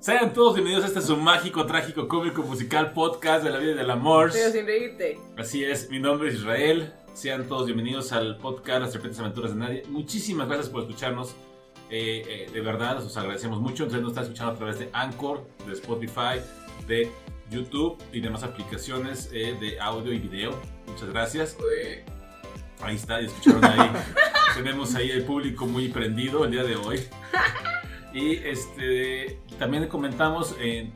Sean todos bienvenidos a este su mágico, trágico, cómico, musical podcast de la vida y del amor. Pero sin reírte. Así es, mi nombre es Israel. Sean todos bienvenidos al podcast Las Serpientes Aventuras de Nadie. Muchísimas gracias por escucharnos. Eh, eh, de verdad, os agradecemos mucho. Entonces nos están escuchando a través de Anchor, de Spotify, de YouTube y demás aplicaciones eh, de audio y video. Muchas gracias. Ahí está, ya escucharon ahí. Tenemos ahí el público muy prendido el día de hoy. Y este también comentamos en,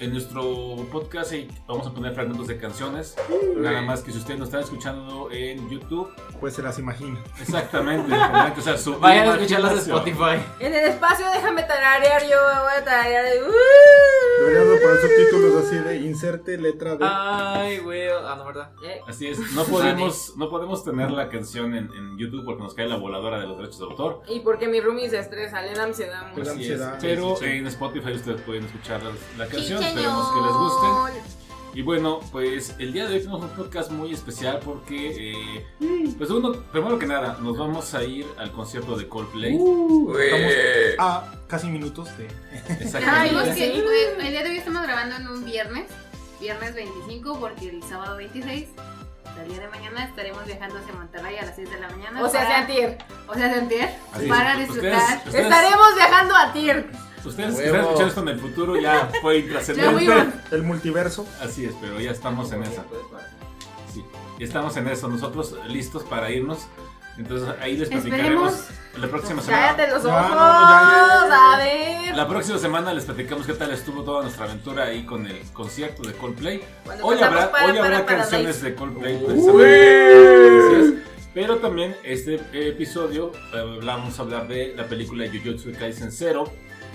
en nuestro podcast y vamos a poner fragmentos de canciones. Nada más que si ustedes nos están escuchando en YouTube, Pues se las imagina. exactamente. usar su Vayan a escucharlas de imaginación. Spotify. En el espacio déjame tararear, yo voy a tararear. de, ¡Uh! Poner subtítulos así de inserte letra de. Ay, güey. Ah, no, ¿verdad? Eh, Así es, no podemos, no podemos tener la canción en, en YouTube porque nos cae la voladora de los derechos de autor. Y porque mi roomie se estresa, le da ansiedad. Da Así ansiedad. es. Pero Sí, sí. en Spotify ustedes pueden escuchar la, la canción, Sí, esperemos que les guste. Y bueno, pues el día de hoy tenemos un podcast muy especial porque, eh, pues uno, primero que nada, nos vamos a ir al concierto de Coldplay. Estamos a casi minutos de. Exactamente. Que pues, el día de hoy estamos grabando en un viernes, viernes 25, porque el sábado 26, hasta el día de mañana, estaremos viajando hacia Monterrey a las 6 de la mañana. O sea, para- sea Tier. O sea, Así es. para Ustedes- disfrutar. ustedes- Estaremos viajando a Tier. Ustedes Huevo. están escuchando esto en el futuro, ya fue Ya intrascendente. fuimos. El multiverso. Así es, pero ya estamos en esa. Sí, ya estamos en eso, nosotros listos para irnos. Entonces ahí les platicaremos Esperemos. la próxima semana. Cállate los No, ojos. no, ya, ya, ya. A ver. La próxima semana les platicamos qué tal estuvo toda nuestra aventura ahí con el concierto de Coldplay. Cuando Hoy habrá, para, hoy para, habrá para, canciones de Coldplay precisamente. Pero también este episodio eh, vamos a hablar de la película Jujutsu Kaisen Zero.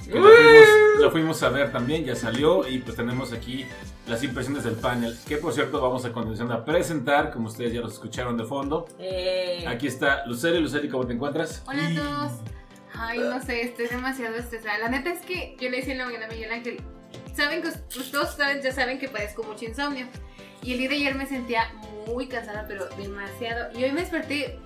Que la fuimos, la fuimos a ver también, ya salió y pues tenemos aquí las impresiones del panel. Que por cierto vamos a continuación a presentar, como ustedes ya los escucharon de fondo. Eh, Aquí está Lucero. Lucero, ¿cómo te encuentras? Hola a todos. Ay, no sé, estoy demasiado estresada. La neta es que yo le decía en la mañana a Miguel Ángel, saben que pues, todos saben, ya saben que padezco mucho insomnio. Y el día de ayer me sentía muy cansada, pero demasiado. Y hoy me desperté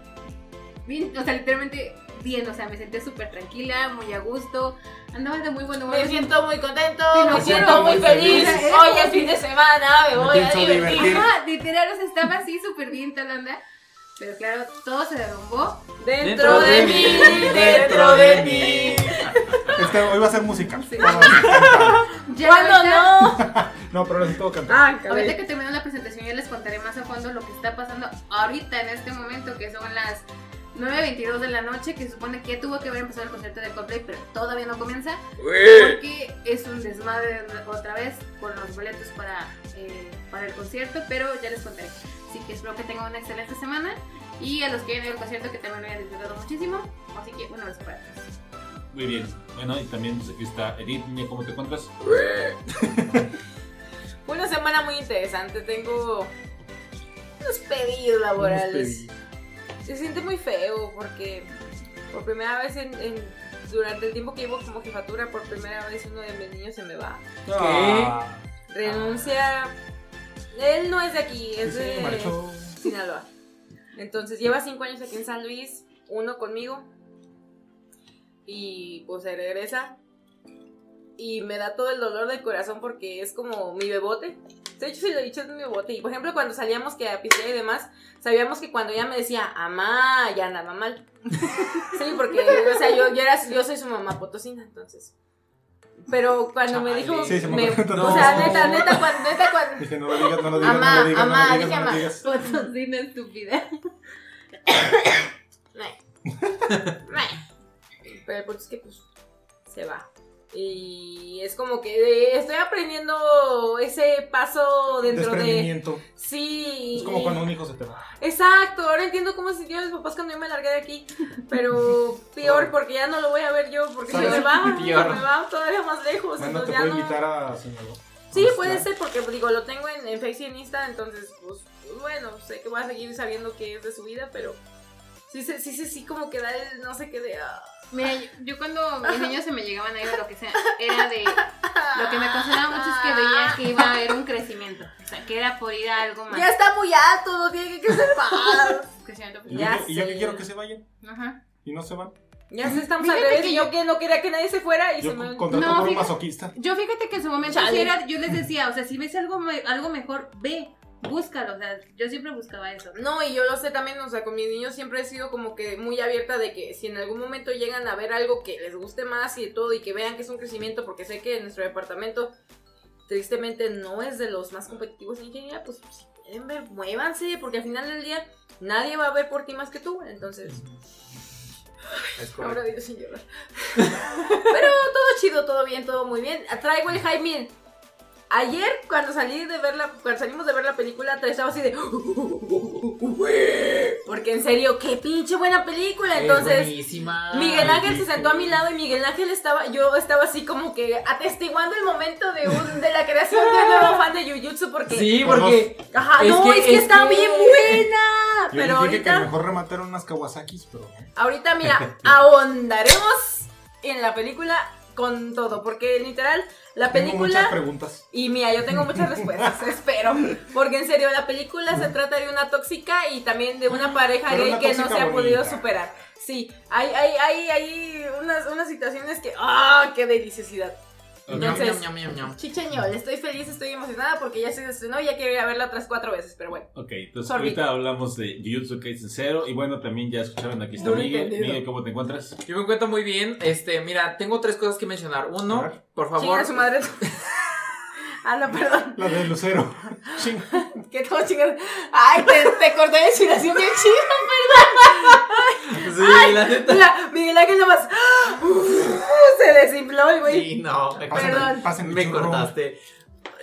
bien, o sea, literalmente bien, o sea, me sentía súper tranquila, muy a gusto, andaba de muy buen humor. me siento muy contento, me siento muy feliz. feliz. Hoy es fin de semana, me Me voy a divertir. divertir. Literal, o sea, estaba así súper bien tal onda. Pero claro, todo se derrumbó. Dentro de mí, dentro de mí. Este, hoy va a ser música. Sí. ¿Cuándo ahorita- no? No, pero ahora sí puedo cantar. Ah, Ahorita que termine la presentación ya les contaré más a fondo lo que está pasando ahorita en este momento, que son las 9.22 de la noche, que se supone que ya tuvo que haber empezado el concierto de Coldplay, pero todavía no comienza, porque es un desmadre otra vez con los boletos para, eh, para el concierto, pero ya les contaré. Así que espero que tengan una excelente semana y a los que vienen al concierto que también lo hayan disfrutado muchísimo. Así que, bueno, los para todos. Muy bien. Bueno, y también pues, aquí está Edith. ¿cómo te encuentras? Una semana muy interesante. Tengo unos pedidos laborales. Unos Se siente muy feo porque por primera vez en, en- durante el tiempo que llevo como jefatura, por primera vez uno de mis niños se me va. Ah, Renuncia. Él no es de aquí, es sí, de marchó. Sinaloa. Entonces lleva cinco años aquí en San Luis, uno conmigo. Y pues se regresa. Y me da todo el dolor del corazón porque es como mi bebote. De hecho, si lo he dicho, es mi bebote. Y por ejemplo, cuando salíamos que a y demás, sabíamos que cuando ella me decía, mamá, ya andaba mal. sí, porque, o sea, yo, yo, era, yo soy su mamá potosina, ences Pero cuando me dijo, Sí, se me me- acuerdo. o sea, neta, neta, cuando, neta, cuando, Dije, no lo digas, no lo digas, Amá, no lo digas, amá, no lo dije no amá. Potosina estúpida. Pero el punto es que pues se va. Y es como que eh, estoy aprendiendo ese paso dentro de... Sí. Es como cuando un hijo se te va. Exacto, ahora entiendo cómo se sintieron mis papás cuando yo me largué de aquí. Pero peor porque ya no lo voy a ver yo porque se me va, me va todavía más lejos. Bueno, te entonces ya puedo no... invitar a Sinaloa. Sí, puede ser porque digo, lo tengo en, en Face y en Insta, entonces pues bueno, sé que voy a seguir sabiendo qué es de su vida, pero sí, sí, sí, sí, sí como que da el no sé qué de... ah. Mira, yo, yo cuando mis niños se me llegaban a ir o lo que sea, era de. Lo que me consolaba mucho es que veía que iba a haber un crecimiento. O sea, que era por ir a algo más. Ya está muy alto, no tiene que ser paz. Crecimiento. Y yo, y que quiero que se vayan Ajá. y no se van. Ya se estamos al Fíjate revés. que yo yo- que no quería que nadie se fuera y Yo se me. contrato No, por un fíjate- masoquista. Yo fíjate que en su momento sí era- yo les decía, o sea, si ves algo, algo mejor, ve, búscalo. O sea, yo siempre buscaba eso. No, y yo lo sé también, o sea, con mis niños siempre he sido como que muy abierta de que si en algún momento llegan a ver algo que les guste más y de todo y que vean que es un crecimiento, porque sé que nuestro departamento tristemente no es de los más competitivos en ingeniería, pues si pueden ver, muévanse, porque al final del día nadie va a ver por ti más que tú, entonces... Es Ahora digo sin llorar. Pero todo chido, todo bien, todo muy bien. Traigo el miren. Ayer cuando salí de ver la, cuando salimos de ver la película, estaba así de porque en serio, qué pinche buena película. Entonces, buenísima. Miguel Ángel se sentó a mi lado y Miguel Ángel estaba, yo estaba así como que atestiguando el momento de de la creación de un nuevo fan de Jujutsu porque Sí, Por porque. Ajá, no, es que es está bien buena. Yo dije ahorita que mejor remataron unas Kawasakis, pero. Ahorita, mira, ahondaremos en la película con todo, porque literal, la Tengo muchas película... preguntas. Y mira, yo tengo muchas respuestas, espero. Porque en serio, la película se trata de una tóxica y también de una pareja Pero gay una que no se ha podido superar. Sí, hay, hay, hay, hay unas, unas situaciones que... ¡Ah, qué deliciosidad! Entonces, Ñam, ñam, ñam, ñam. chicheñol, estoy feliz, estoy emocionada porque ya se estrenó y ya quiero ir a verla otras cuatro veces, pero bueno. Ok, entonces Sorry. ahorita hablamos de Jujutsu Kaisen 0 y bueno, también ya escucharon aquí está Miguel. Miguel, ¿cómo te encuentras? Yo me encuentro muy bien. Este, mira, tengo tres cosas que mencionar. Uno, por Chinga favor. su madre. ah, no, perdón. La de Lucero. ¿Qué todo chingado? Ay, te, te corté de inspiración bien chido. Sí, la neta. Mira, Miguel Ángel nomás se desinfló el güey. Sí, no. me Perdón. Me churro. cortaste.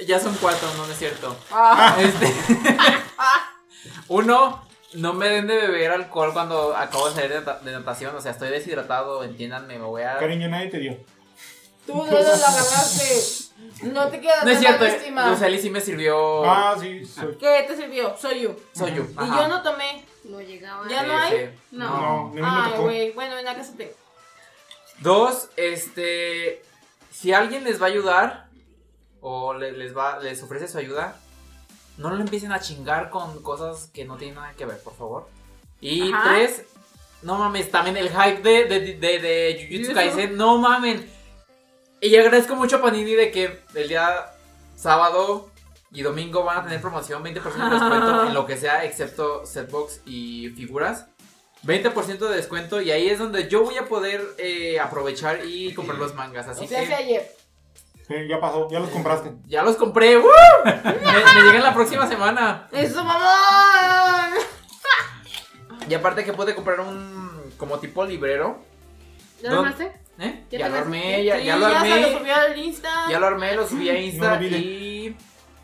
Ya son cuatro, no, no es cierto. Ah, Este. Uno, no me den de beber alcohol cuando acabo de salir de natación. O sea, estoy deshidratado, entiéndanme, me voy a. Cariño, nadie te dio. tú no lo agarraste. No te queda No es cierto. Luceli sí me sirvió. Ah, sí, soy. ¿Qué te sirvió? Soy yo. Soy yo. Y yo no tomé. No llegaba. ¿Ya no hay? No. No, Ay, güey. Bueno, en la casa tengo. Dos, este. Si alguien les va a ayudar o le- les, va, les ofrece su ayuda, no lo empiecen a chingar con cosas que no tienen nada que ver, por favor. Y Ajá. tres, no mames, también el hype de, de, de, de Jujutsu Jujutsu. Kaisen, no mamen. Y agradezco mucho a Panini de que el día sábado y domingo van a tener promoción, 20% de descuento en lo que sea, excepto setbox y figuras. 20% de descuento y ahí es donde yo voy a poder eh, aprovechar y comprar los mangas. Así o sea, que hace ayer. Sí, ya pasó, ya los compraste. ya los compré. ¡Woo! Me, me llegan la próxima semana. ¡Eso, mamón! Y aparte que puede comprar un como tipo librero. ¿Ya lo. ¿Eh? ¿Ya Ya, lo armé, ya, ya lo se lo armé. subió al Insta. Ya lo armé, lo subí a Insta No lo y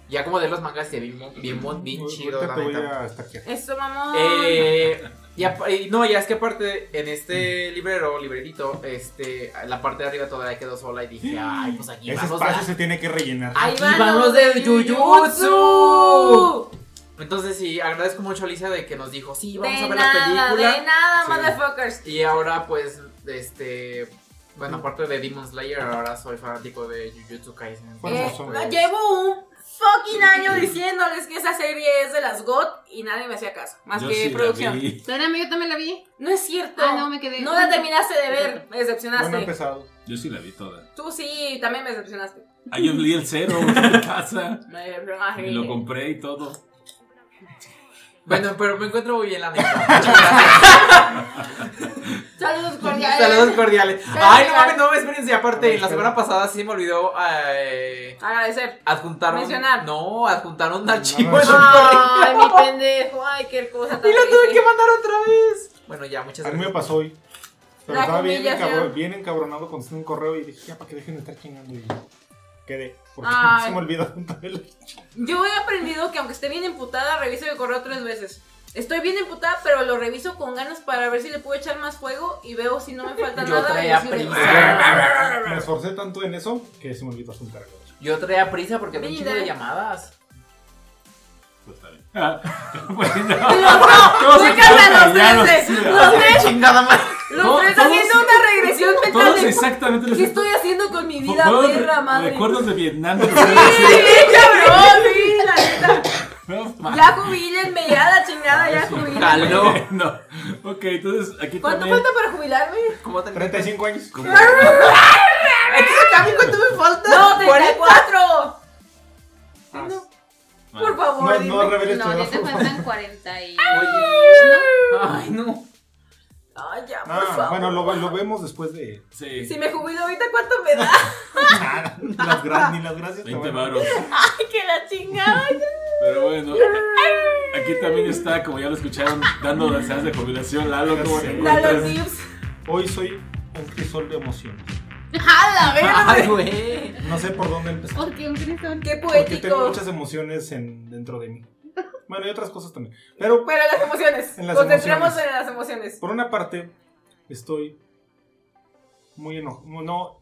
ya como de los mangas que bien, bien, bien chido, la te voy neta. Eso, mamón. Eh, y apa- y no, ya es que aparte en este librero, libretito, este, la parte de arriba todavía quedó sola y dije, ay, pues aquí Ese vamos de espacio la- se tiene que rellenar. Ahí aquí van vamos de Jujutsu. Entonces sí, agradezco mucho a Alicia de que nos dijo, sí, vamos De a ver la nada, película. de nada, Sí. motherfuckers. Y ahora pues, este, bueno, aparte de Demon Slayer, ahora soy fanático de Jujutsu Kaisen. Eh, pues, llevo un fucking año diciéndoles que esa serie es de las GOT y nadie me hacía caso, más Yo que sí la producción. Espérame, yo también la vi. No es cierto. Ah, no, me quedé. No la terminaste de ver, me Bueno, decepcionaste. empezado. Yo sí la vi toda. Tú sí, también me decepcionaste. Ah, yo leí el cero en mi casa. Me lo compré y todo. Bueno, pero me encuentro muy bien la neta. Muchas gracias. Saludos cordiales. Saludos cordiales. Gracias. Ay, no mames, no, espérense. Aparte, la semana pasada sí me olvidó eh, Agradecer. adjuntar un. Mencionar. No, adjuntar un archivo no, en un. Ay, mi pendejo. Ay, qué cosa tan Y lo tuve que mandar otra vez. Bueno, ya, muchas A mí me gracias. pasó hoy. Pero La estaba bien, encabronado contesté un correo y dije, ya, para que dejen de estar chingando. Y quedé. Porque Ay. se me olvidó juntar el Yo he aprendido que aunque esté bien emputada, reviso el correo tres veces. Estoy bien emputada, pero lo reviso con ganas para ver si le puedo echar más fuego y veo si no me falta Yo nada. y traía así de- prisa. Me esforcé tanto en eso que se me olvidó asuntar algo. Yo traía prisa porque había un Mira. chingo de llamadas. Pues está bien. Ah, Todos no, se quedaron los callados. tres. Los tres, Chingada madre. los Todos- tres todos- haciendo una regresión mental Todos de exactamente los ¿qué estoy haciendo con mi vida, Fueron perra re- madre? Recuerdos de Vietnam. Sí, cabrón, sí, la neta. No, Ya jubílenme, ya la chingada, ya jubílenme. No. Ok, entonces aquí ¿Cuánto también. falta para jubilarme? ¿Cómo te 35 años. como- Entonces, ¿a mí cuánto me falta? No, 34. Ah, Por favor, No, dime. no reveles tu No, ya edad, te faltan 40 y... Ay, no. Ay, ya, por Ah, favor. bueno, lo, lo vemos después de Sí, Si me jubilo ahorita, ¿cuánto me da? nada. Ni las, gra- ni las gracias. te 20 van a- varos. Ay, que la chingada. Pero bueno, aquí también está, como ya lo escucharon, dando deseos de jubilación. Lalo, ¿cómo te. Lalo tips. Hoy soy un crisol de emociones. ¡A la verga! Ay, güey. No sé por dónde empezar. ¿Por qué un Cristo? ¡Qué Porque tengo poético! muchas emociones en, dentro de mí. Bueno, y otras cosas también. Pero Pero las emociones. En las emociones. en las emociones. por una parte, estoy muy enojado. No,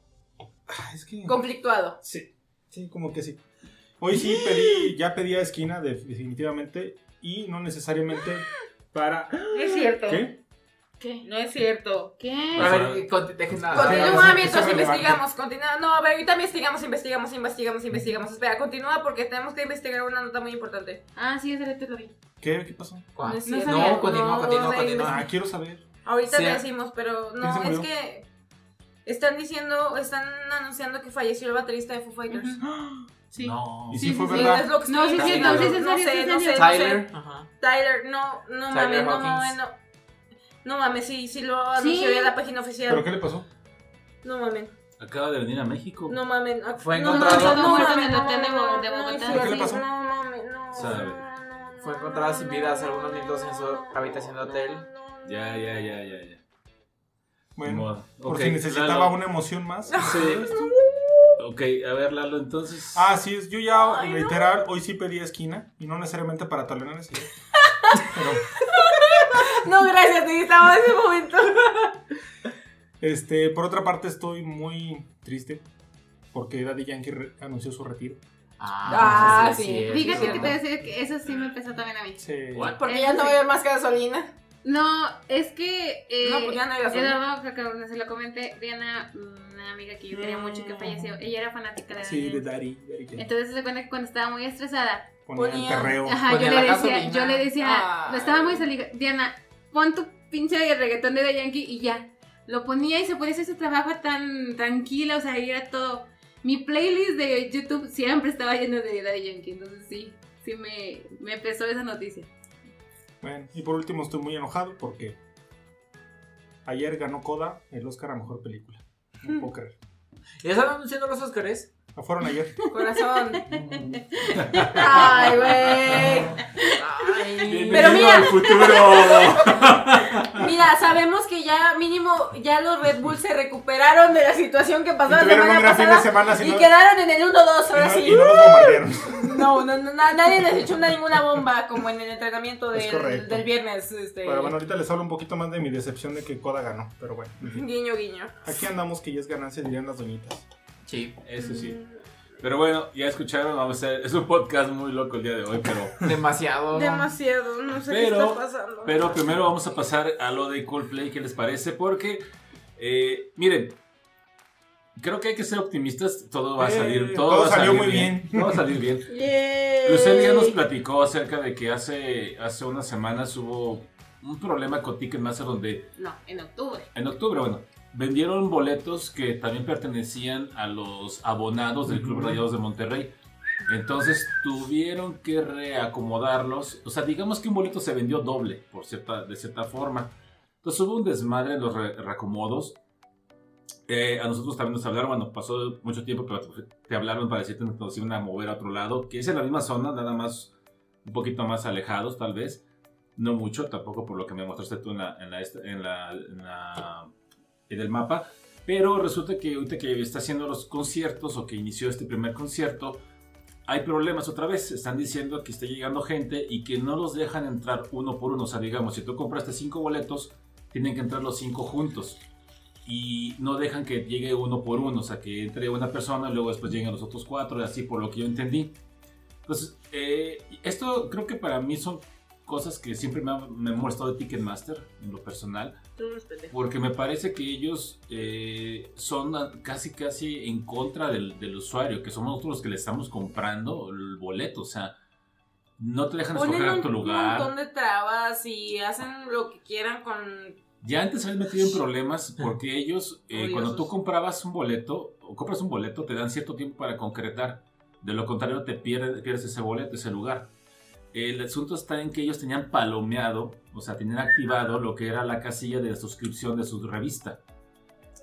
ah, es que. Conflictuado. Sí, sí, como que sí. Hoy sí pedí, ya pedí a esquina de- definitivamente y no necesariamente para... No es cierto. ¿Qué? ¿Qué? No es cierto. ¿Qué? A ver, conti- dejen nada. Continúa. Mientras es investigamos. Continúa. No, a ver, ahorita investigamos, investigamos, investigamos, investigamos. Espera, continúa porque tenemos que investigar una nota muy importante. Ah, sí, reto lo vi. ¿Qué? ¿Qué pasó? ¿Cuál? No es No sabía. No, continúa, No, continúa, continúa. Ah, quiero saber. Ahorita Sí. te decimos, pero ¿Quién no, es que están diciendo, están anunciando que falleció el baterista de Foo Fighters. Sí. No. ¿Y Sí, si fue sí, sí, verdad? es lo que No, sí, es sí, sí, no sí, sí, no sí, sé, sí. no sé. Tyler. Ajá. Tyler, no, no mames, no mames, no. No mames, sí, sí lo anunció Sí. ya la página oficial. ¿Pero qué le pasó? No mames, Acaba de venir a México. no mames. Fue no, encontrado- no, no, muerto en mames, el hotel de no, Bo- de no, Bogotá. no, ¿Pero qué le sí, pasó? No mames, no. Sabe. no, no, Fue encontrada sin vida hace no, algunos minutos en su habitación de hotel. Ya, ya, ya, ya, ya. Bueno, por si necesitaba Lalo. una emoción más. Sí. Ok, a ver, Lalo, entonces. Ah, sí, es- yo ya, Ay, no. literal, hoy sí pedí esquina y no necesariamente para talones. Pero, No, gracias, necesitaba ese momento. este, por otra parte, estoy muy triste porque Daddy Yankee anunció su retiro. Ah, sí, sí. es Fíjate que te voy a decir que eso sí me empezó también a mí. What? Porque ya no va a haber más gasolina. No, es que. Eh, No, pues ya no hay gasolina. Eduardo, creo que no se lo comenté. Diana, una amiga que yo quería mucho que falleció, ella era fanática de Sí, de Daddy. Entonces se cuenta que cuando estaba muy estresada, Ponía el ponía- perreo. ajá, yo le, decía, yo le decía, Ay. estaba muy salida, Diana, pon tu pinche reggaetón de Daddy Yankee y ya. Lo ponía y se podía hacer su trabajo tan tranquila, o sea, era todo. Mi playlist de YouTube siempre estaba lleno de Daddy Yankee, entonces sí, sí me, me pesó esa noticia. Bueno, y por último estoy muy enojado porque ayer ganó Coda el Oscar a Mejor Película. No puedo creer. ¿Ya están anunciando los Oscars? ¿No fueron ayer? Corazón. Ay, güey. Pero mira. al futuro. Mira, sabemos que ya mínimo ya los Red Bull se recuperaron de la situación que pasó la semana un gran fin de pasada semana, si y no- quedaron en el 1-2 Y ahora no, sí. y no los. No, no, no, na- nadie les echó una, ninguna bomba como en el entrenamiento del, del viernes. Este, Pero bueno, ahorita les hablo un poquito más de mi decepción de que Coda ganó. Pero bueno. Guiño, guiño. aquí andamos que ya es ganancia, dirían las doñitas. Sí. Eso sí. Pero bueno, ya escucharon, vamos a hacer, es un podcast muy loco el día de hoy, pero, Demasiado. Demasiado, no sé Pero- qué está pasando. pero primero vamos a pasar a lo de Coldplay, ¿qué les parece? Porque, eh, miren, creo que hay que ser optimistas, todo va a salir, Eh, todo, todo va a salió salir muy bien. Todo va a salir bien. Yay. Lucely ya nos platicó acerca de que hace, hace unas semanas hubo un problema con Ticketmaster donde No, en octubre. en octubre, bueno, vendieron boletos que también pertenecían a los abonados del Club. Rayados de Monterrey. Entonces tuvieron que reacomodarlos. O sea, digamos que un boleto se vendió doble, por cierta, de cierta forma. Entonces hubo un desmadre en los re- reacomodos. Eh, a nosotros también nos hablaron, bueno, pasó mucho tiempo, pero te hablaron para decirte que nos iban a mover a otro lado, que es en la misma zona, nada más un poquito más alejados tal vez. No mucho, tampoco por lo que me mostraste tú en la, en la, esta- en la- en la- en el mapa. Pero resulta que ahorita que está haciendo los conciertos o que inició este primer concierto, hay problemas otra vez. Están diciendo que está llegando gente y que no los dejan entrar uno por uno. O sea, digamos, si tú compraste cinco boletos, tienen que entrar los cinco juntos. Y no dejan que llegue uno por uno. O sea, que entre una persona y luego después lleguen los otros cuatro y así, por lo que yo entendí. Entonces, eh, esto creo que para mí son cosas que siempre me ha, me ha molestado de Ticketmaster, en lo personal. Porque me parece que ellos eh, son a- casi casi en contra del, del usuario, que somos nosotros los que le estamos comprando el boleto. O sea, no te dejan Ponen escoger un tu lugar. montón de trabas y hacen lo que quieran con... Ya antes habías metido en problemas porque ellos, eh, cuando tú comprabas un boleto o compras un boleto, te dan cierto tiempo para concretar. De lo contrario, te pierdes, pierdes ese boleto, ese lugar. El asunto está en que ellos tenían palomeado, o sea, tenían activado lo que era la casilla de suscripción de su revista.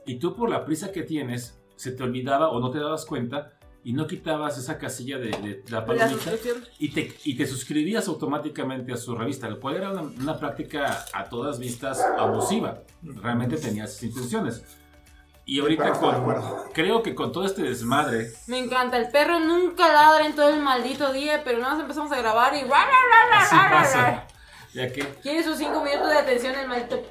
Y tú, por la prisa que tienes, se te olvidaba o no te dabas cuenta y no quitabas esa casilla de, de la palomita y te, y te suscribías automáticamente a su revista, lo cual era una, una práctica a todas vistas abusiva. Realmente tenías esas intenciones. Y ahorita con, creo que con todo este desmadre, Me encanta, el perro nunca ladra en todo el maldito día, pero nada más empezamos a grabar y... así pasa. Ya que, Quiere sus cinco minutos de atención el maldito...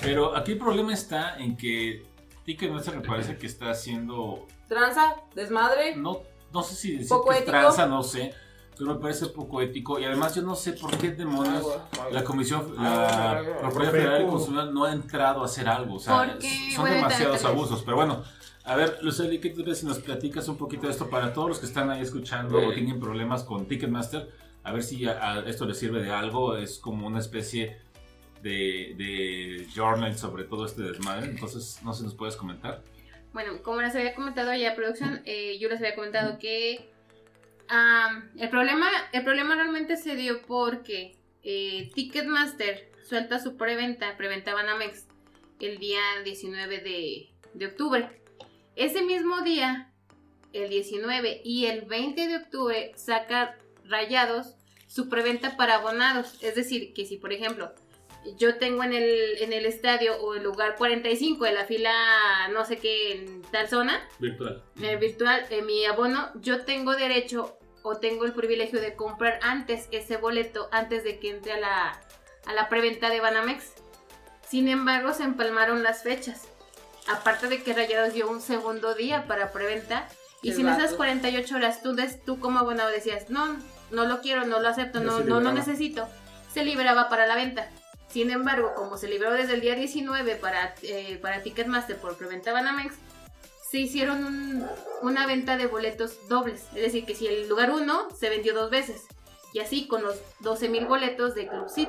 pero aquí el problema está en que Ticketmaster me parece que está haciendo, Tranza, desmadre. no, no sé si decir Poco que es tranza, no sé, pero me parece poco ético y además yo no sé por qué demonios la Comisión, la Propiedad Federal del Consumidor no ha entrado a hacer algo. O sea, son demasiados abusos. Pero bueno, a ver, Luceli, ¿qué te si nos platicas un poquito de esto para todos los que están ahí escuchando o tienen problemas con Ticketmaster? A ver si a- a esto les sirve de algo. Es como una especie de, de journal sobre todo este desmadre. Entonces, no sé si nos puedes comentar. Bueno, como les había comentado ya producción, eh, yo les había comentado que el problema, el problema realmente se dio porque eh, Ticketmaster suelta su preventa, preventa Banamex, el día 19 de, de octubre. Ese mismo día, el 19 y el 20 de octubre, saca Rayados su preventa para abonados. Es decir, que si por ejemplo yo tengo en el, en el estadio o el lugar 45 de la fila no sé qué en tal zona, Virtual. en el virtual, en mi abono, yo tengo derecho o tengo el privilegio de comprar antes ese boleto, antes de que entre a la, a la preventa de Banamex. Sin embargo, se empalmaron las fechas. Aparte de que Rayados dio un segundo día para preventa. Y Qué si en esas vatos. 48 horas tú, des- tú como abonado decías, no, no lo quiero, no lo acepto, no, no lo liberaba. necesito, se liberaba para la venta. Sin embargo, como se liberó desde el día 19 para, eh, para Ticketmaster por preventa Banamex, se hicieron un- una venta de boletos dobles. Es decir, que si el lugar 1 se vendió dos veces. Y así con los 12.000 boletos de Club Seat.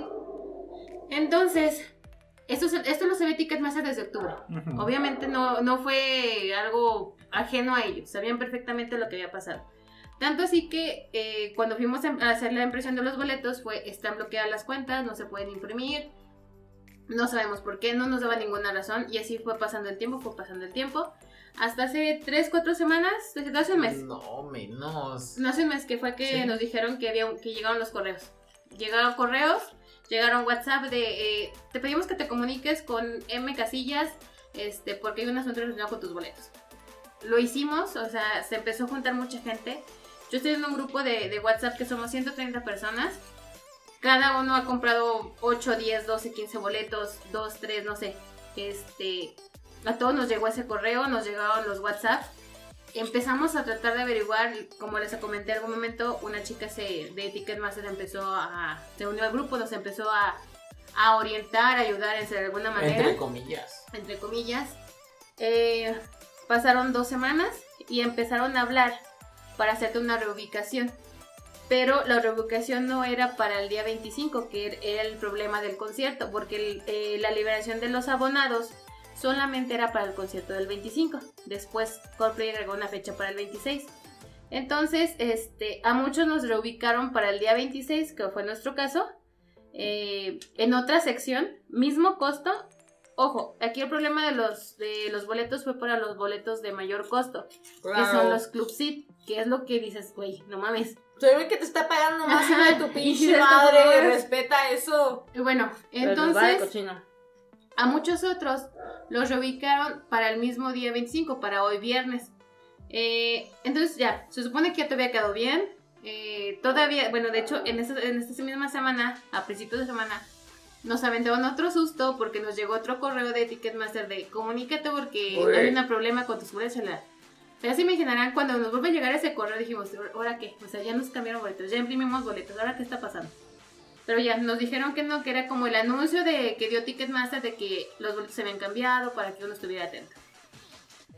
Entonces, esto, esto lo se ve Ticketmaster desde octubre. Obviamente no, no fue algo ajeno a ellos, sabían perfectamente lo que había pasado. Tanto así que eh, cuando fuimos a hacer la impresión de los boletos fue, están bloqueadas las cuentas, no se pueden imprimir, no sabemos por qué, no nos daba ninguna razón y así fue pasando el tiempo, fue pasando el tiempo. Hasta hace 3, 4 semanas, desde hace un mes, No, menos. no hace un mes que fue que Sí. nos dijeron que, había, que llegaron los correos. Llegaron correos, llegaron WhatsApp de eh, te pedimos que te comuniques con M Casillas este, porque hay un asunto relacionado con tus boletos. Lo hicimos, o sea, se empezó a juntar mucha gente. Yo estoy en un grupo de, de WhatsApp que somos 130 personas. Cada uno ha comprado 8, 10, 12, 15 boletos, 2, 3, no sé. Este, a todos nos llegó ese correo, nos llegaron los WhatsApp empezamos a tratar de averiguar, como les comenté en algún momento, una chica se, de Ticketmaster empezó a, se unió al grupo, nos empezó a, a orientar, a ayudar de alguna manera, Entre entre, comillas. comillas. Eh, pasaron dos semanas y empezaron a hablar para hacerte una reubicación. Pero la reubicación no era para el día 25, que era el problema del concierto, porque el- eh, la liberación de los abonados solamente era para el concierto del 25. Después Coldplay agregó una fecha para el 26. Entonces, este, a muchos nos reubicaron para el día 26, que fue nuestro caso, eh, en otra sección, mismo costo. Ojo, aquí el problema de los, de los boletos fue para los boletos de mayor costo, que son los Club Seat, que es lo que dices, güey, no mames. Soy el que te está pagando más hijo de tu pinche madre. Respeta eso. Y bueno, entonces... A muchos otros los reubicaron para el mismo día 25, para hoy viernes. Eh, entonces ya, se supone que ya te había quedado bien. Eh, todavía, bueno, de hecho, en esta, en esta misma semana, a principios de semana, nos aventaron otro susto porque nos llegó otro correo de Ticketmaster de comunícate porque Uy. hay un problema con tu seguridad celular. Ya se imaginarán, cuando nos vuelve a llegar ese correo dijimos, ¿ahora qué? O sea, ya nos cambiaron boletos, ya imprimimos boletos, ¿ahora qué está pasando? Pero ya, nos dijeron que no, que era como el anuncio de que dio Ticketmaster de que los boletos se habían cambiado para que uno estuviera atento.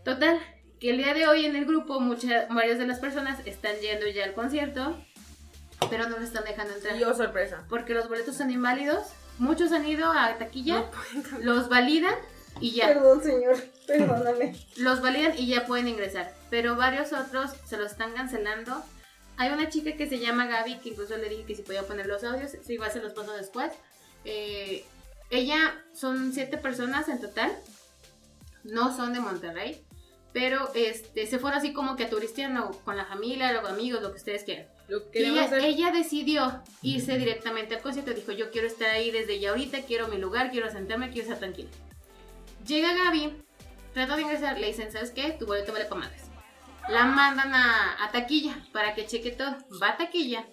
Total, que el día de hoy en el grupo muchas, varias de las personas están yendo ya al concierto. pero no lo están dejando entrar. Yo, sorpresa. Porque los boletos son inválidos. Muchos han ido a taquilla, No los validan y ya. Perdón, señor. Perdóname. Los validan y ya pueden ingresar. Pero varios otros se los están cancelando. Hay una chica que se llama Gaby, que incluso le dije que si podía poner los audios, si igual se los paso después. Eh, ella son siete personas en total. No son de Monterrey. Pero este, se fueron así como que a turisteando con la familia, los amigos, lo que ustedes quieran. Lo que ella, hacer. ella decidió irse directamente al concierto. Dijo, yo quiero estar ahí desde ya ahorita, quiero mi lugar, quiero sentarme, quiero estar tranquila. Llega Gaby, trata de ingresar, le dicen, ¿sabes qué? Tu boleto vale para madres. La mandan a, taquilla para que cheque todo. Va a taquilla.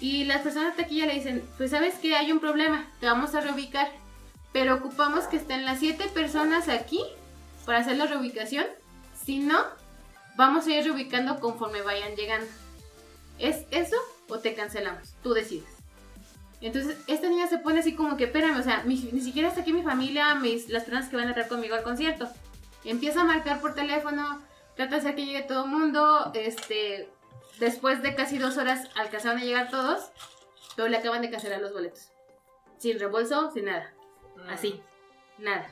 Y las personas de taquilla le dicen, pues sabes que hay un problema, te vamos a reubicar. Pero ocupamos que estén las siete personas aquí para hacer la reubicación. Si no, vamos a ir reubicando conforme vayan llegando. ¿Es eso o te cancelamos? Tú decides. Entonces, esta niña se pone así como que, espérame, o sea, mi- ni siquiera está aquí mi familia, mis, las personas que van a entrar conmigo al concierto. Empieza a marcar por teléfono, trata de hacer que llegue todo el mundo, este, después de casi dos horas alcanzaron a llegar todos, pero le acaban de cancelar los boletos. Sin reembolso, sin nada. Así, nada.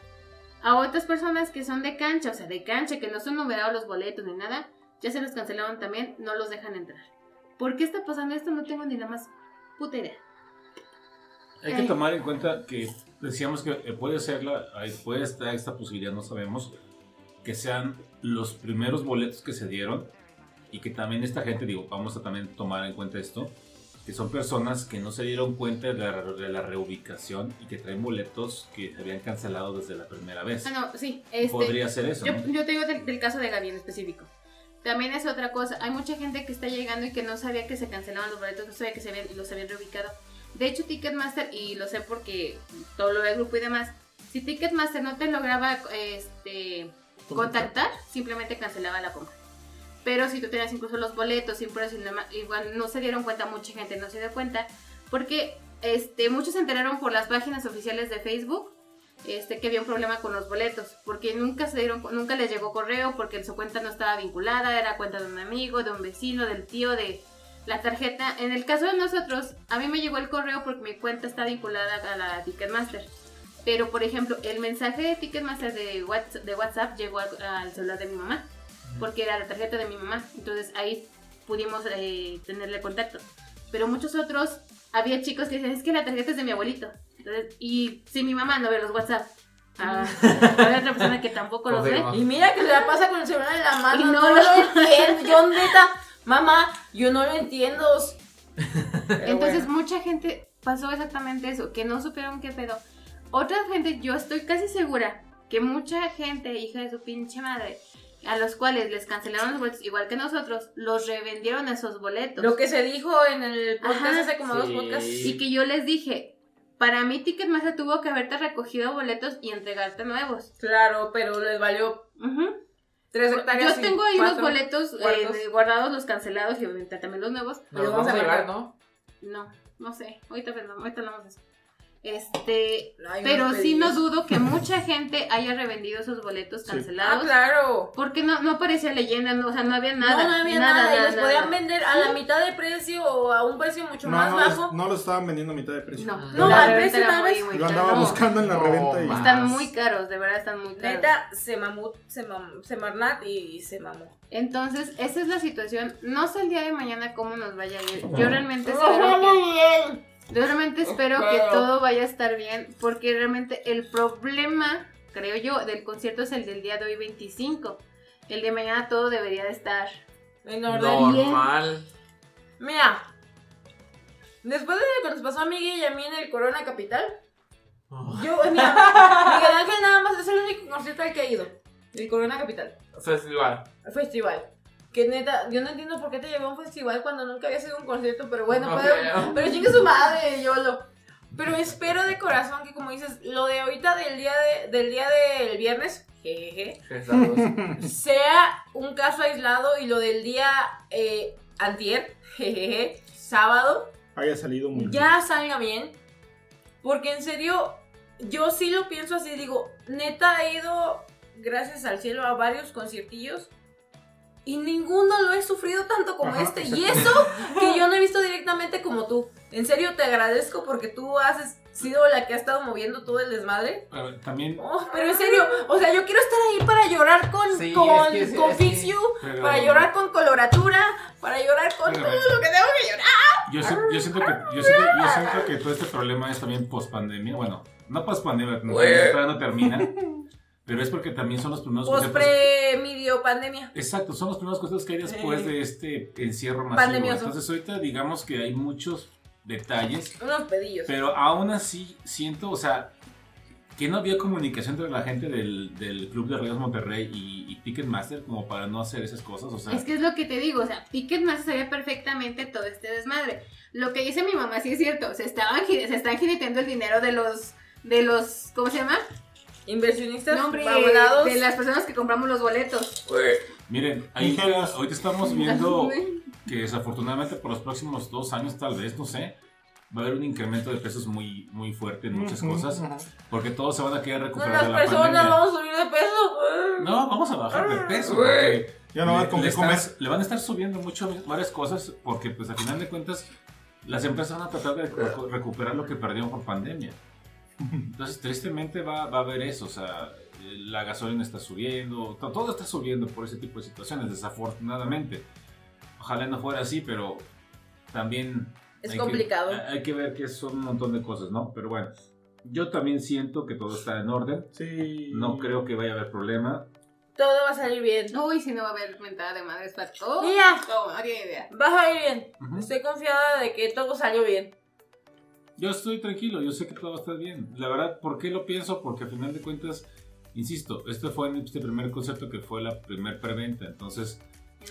A otras personas que son de cancha, o sea, de cancha, que no son numerados los boletos ni nada, ya se los cancelaron también, no los dejan entrar. ¿Por qué está pasando esto? No tengo ni la más puta idea. Hay que tomar en cuenta que decíamos que eh, puede ser la, puede estar esta posibilidad, no sabemos, que sean los primeros boletos que se dieron y que también esta gente, digo, vamos a también tomar en cuenta esto, que son personas que no se dieron cuenta de la, de la reubicación y que traen boletos que se habían cancelado desde la primera vez. Ah, no, sí, este, Podría ser eso, Yo, ¿no? yo te digo del, del caso de Gaby en específico. También es otra cosa. Hay mucha gente que está llegando y que no sabía que se cancelaban los boletos, no sabía que se habían, los habían reubicado. De hecho, Ticketmaster, y lo sé porque todo lo del grupo y demás, si Ticketmaster no te lograba este, contactar, simplemente cancelaba la compra. Pero si tú tenías incluso los boletos, igual no se dieron cuenta, mucha gente no se dio cuenta, porque este, muchos se enteraron por las páginas oficiales de Facebook este, que había un problema con los boletos, porque nunca se dieron, nunca les llegó correo, porque su cuenta no estaba vinculada, era cuenta de un amigo, de un vecino, del tío, de la tarjeta. En el caso de nosotros, a mí me llegó el correo porque mi cuenta está vinculada a la Ticketmaster. Pero, por ejemplo, el mensaje de Ticketmaster de WhatsApp, de WhatsApp llegó al, al celular de mi mamá, porque era la tarjeta de mi mamá. Entonces ahí pudimos eh, tenerle contacto. Pero muchos otros, había chicos que decían, es que la tarjeta es de mi abuelito. Entonces, y si mi mamá no ve los WhatsApp, ah, había otra persona que tampoco los ve. Y mira que se la pasa con el celular en la mano. Y no no, lo- lo entiendo. Yo neta, mamá, yo no lo entiendo. Entonces bueno. mucha gente pasó exactamente eso, que no supieron qué pedo. Otra gente, yo estoy casi segura que mucha gente, hija de su pinche madre, a los cuales les cancelaron los boletos, igual que nosotros, los revendieron esos boletos. lo que se dijo en el podcast Ajá, hace como dos podcasts. Y que yo les dije, para mí Ticketmaster tuvo que haberte recogido boletos y entregarte nuevos. Claro, pero les valió Ujú. Tres hectáreas. Yo tengo ahí los boletos eh, guardados, los cancelados y obviamente también los nuevos. Pero vamos vamos a mandar. ¿no? No, no sé, ahorita, hablamos- ahorita hablamos de eso. Este, pero sí no dudo que mucha gente haya revendido esos boletos Sí. Ah, cancelados. claro. Porque no, no aparecía leyenda, no, o sea, no había nada. no, no había nada, y los podían vender a la mitad de precio o a un precio mucho No, más no, bajo. los, no los estaban vendiendo a mitad de precio. No, No, al precio tal vez. Lo andaba No, buscando en la No, reventa y. Están muy caros, de verdad están muy caros. Neta, se mamó, se mamó, se marnat y se mamó. Entonces, esa es la situación. No sé el día de mañana cómo nos vaya a ir. Yo realmente espero que, yo realmente espero que todo vaya a estar bien, porque realmente el problema, creo yo, del concierto es el del día de hoy 25. El de mañana todo debería de estar. En orden. Normal. Mira, después de lo que nos pasó a Miguel y a mí en el Corona Capital, yo, eh, mira, Miguel Ángel nada más es el único concierto al que ha ido. El Corona Capital. Festival. Festival. Que neta, yo no entiendo por qué te llevó a un festival cuando nunca había sido un concierto, pero bueno, No pero, pero chingue su madre, yo lo. Pero espero de corazón que como dices, lo de ahorita del día de, del día del viernes, Festejos. sea un caso aislado y lo del día eh, antier, jejeje, sábado, Haya salido muy bien. ya salga bien. Porque en serio, yo sí lo pienso así, digo, neta he ido, gracias al cielo, a varios conciertillos. Y ninguno lo he sufrido tanto como Ajá, este. Y eso que yo no he visto directamente como tú. En serio te agradezco porque tú has sido la que ha estado moviendo todo el desmadre. Pero también. Oh, pero en serio, o sea, yo quiero estar ahí para llorar con, Sí, con, es que- con es que- Fix You, pero- para llorar con coloratura, para llorar con todo lo que tengo que llorar. Yo, si- yo siento que, yo, siento, yo siento que todo este problema es también post pandemia. Bueno, no post pandemia, no, todavía no termina. Pero es porque también son los primeros Post pre medio pandemia. Exacto, son los primeros conceptos que hay después de este encierro masivo. Pandemioso. Entonces ahorita digamos que hay muchos detalles, Unos pedillos. pero aún así siento, o sea, que no había comunicación entre la gente del, del Club de Reyes Monterrey y, y Ticketmaster como para no hacer esas cosas, o sea, Es que es lo que te digo, o sea, Ticketmaster sabía perfectamente todo este desmadre. Lo que dice mi mamá sí es cierto, se estaban se están jineteando el dinero de los de los ¿cómo se llama? Inversionistas, No, abonados. de las personas que compramos los boletos. miren, Ingenios. ahorita estamos viendo que desafortunadamente por los próximos dos años tal vez, no sé, va a haber un incremento de precios muy, muy fuerte en muchas cosas, porque todos se van a querer recuperar las de la personas pandemia. vamos a subir de peso. No, vamos a bajar de peso, porque Ya no va le, le comer. le van a estar subiendo mucho varias cosas porque pues al final de cuentas las empresas van a tratar de recu- recuperar lo que perdieron por pandemia. Entonces tristemente va, va a haber eso, o sea, la gasolina está subiendo, to- todo está subiendo por ese tipo de situaciones, desafortunadamente. Ojalá no fuera así, pero también... Es hay que- complicado. hay que ver que son un montón de cosas, ¿no? Pero bueno, yo también siento que todo está en orden, Sí. no creo que vaya a haber problema. Todo va a salir bien. Uy, si no va a haber mentada de madres para todo. Mira. No, no tiene idea. Vas a ir bien. Ujú. Estoy confiada de que todo salió bien. Yo estoy tranquilo, yo sé que todo va a estar bien. La verdad, ¿por qué lo pienso? Porque al final de cuentas, insisto, este fue este primer concepto que fue la primer preventa, entonces...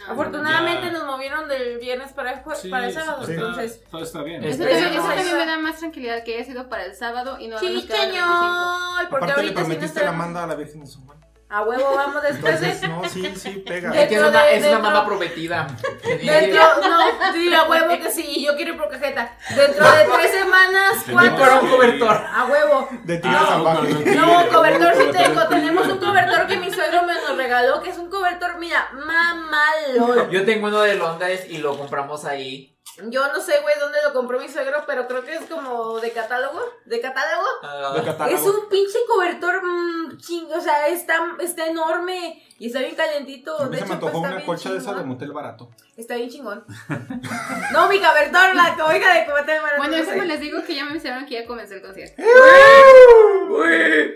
No. Afortunadamente Ya. nos movieron del viernes para el, sí, para el sábado. está- Entonces, todo está bien. Es- Eso, Esperemos. eso también me da más tranquilidad que haya sido para el sábado y no 25. chicheñol. Porque Aparte le ahorita sí nos prometiste la tenemos- manda a la Virgen de San Juan. A huevo, vamos después de. No, sí, sí, pega. Es que es una, de- es una dentro- mamá prometida. Dentro, no, sí, a huevo que sí, y yo quiero ir por cajeta. Dentro de tres semanas, ¿cuánto? Para un cobertor. A huevo. De tigres Ah, ok, ok. No, cobertor sí tengo. Tenemos un cobertor que mi suegro me nos regaló, que es un cobertor, mira, mamalón. Yo tengo uno de Londres y lo compramos ahí. Yo no sé, güey, dónde lo compró mi suegro, pero creo que es como de catálogo. ¿De catálogo? Ah, De catálogo. Es un pinche cobertor mm, ching, o sea, está, está enorme y está bien calientito. A mí de se me hecho, pues, antojó está una bien colcha de esa de chingón. motel barato. Está bien chingón. no, mi cobertor, la cobija de cobertor. Bueno, no eso me les digo que ya me avisaron que ya comenzó el concierto.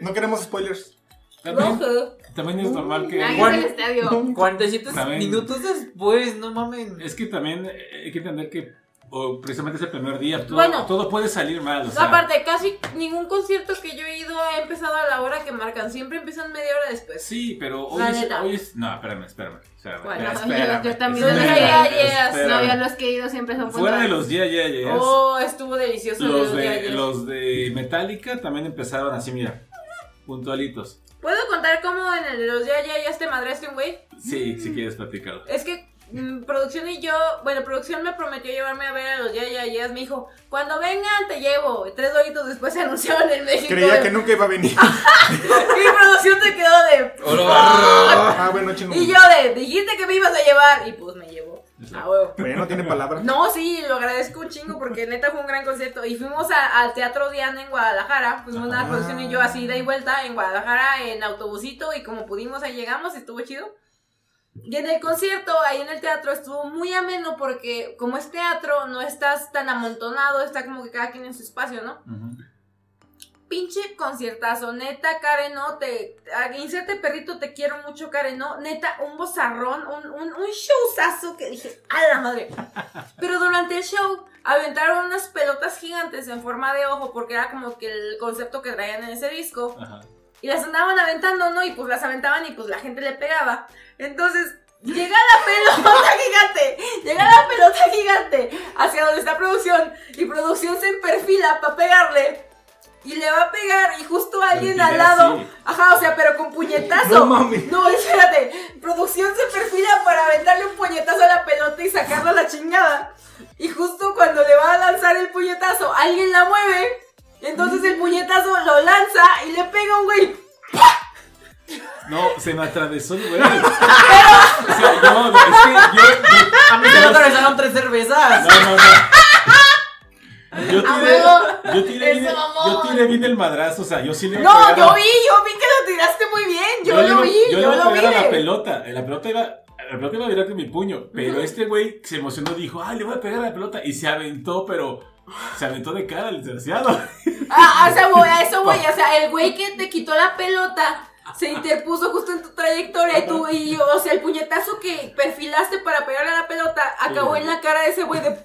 No queremos spoilers. Rojo. También es normal que... Bueno. es el estadio. 47 También- minutos después, no mamen. Es que también eh, hay que entender que o precisamente ese primer día todo, Bueno. todo puede salir mal. O sea, aparte, casi ningún concierto que yo he ido ha empezado a la hora que marcan. Siempre empiezan media hora después. Sí, pero hoy es, hoy es- No, espérame, espérame. espérame, Bueno, espérame, yo- espérame, yo también Los lo ya, dije. ya, ya, espérame. No, ya los que he ido siempre son Fuera de puntuales. los ya, ya, ya. Oh, estuvo delicioso. los, de, día ayer. los de Metallica también empezaron así, mira, puntualitos. ¿Puedo contar cómo en el de los ya, ya, ya este madreaste un güey? Sí, si quieres platicarlo. Es que mm, producción y yo, bueno, producción me prometió llevarme a ver a los ya, ya, ya. Me dijo, cuando vengan te llevo. Y tres doritos después se anunciaron en México. Creía que nunca iba a venir. Y producción se quedó de. Ah, bueno, chino. Y yo de, dijiste que me ibas a llevar. Y pues me llevó. A huevo. Bueno, tiene palabra. No, sí, lo agradezco un chingo porque neta fue un gran concierto. Y fuimos a- al Teatro Diana en Guadalajara. Fuimos una Ah. producción y yo así de y vuelta en Guadalajara en autobusito. Y como pudimos, ahí llegamos, estuvo chido. Y en el concierto, ahí en el teatro, estuvo muy ameno porque como es teatro, no estás tan amontonado, está como que cada quien en su espacio, ¿no? Pinche conciertazo, neta, Karen, no, te, a- inserte perrito, te quiero mucho, Karen, no, neta, un bozarrón, un, un, un showzazo que dije, a la madre. Pero durante el show aventaron unas pelotas gigantes en forma de ojo, porque era como que el concepto que traían en ese disco, Ajá. y las andaban aventando, ¿no? Y pues las aventaban y pues la gente le pegaba. Entonces, llega la pelota gigante, llega la pelota gigante hacia donde está producción, y producción se perfila para pegarle. Y le va a pegar y justo alguien Pero al lado. sí. Ajá, o sea, pero con puñetazo. No mames. No, espérate. Producción se perfila para aventarle un puñetazo a la pelota y sacarla a la chingada. Y justo cuando le va a lanzar el puñetazo, alguien la mueve. Entonces el puñetazo lo lanza y le pega a un güey. No, se me atravesó el güey. O sea, yo, es que yo, yo- A mí se me atravesaron tres cervezas. No, no, no. Yo ¡A tiré, yo tiré, bien, yo tiré bien el madrazo, o sea, yo sí le No, a yo vi, yo vi que lo tiraste muy bien. Yo, lo vi, yo yo, le iba a lo vi. pegar a la pelota, la pelota iba, la pelota iba a virar con mi puño, pero este güey se emocionó, dijo, ah, le voy a pegar a la pelota, y se aventó, pero se aventó de cara el desgraciado. Ah, o sea, voy, a eso voy. O sea, el güey que te quitó la pelota se interpuso justo en tu trayectoria y tú y yo, o sea, el puñetazo que perfilaste para pegarle a la pelota acabó Sí. en la cara de ese güey de.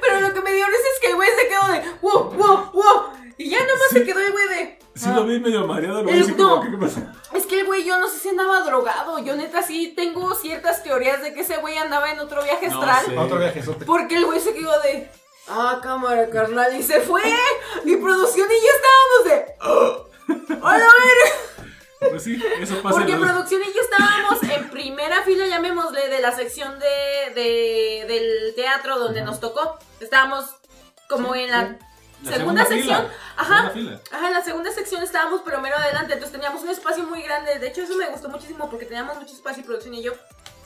Pero lo que me dio risa es que el güey se quedó de wow, wow, wow. Y ya nomás se quedó el güey de. Sí ah. lo vi medio mareado, lo El- así como, no. ¿qué pasa? Es que el güey, yo no sé si andaba drogado. Yo neta sí tengo ciertas teorías de que ese güey andaba en otro viaje No astral. sé. Otro viajezote. Porque el güey se quedó de. Ah, cámara, carnal. Y se fue. Y producción y yo estábamos de. ¡Hola, ver! Pues sí, eso pasa Porque en los- producción y yo estábamos en primera fila, llamémosle, de la sección de, de- del teatro donde nos tocó. Estábamos como en la. la segunda sección. fila, Ajá. segunda. Ajá, en la segunda sección estábamos, pero mero adelante. Entonces teníamos un espacio muy grande. De hecho, eso me gustó muchísimo porque teníamos mucho espacio y producción y yo.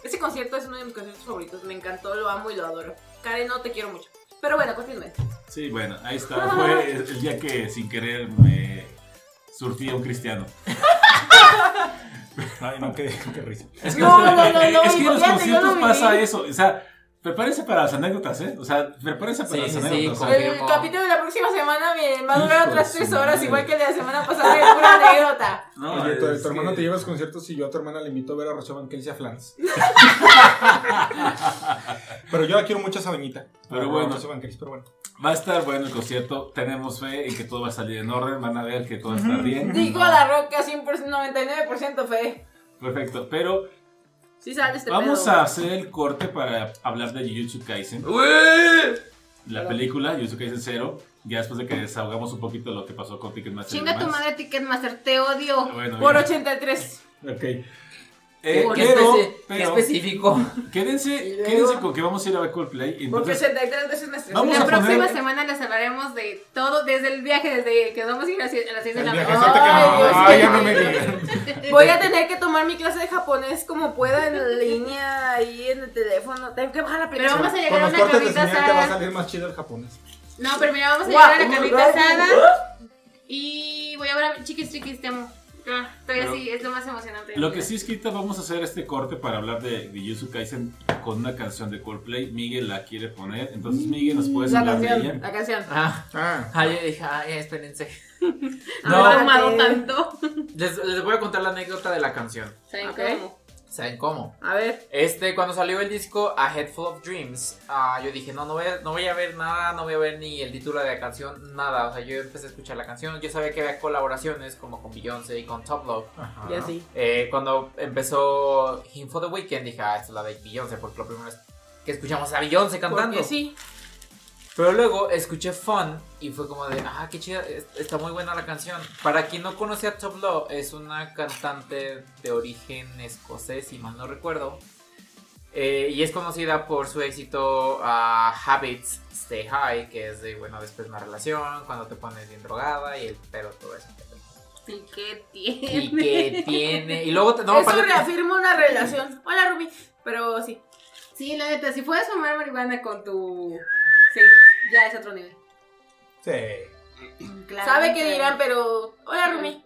Ese concierto es uno de mis conciertos favoritos. Me encantó, lo amo y lo adoro. Karen, no te quiero mucho. Pero bueno, continúen. Sí, bueno, ahí está. Fue el día que sin querer me surtí a un cristiano. Ay, no, qué, qué risa. Es que, No, no, no, no, es que en los conciertos pasa eso. O sea, prepárense para las anécdotas, ¿eh? O sea, prepárense para Sí, las sí, sí, anécdotas. sea, El capítulo de la próxima semana me va a durar otras tres horas, madre. igual que el de la semana pasada, de pura anécdota. no, Oye, tu, es tu hermano que- te lleva a los conciertos y yo a tu hermana le invito a ver a Rocha Banquels y a Flans. pero yo la quiero mucho a esa doñita. Pero bueno. Banquels, pero bueno. Va a estar bueno el concierto. Tenemos fe en que todo va a salir en orden. Van a ver que todo va a estar bien. Digo a la roca 100%, 99% fe. Perfecto. Pero Sí sale este vamos pedo. a hacer el corte para hablar de Jujutsu Kaisen. La película Jujutsu Kaisen 0. Ya después de que desahogamos un poquito lo que pasó con Ticketmaster. Chinga tu madre, Ticketmaster, te odio. Bueno, Por bien. 83. Ok. Eh, ¿Qué, pero, especi- qué pero específico? quédense, luego- quédense con que vamos a ir a ver Coldplay. Porque Entonces, 83 veces me estresé. Vamos la a próxima poner- semana les hablaremos de todo, desde el viaje, desde que vamos a ir a las 6 de la mañana. que Ay, no. Dios Ay, ya mío. no me digan. Voy a tener que tomar mi clase de japonés como pueda en línea ahí en el teléfono. Tengo que bajar la Pero aplicación. vamos a llegar a una carnita señal te va a asada. salir más chido el japonés. No, pero mira, vamos a llegar a la carnita asada. Y voy a ver a Chiquis Chiquis, te amo. Ah, estoy Pero- así, es lo más emocionante. de lo que sí es que ahorita vamos a hacer este corte para hablar de, de Jujutsu Kaisen con una canción de Coldplay. Miguel la quiere poner. Entonces, Miguel, ¿nos puedes La hablar de canción, ella? la canción. Ah, Ah, ah, yo dije, ay, espérense. Me No. he tanto. Les, les voy a contar la anécdota de la canción. ¿Saben Ok. cómo? ¿Saben cómo? A ver. Este, cuando salió el disco A Head Full of Dreams, ah, yo dije, no, no voy, a, no voy a ver nada, no voy a ver ni el título de la canción, nada. O sea, yo empecé a escuchar la canción, yo sabía que había colaboraciones como con Beyoncé y con Top Love. ajá. Ya sí. Eh, cuando empezó Him for the Weekend, dije, ah, esta es la de Beyoncé, porque lo primero es que escuchamos a Beyoncé cantando. Porque sí. Pero luego escuché Fun y fue como de, ah, qué chida, es- está muy buena la canción. Para quien no conoce a Top Law, es una cantante de origen escocés, si mal no recuerdo. Eh, y es conocida por su éxito a Habits Stay High, que es de, bueno, después de una relación, cuando te pones bien drogada y el pedo, todo eso. ¿Y qué tiene? Y que tiene. Y luego, te- no, Eso reafirma una relación. Hola, Rumi. Pero sí. Sí, la neta, si puedes fumar marihuana con tu... Sí, ya es otro nivel. Sí. Claro, Sabe qué claro. dirán, pero. Hola, Rumi.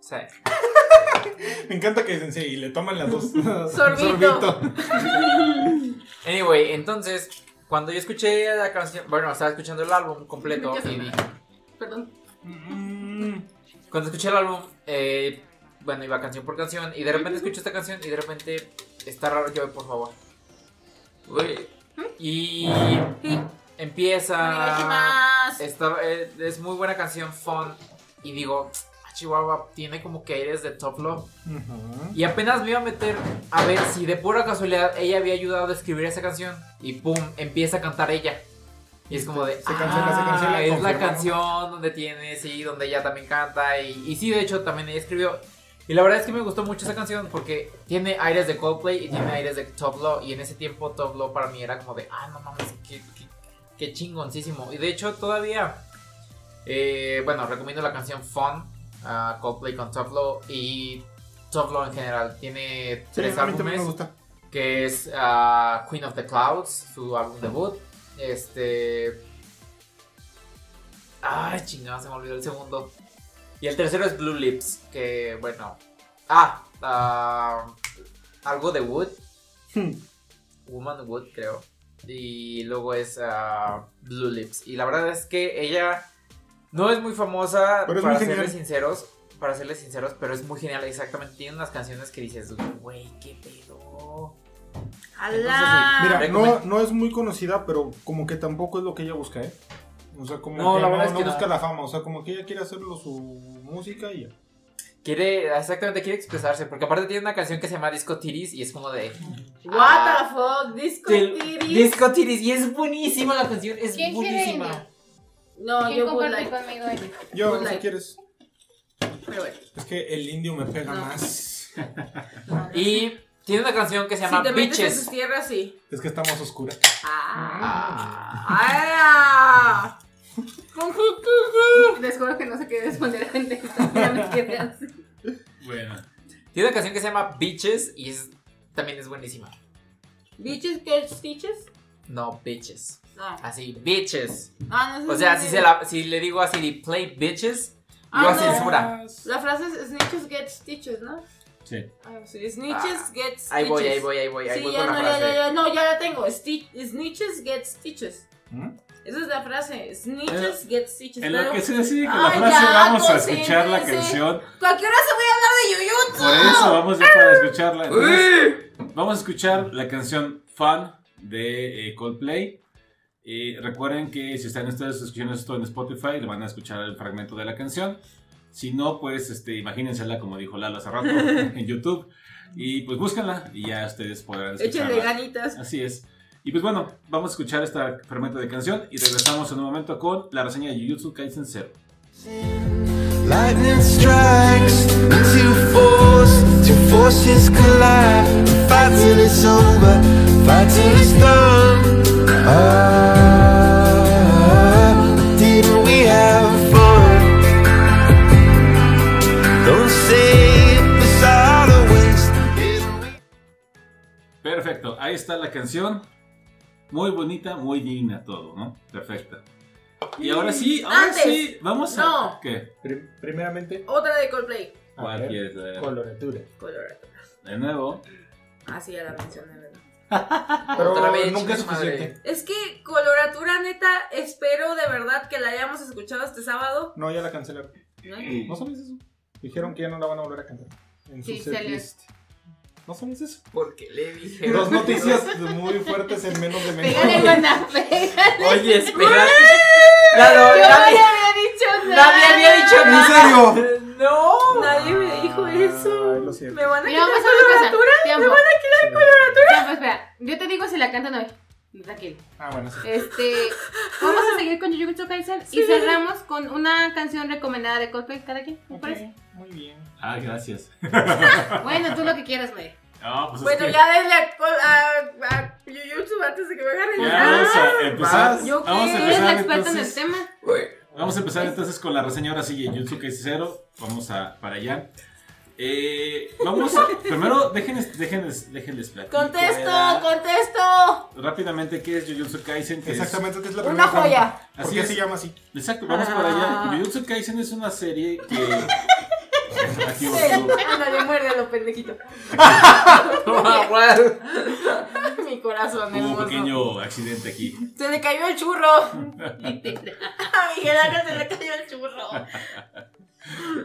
Sí. Me encanta que dicen sí y le toman las dos. Sorbito. Anyway, entonces, cuando yo escuché la canción, bueno, estaba escuchando el álbum completo y dije, Perdón. Mm, Cuando escuché el álbum, eh, bueno, iba canción por canción y de repente escucho esta canción y de repente está raro yo, por favor. Uy. Y empieza. Está, eh, es muy buena canción, fun. Y digo, "Ah, Chihuahua tiene como que aires de Top Love. Y apenas me iba a meter a ver si de pura casualidad ella había ayudado a escribir esa canción. Y pum, empieza a cantar ella. Y es como de. Se cancela, se "Ah, cancela, es la confirmamos". canción donde tiene, sí, donde ella también canta. Y, y sí, de hecho, también ella escribió. Y la verdad es que me gustó mucho esa canción porque tiene aires de Coldplay y tiene aires de Top Law. Y en ese tiempo Top Law para mí era como de, ah, no mames, qué, qué, qué chingoncísimo. Y de hecho, todavía, eh, bueno, recomiendo la canción Fun, a Coldplay con Top Law y Top Law en general. Tiene Sí, tres también me álbumes. gusta. que es ah, Queen of the Clouds, su álbum debut. Este. Ay, chingada, se me olvidó el segundo. Y el tercero es Blue Lips, que bueno. Ah, ah, algo de Wood. Hmm. Woman Wood, creo. Y luego es ah, Blue Lips. Y la verdad es que ella no es muy famosa, Pero es para muy genial. serles sinceros. Para serles sinceros, pero es muy genial, exactamente. Tiene unas canciones que dices, güey, qué pedo. ¡Alá! Mira, no, no es muy conocida, pero como que tampoco es lo que ella busca, ¿eh? O sea, como No, que la no, verdad es no que no. busca la fama, o sea, como que ella quiere hacerlo su música y ya. Quiere, exactamente, quiere expresarse. Porque aparte tiene una canción que se llama Disco Tiris y es como de. What the fuck, disco del- tiris. Disco Tiris y es buenísima la canción, es ¿Quién quiere buenísima. India? No, ¿Quién yo comparte Life. conmigo ella? Yo, Good si quieres. Pero bueno. Es que el indio me pega No. más. Y tiene una canción que se Si llama metes en Bitches. sus tierras, sí. Es que está más oscura. Ah. Ah. ¡Ah! Les juro que no sé qué responder a gente que. Bueno. Tiene una canción que se llama Bitches y es, también es buenísima. ¿Bitches get stitches? No, Bitches. No. Así, Bitches. Ah, no sé O sea, si se la, si le digo así de play Bitches, Ah, lo no. censura. La frase es snitches get stitches, ¿no? Sí. Ah, sí. Snitches Ah, get stitches. Ahí voy, ahí voy, ahí voy, ahí Sí, voy ya con no, la ya, frase. ya, ya, no, ya la tengo. Sti- snitches get stitches. ¿Mm? Esa es la frase. Snitches get stitches. En lo que se decide con la Ay, frase, ya, vamos a escuchar la canción. cualquier hora se voy a hablar de Yuyutsu. Por eso vamos ya para escucharla. Entonces, vamos a escuchar la canción Fun de eh, Coldplay. Y recuerden que si están ustedes escuchando esto en Spotify, le van a escuchar el fragmento de la canción. Si no, pues este, imagínensela, como dijo Lalo hace rato, en YouTube. Y pues búsquenla y ya ustedes podrán Échenle escucharla. ganitas. Así es. Y pues bueno, vamos a escuchar esta fragmento de canción y regresamos en un momento con la reseña de Jujutsu Kaisen 0. Lightning strikes two force, two forces collide. Fight till it's over, fight till it's done. Ah, didn't we have fun? Don't say it was all a waste. Didn't we? Perfecto, ahí está la canción. Muy bonita, muy digna todo, ¿no? Perfecta. Y ahora sí, ahora Antes. sí, vamos a... No. ¿Qué? Prim- primeramente, Otra de Coldplay. a ¿Cuál ver, quieres coloratura. Colorado. De nuevo. Ah, sí, ya la mencioné, ¿verdad? Pero Otra vez, nunca es chinga madre. suficiente. Es que coloratura, neta, espero de verdad que la hayamos escuchado este sábado. No, ya la cancelaron. ¿no? ¿No sabes eso? Dijeron que ya no la van a volver a cantar. En su Sí, salió. List. ¿No sabes eso? Porque le dije. Dos noticias muy fuertes en menos de menos. Pégale, buena, pégale. Oye, espera. Claro, Yo nadie, no había dicho nada. nadie había dicho ¿En nada. serio? No. Nadie me dijo eso. Ay, lo siento. ¿Me van a quitar coloratura? ¿Me van a quitar coloratura? Tiempo, espera. Yo te digo si la cantan hoy. Tranquilo. Ah, bueno, sí. Este, vamos a seguir con Jujutsu Kaisen y cerramos con una canción recomendada de Coldplay cada quien, ¿me Ok, parece? Muy bien. Ah, gracias. Bueno, tú lo que quieras, güey. No, pues es Bueno, que ya denle a, a, a antes de que me agarren. ya Ah, vamos a empezar. ¿yo qué? Vamos a Tú eres empezar la experta en el entonces. tema. Vamos a empezar entonces con la reseña ahora sí Kaisen 0. Vamos a para allá. Eh, vamos a, primero déjenles, déjenles, déjenles platicar. Contesto, contesto. Rápidamente, ¿qué es Jujutsu Kaisen? Que es- Exactamente, que es la Una primera joya. ¿Por Así qué es. se llama así? Exacto, vamos para allá. Ah. Jujutsu Kaisen es una serie que. Aquí. Ándale, muérdelo, pendejito. Mi corazón Hubo un hermoso. pequeño accidente aquí. Se le cayó el churro. A Miguel Ángel se le cayó el churro.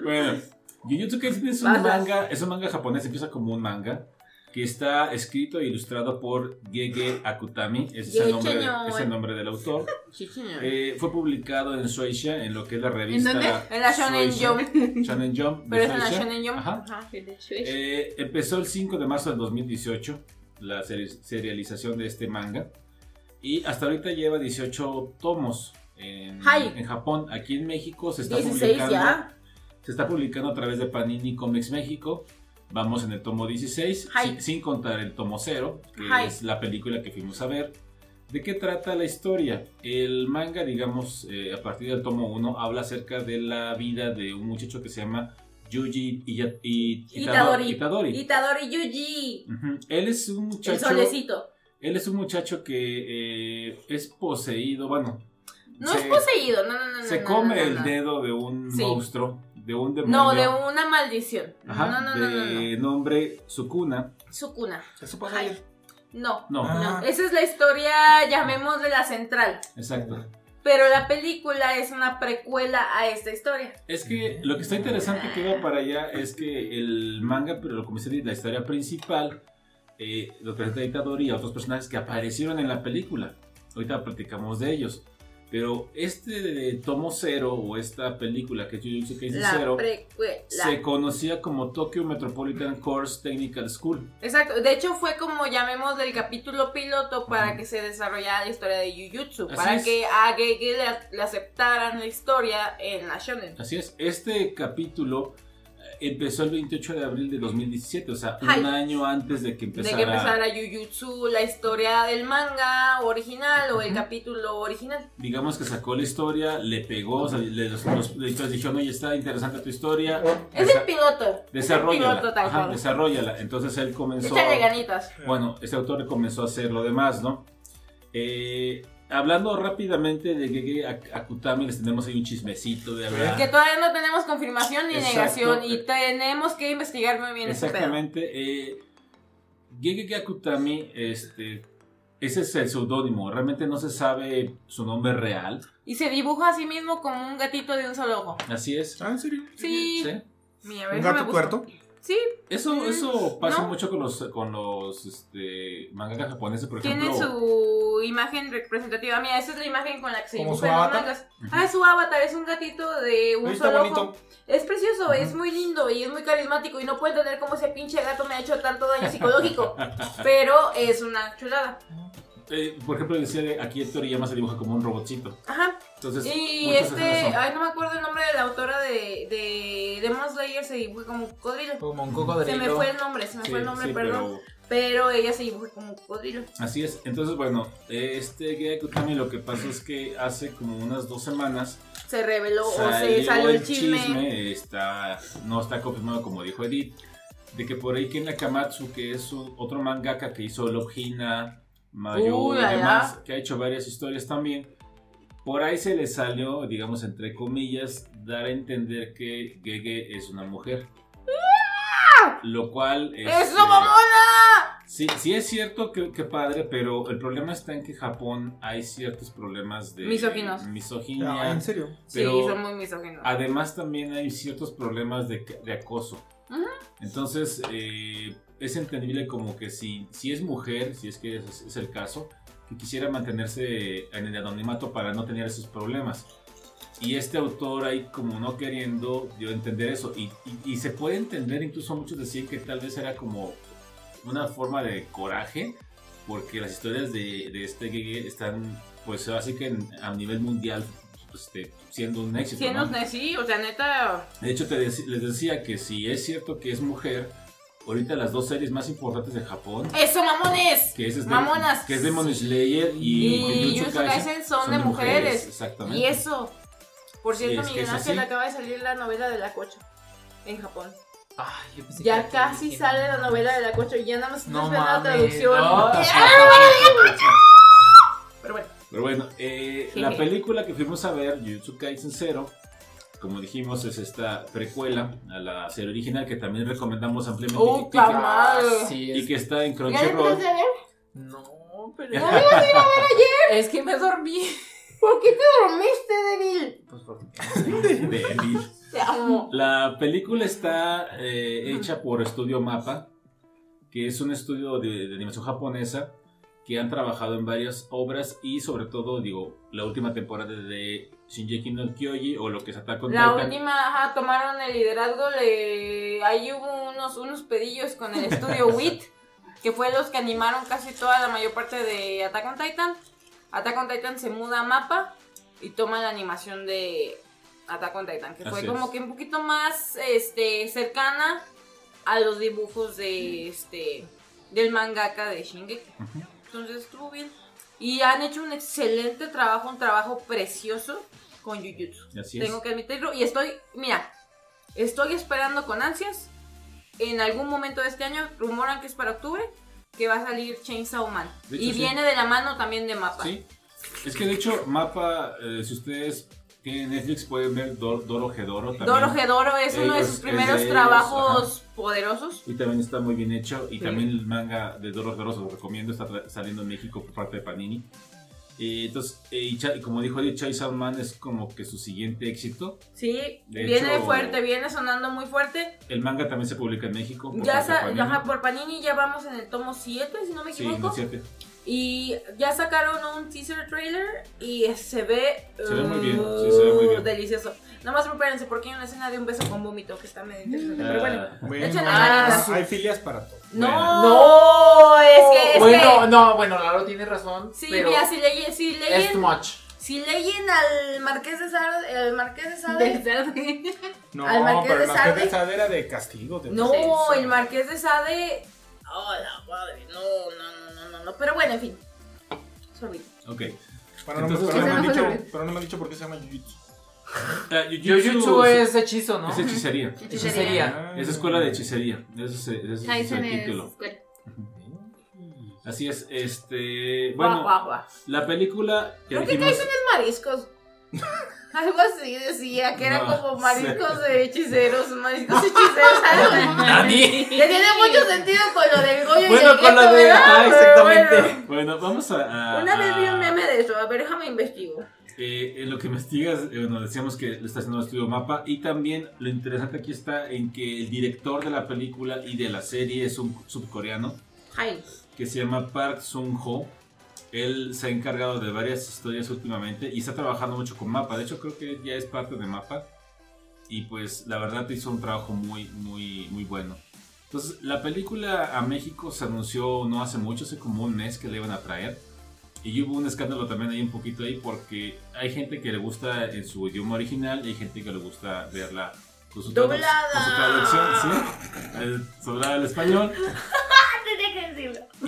Bueno, Jujutsu Kaisen es un Vas, vas. manga, es un manga japonés, empieza como un manga que está escrito e ilustrado por Gege Akutami, ese es el nombre, es el nombre del autor. Eh, fue publicado en Shueisha, en lo que es la revista dónde? En la Shonen. Jump. Shonen Jump. Pero es en la. Shonen Jump. Ajá. Ajá. Eh, empezó el 5 de marzo del 2018 la seri- serialización de este manga y hasta ahorita lleva 18 tomos en, en Japón. Aquí en México se está 16 publicando ya. se está publicando a través de Panini Comics México. Vamos en el tomo 16, Ay. sin, sin contar el tomo 0, que Ay. es la película que fuimos a ver. ¿De qué trata la historia? El manga, digamos, eh, a partir del tomo 1, habla acerca de la vida de un muchacho que se llama Yuji y, y, Itadori. Itadori. Itadori Yuji. Ujú. Él es un El muchacho. solecito. Él es un muchacho que eh, es poseído, bueno. No se, es poseído, no, no, no. Se no, come no, no, el dedo de un Sí. monstruo, de un demonio. No, de una maldición. Ajá, no, no, no, no, de no. nombre Sukuna. Su cuna. Eso pasa Ay. ayer. No. No, Ah. No, esa es la historia, llamémosle la central. exacto. Pero la película es una precuela a esta historia. Es que lo que está interesante que va para allá es que el manga, pero lo comencé la historia principal, eh, lo presenta Itadori y a otros personajes que aparecieron en la película. Ahorita platicamos de ellos. Pero este de tomo cero o esta película que es Jujutsu Kaisen Zero se conocía como Tokyo Metropolitan Course Technical School. Exacto, de hecho fue como llamémosle el capítulo piloto para que se desarrollara la historia de Jujutsu, Así para es. que a Gege le, le aceptaran la historia en la shonen. Así es, este capítulo empezó el 28 de abril de 2017, o sea, Ay. un año antes de que De empezara. que empezara Jujutsu, la historia del manga original o el capítulo original. Digamos que sacó la historia, le pegó, o sea, le- los, los editores dijeron, oye, está interesante tu historia. Es desa- el piloto. Es el Desarrollala. piloto Ajá, desarrollala. Entonces él comenzó. Échale ganitas. Bueno, este autor comenzó a hacer lo demás, ¿no? Eh, hablando rápidamente de Gege Ak- Akutami, les tenemos ahí un chismecito de hablar. Que todavía no tenemos confirmación ni Exacto. negación y tenemos que investigar muy bien ese pedo. Exactamente. Eh, Gege Akutami, este, ese es el seudónimo. Realmente no se sabe su nombre real. Y se dibuja a sí mismo como un gatito de un solo ojo. Así es. Ah, ¿en serio? Sí. ¿Sí? Mira, ¿Un gato tuerto? Sí, Eso, eso pasa ¿No? mucho con los, con los este, mangakas japoneses, por tiene ejemplo. su imagen representativa. Mira, esa es la imagen con la que se ¿Como dibuja su en los avatar? mangas. Ah, es su avatar, es un gatito de un solo bonito. ojo. Es precioso, es muy lindo y es muy carismático y no puedo entender cómo ese pinche gato me ha hecho tanto daño psicológico. pero es una chulada. Eh, por ejemplo, decía de aquí el Toriyama se dibuja como un robotcito. Ajá. Entonces, Y este, ay, no me acuerdo el nombre de la autora de, de Demon Slayer, se dibuja como un cocodrilo. Como un Se cocodrilo. me fue el nombre, se me Sí, fue el nombre, sí, perdón. pero Pero... ella se dibuja como un cocodrilo. así es. Entonces, bueno, este Gege Akutami lo que pasó es que hace como unas dos semanas Se reveló o se salió el chisme. está, no está confirmado como dijo Edith, de que por ahí Ken Nakamatsu, que es otro mangaka que hizo Love Hina, Mayo Uy, y la, demás, que ha hecho varias historias también, por ahí se le salió, digamos, entre comillas, dar a entender que Gege es una mujer. Lo cual es... ¡Eso, eh, mamona! Sí, sí es cierto que, que padre, pero el problema está en que en Japón hay ciertos problemas de Misóginos. misoginia. Ah, ¿En serio? Pero- sí, son muy misóginos. Además también hay ciertos problemas de, de acoso. Ujú. Entonces eh, es entendible como que si, si es mujer, si es que es, es el caso, que quisiera mantenerse en el anonimato para no tener esos problemas. Y este autor ahí como no queriendo dio a entender eso. Y, y- y se puede entender, incluso muchos decían que tal vez era como una forma de coraje, porque las historias de, de este Gege están pues así que en- a nivel mundial pues, este, siendo un éxito. Siendo ¿no? sí, o sea, neta. De hecho, te dec- les decía que si es cierto que es mujer, ahorita las dos series más importantes de Japón, ¡Eso, mamones! que es, de- Mamonas. que es Demon Slayer y, Y Jujutsu Jujutsu Kaisen son, de mujeres. Exactamente. Y eso. Por cierto, Miguel Ángel acaba de salir la novela de la cocha en Japón. Ay, yo pensé Ya que- casi sale la novela de la cocha y ya nada más No esperando la traducción. No. Pero bueno, Pero bueno, eh, la película que fuimos a ver, Jujutsu Kaisen Zero, como dijimos, es esta precuela a la serie original que también recomendamos ampliamente ¡Oh, que- la que- madre! Sí, y que está en ¿Ya Crunchyroll. empezaste a ver? No, pero... Ya. es que me dormí. ¿Por qué te dormiste, débil? Pues porque... Elite. Te amo. La película está eh, hecha por Estudio Mapa, que es un estudio de, de animación japonesa que han trabajado en varias obras y sobre todo, digo, la última temporada de Shinji no Kyoji o lo que es Attack on La Titan. última, ajá, tomaron el liderazgo, le... ahí hubo unos, unos pedillos con el estudio WIT, que fue los que animaron casi toda la mayor parte de Attack on Titan. Attack on Titan se muda a mapa y toma la animación de Attack on Titan, que fue Así como es. que un poquito más este, cercana a los dibujos de este del mangaka de Shingeki. Ujú. Entonces estuvo bien. Y han hecho un excelente trabajo, un trabajo precioso con Jujutsu. Así es. Tengo que admitirlo. Y estoy, mira, Estoy esperando con ansias. En algún momento de este año, rumoran que es para octubre, que va a salir Chainsaw Man. Hecho, y sí. viene de la mano también de Mapa. Sí. Es que de hecho, Mapa, eh, si ustedes tienen Netflix, pueden ver Dor- Doro Hedoro también. Doro Hedoro es uno de Ellos- sus primeros de ellos, trabajos poderosos. Y también está muy bien hecho. Y Sí. también el manga de Doro Hedoro se lo recomiendo. Está saliendo en México por parte de Panini. Eh, entonces, eh, y, como dijo Eddie, Chainsaw Man es como que su siguiente éxito. Sí, De viene hecho- fuerte, viene sonando muy fuerte. El manga también se publica en México. por Ya Panini. ajá, por Panini ya vamos en el tomo 7, si no me Sí, equivoco. no siete. Y ya sacaron un teaser trailer y se ve, Se ve muy bien, sí, se ve muy bien. delicioso. Nada más prepárense porque hay una escena de un beso con vómito que está medio interesante. Pero bueno. Ah, Bueno, hay- ganitas. hay filias para todo. No, No, es que es bueno, que- no, bueno, Lalo tiene razón. Sí, pero mira, si leyen, si es leyen, too much. si leyen al Marqués de Sade, el Marqués de Sade, De Sade. No, Al Marqués pero de el Marqués Sade. de Sade era de castigo. De no, el Marqués de Sade, oh la madre, no, no, no, no, no, pero bueno, en fin, Sorry. ok. Bueno, no, Entonces, pero, no me han ¿qué se dicho, pero no me han dicho por qué se llama Jujutsu. Ah, Jujutsu es hechizo, ¿no? es hechicería. Hechicería. Es escuela de hechicería. Ese es, ese es el título. escuela. Así es. Este. Bueno, guau, guau. la película que Creo que dijimos. Kaizen es mariscos. Algo así decía, que eran No como sé. mariscos de hechiceros, mariscos hechiceros. algo. Nani. Que tiene mucho sentido con lo del Goyo y Bueno, el con lo de. Ah, exactamente. bueno. Bueno, vamos a. a- Una vez vi un meme de eso, a ver, déjame investigo. eh, en lo que investigas, eh, bueno, decíamos que le está haciendo un estudio mapa. Y también lo interesante aquí está en que el director de la película y de la serie es un subcoreano que se llama Park Sung-ho. Él se ha encargado de varias historias últimamente y está trabajando mucho con Mapa. De hecho, creo que ya es parte de Mapa. Y pues la verdad hizo un trabajo muy, muy, muy bueno. Entonces, la película a México se anunció no hace mucho, hace como un mes que le iban a traer. Y hubo un escándalo también ahí un poquito ahí porque hay gente que le gusta en su idioma original y hay gente que le gusta verla con su, Doblada. con su traducción, ¿sí? El- doblada al español.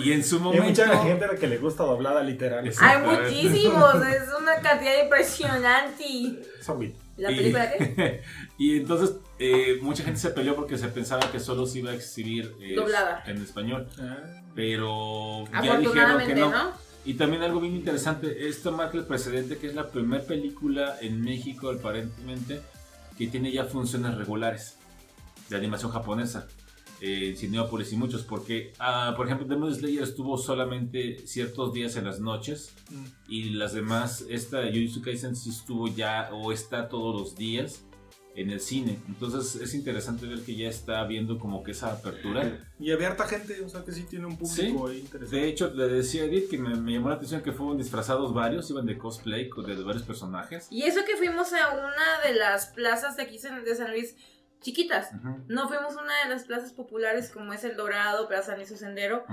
Y en su Hay momento... mucha gente a la que le gusta doblada literal. Hay muchísimos, es una cantidad impresionante. Zombie. ¿La Y- película qué? y entonces eh, mucha gente se peleó porque se pensaba que solo se iba a exhibir eh, Doblada. en español. Ah. Pero ya dijeron que no. ¿no? Y también algo bien interesante, esto marca el precedente que es la primera película en México aparentemente que tiene ya funciones regulares de animación japonesa. Eh, Cineópolis y muchos, porque ah, por ejemplo Demon Slayer estuvo solamente ciertos días en las noches Mm. y las demás, esta Jujutsu Kaisen sí estuvo ya o está todos los días en el cine. Entonces es interesante ver que ya está viendo como que esa apertura. Y había harta gente, o sea que sí tiene un público ahí interesante. De hecho, le decía a Edith que me, me llamó la atención que fueron disfrazados varios, iban de cosplay con- de varios personajes. Y eso que fuimos a una de las plazas de aquí de San Luis chiquitas. No fuimos a una de las plazas populares como es el Dorado, Plaza San Luis Sendero.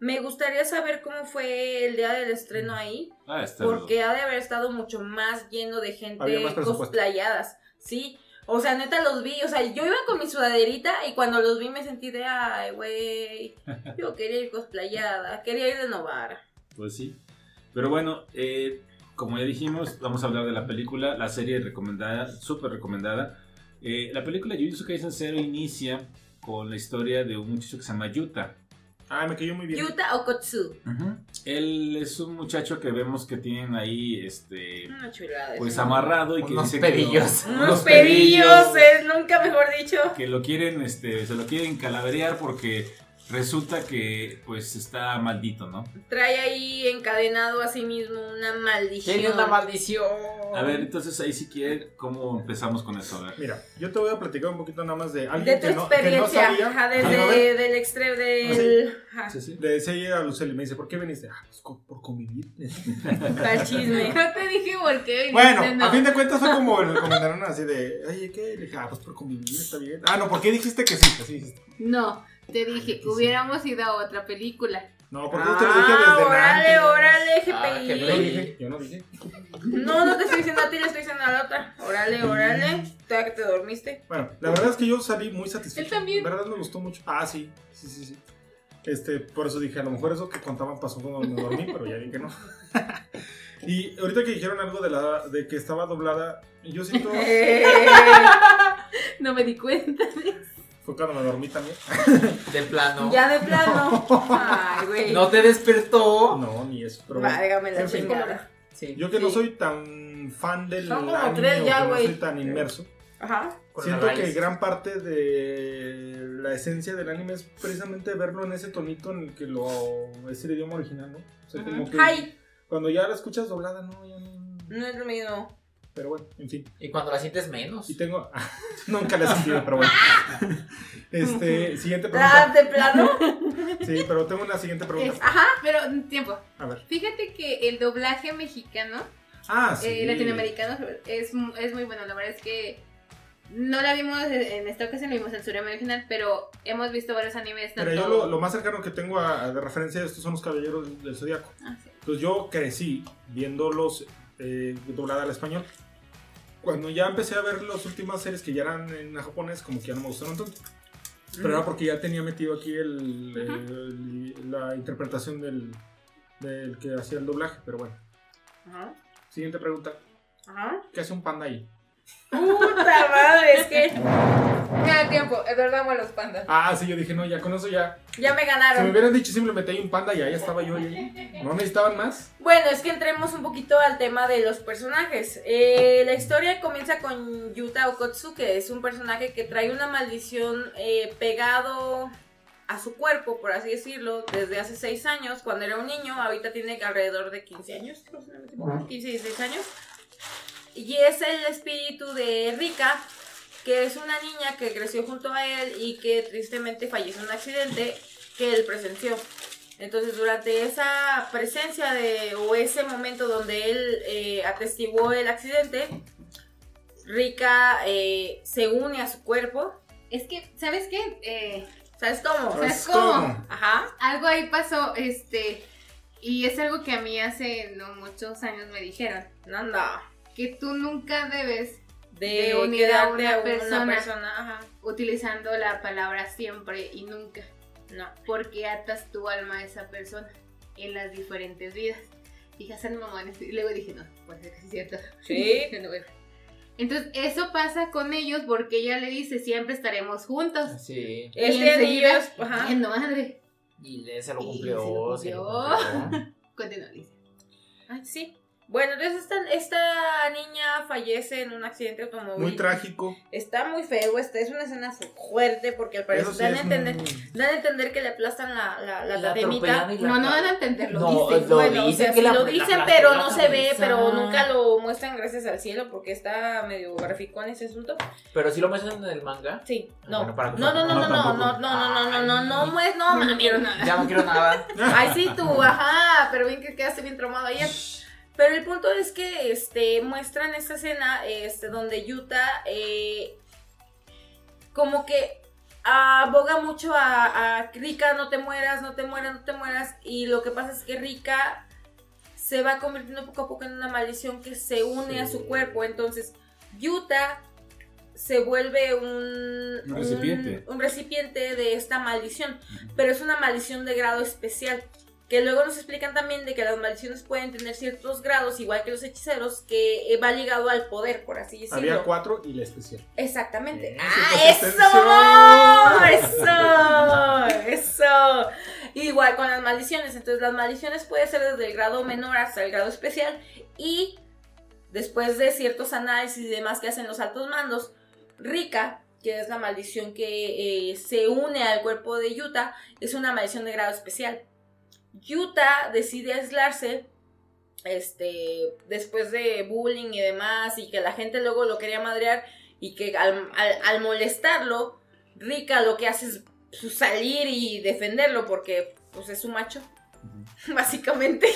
Me gustaría saber cómo fue el día del estreno ahí, Ah, porque ha de haber estado mucho más lleno de gente cosplayadas, ¿sí? O sea, neta los vi, o sea, yo iba con mi sudaderita y cuando los vi me sentí de, ay, güey, yo quería ir cosplayada, quería ir de Novara. Pues sí. Pero bueno, eh, como ya dijimos, vamos a hablar de la película, la serie recomendada, súper recomendada. Eh, la película Jujutsu Kaisen Zero inicia con la historia de un muchacho que se llama Yuta. Ah, me cayó muy bien. Yuta Okotsu. Él es un muchacho que vemos que tienen ahí, este, Una chulada. pues amarrado y que Unos dice que lo- pedillos. Unos pedillos, eh, nunca mejor dicho. que lo quieren, este, se lo quieren calaverear porque resulta que, pues, está maldito, ¿no? Trae ahí encadenado a sí mismo una maldición. Tiene una maldición. A ver, entonces ahí si quieren, ¿cómo empezamos con eso? A ver. Mira, yo te voy a platicar un poquito nada más de de alguien tu que no, que no experiencia, sabía. ajá, Ah, desde ¿no ves? del extremo del ajá, Sí, sí. Le decía ayer a Lucely, me dice, ¿por qué viniste? Ah, pues por convivir. para chisme. No te dije por qué. Bueno, viniste, no. a fin de cuentas fue como el comentaron así de, oye, ¿qué? Le dije, ah, pues por convivir, está bien. Ah, no, ¿por qué dijiste que sí? Así dijiste. No, te dije que hubiéramos ido a otra película. No, porque yo te lo dije Ah, desde órale, antes. órale, Ah, GPI. dije, yo no dije. No, no te estoy diciendo a ti, le estoy diciendo a la otra. Órale, órale. Todavía que te dormiste. Bueno, la verdad es que yo salí muy satisfecho. Él también. La verdad me gustó mucho. Ah, sí, sí, sí, sí. Este, por eso dije, a lo mejor eso que contaban pasó cuando me dormí, pero ya vi que no. y ahorita que dijeron algo de la de que estaba doblada, yo siento. Eh, No me di cuenta. Fue cuando me dormí también. De plano. Ya de plano. Ay, güey. No te despertó. No, ni eso. Pero bueno. Válgame la En fin. chingada. Sí. Yo que no soy tan fan del Son como anime tres ya, que no güey. soy tan inmerso. Ajá. Siento que raíz. gran parte de la esencia del anime es precisamente verlo en ese tonito en el que lo es el idioma original, ¿no? O sea, como que Ay, cuando ya la escuchas doblada, no, ya no. no es lo mismo. Pero bueno, en fin. Y cuando la sientes menos. Y tengo. Nunca la he sentido, pero bueno. Este, siguiente Ah, pregunta. de plano. Sí, pero tengo una siguiente pregunta. Es- Ajá, pero tiempo. A ver. Fíjate que el doblaje mexicano, Ah, sí. eh, latinoamericano, es, es muy bueno. La verdad es que no la vimos en esta ocasión, la vimos en su idioma original, pero hemos visto varios animes. Pero tanto- yo lo, lo más cercano que tengo a, a de referencia estos son los Caballeros del Zodiaco. Ah, sí. Entonces yo crecí viéndolos eh, doblada al español. Cuando ya empecé a ver las últimas series que ya eran en japonés, como que ya no me gustaron tanto. Pero era porque ya tenía metido aquí el, el- la interpretación del, del que hacía el doblaje. Pero bueno. Ajá. Siguiente pregunta. Ajá. ¿Qué hace un panda ahí? Puta madre, es que. Me da tiempo, es verdad, amo a los pandas. Ah, sí, yo dije, no, ya con eso ya. Ya me Si me ganaron. hubieran dicho simplemente hay un panda, ya, ya estaba yo ahí. ¿No necesitaban más? Bueno, es que entremos un poquito al tema de los personajes. Eh, la historia comienza con Yuta Okotsu, que es un personaje que trae una maldición eh, pegado a su cuerpo, por así decirlo, desde hace 6 años, cuando era un niño, ahorita tiene alrededor de 15 años, no sé, no me equivoco, 15, 16 años. Y es el espíritu de Rika, que es una niña que creció junto a él y que tristemente falleció en un accidente que él presenció. Entonces, durante esa presencia de, o ese momento donde él eh, atestiguó el accidente, Rika eh, se une a su cuerpo. Es que, ¿sabes qué? Eh, ¿Sabes cómo? ¿Sabes cómo? Ajá. algo ahí pasó, este, y es algo que a mí hace no muchos años me dijeron, Anda. que tú nunca debes De, De unir a una a persona. una persona. Ajá. utilizando la palabra siempre y nunca, No. porque atas tu alma a esa persona en las diferentes vidas. Dije, hacer mamones. Y luego dije, no, puede ser que sí es cierto. Sí. Entonces, eso pasa con ellos porque ella le dice, siempre estaremos juntos. Sí. Y Este anillo enseguida. Ajá. "Entiendo, madre. Y le- se lo Y cumplió. se se lo lo cumplió. Continúa, Alicia. Ay, sí. Bueno, entonces esta, esta niña fallece en un accidente automóvil. Muy trágico. Está muy feo, esta es una escena fuerte porque al parecer sí dan, a entender, muy- dan a entender que le aplastan la, la, la, La tatemita. No, no van a entenderlo. No, dicen. lo Bueno, o dicen sea, que sí la- lo dicen, pero no se ve, pero nunca lo muestran gracias al cielo porque está medio graficón ese asunto. Pero si lo mencionan en el manga. Sí, Ah, no. bueno, para que no, no, no, no, no, no, tampoco. no, no, no, no, no, no, no, mues- no, No, no mami. quiero nada. Ya no quiero nada. Ay, sí, tú, ajá, pero bien que quedaste bien traumado ayer. Pero el punto es que este, muestran esta escena este, donde Yuta eh, como que aboga mucho a, a Rika, no te mueras, no te mueras, no te mueras. Y lo que pasa es que Rika se va convirtiendo poco a poco en una maldición que se une a su cuerpo. Entonces, Yuta se vuelve un, Un recipiente. un recipiente de esta maldición. Pero es una maldición de grado especial. Que luego nos explican también de que las maldiciones pueden tener ciertos grados, igual que los hechiceros, que eh, va ligado al poder, por así decirlo. Había cuatro y la especial. Exactamente. Bien, ¡Ah, eso! ¡Eso! ¡Eso! Igual con las maldiciones. Entonces, las maldiciones pueden ser desde el grado menor hasta el grado especial. Y después de ciertos análisis y demás que hacen los altos mandos, Rika, que es la maldición que eh, se une al cuerpo de Yuta, es una maldición de grado especial. Yuta decide aislarse este, después de bullying y demás, y que la gente luego lo quería madrear, y que al, al- al molestarlo, Rika lo que hace es pues, salir y defenderlo, porque pues es su macho, básicamente.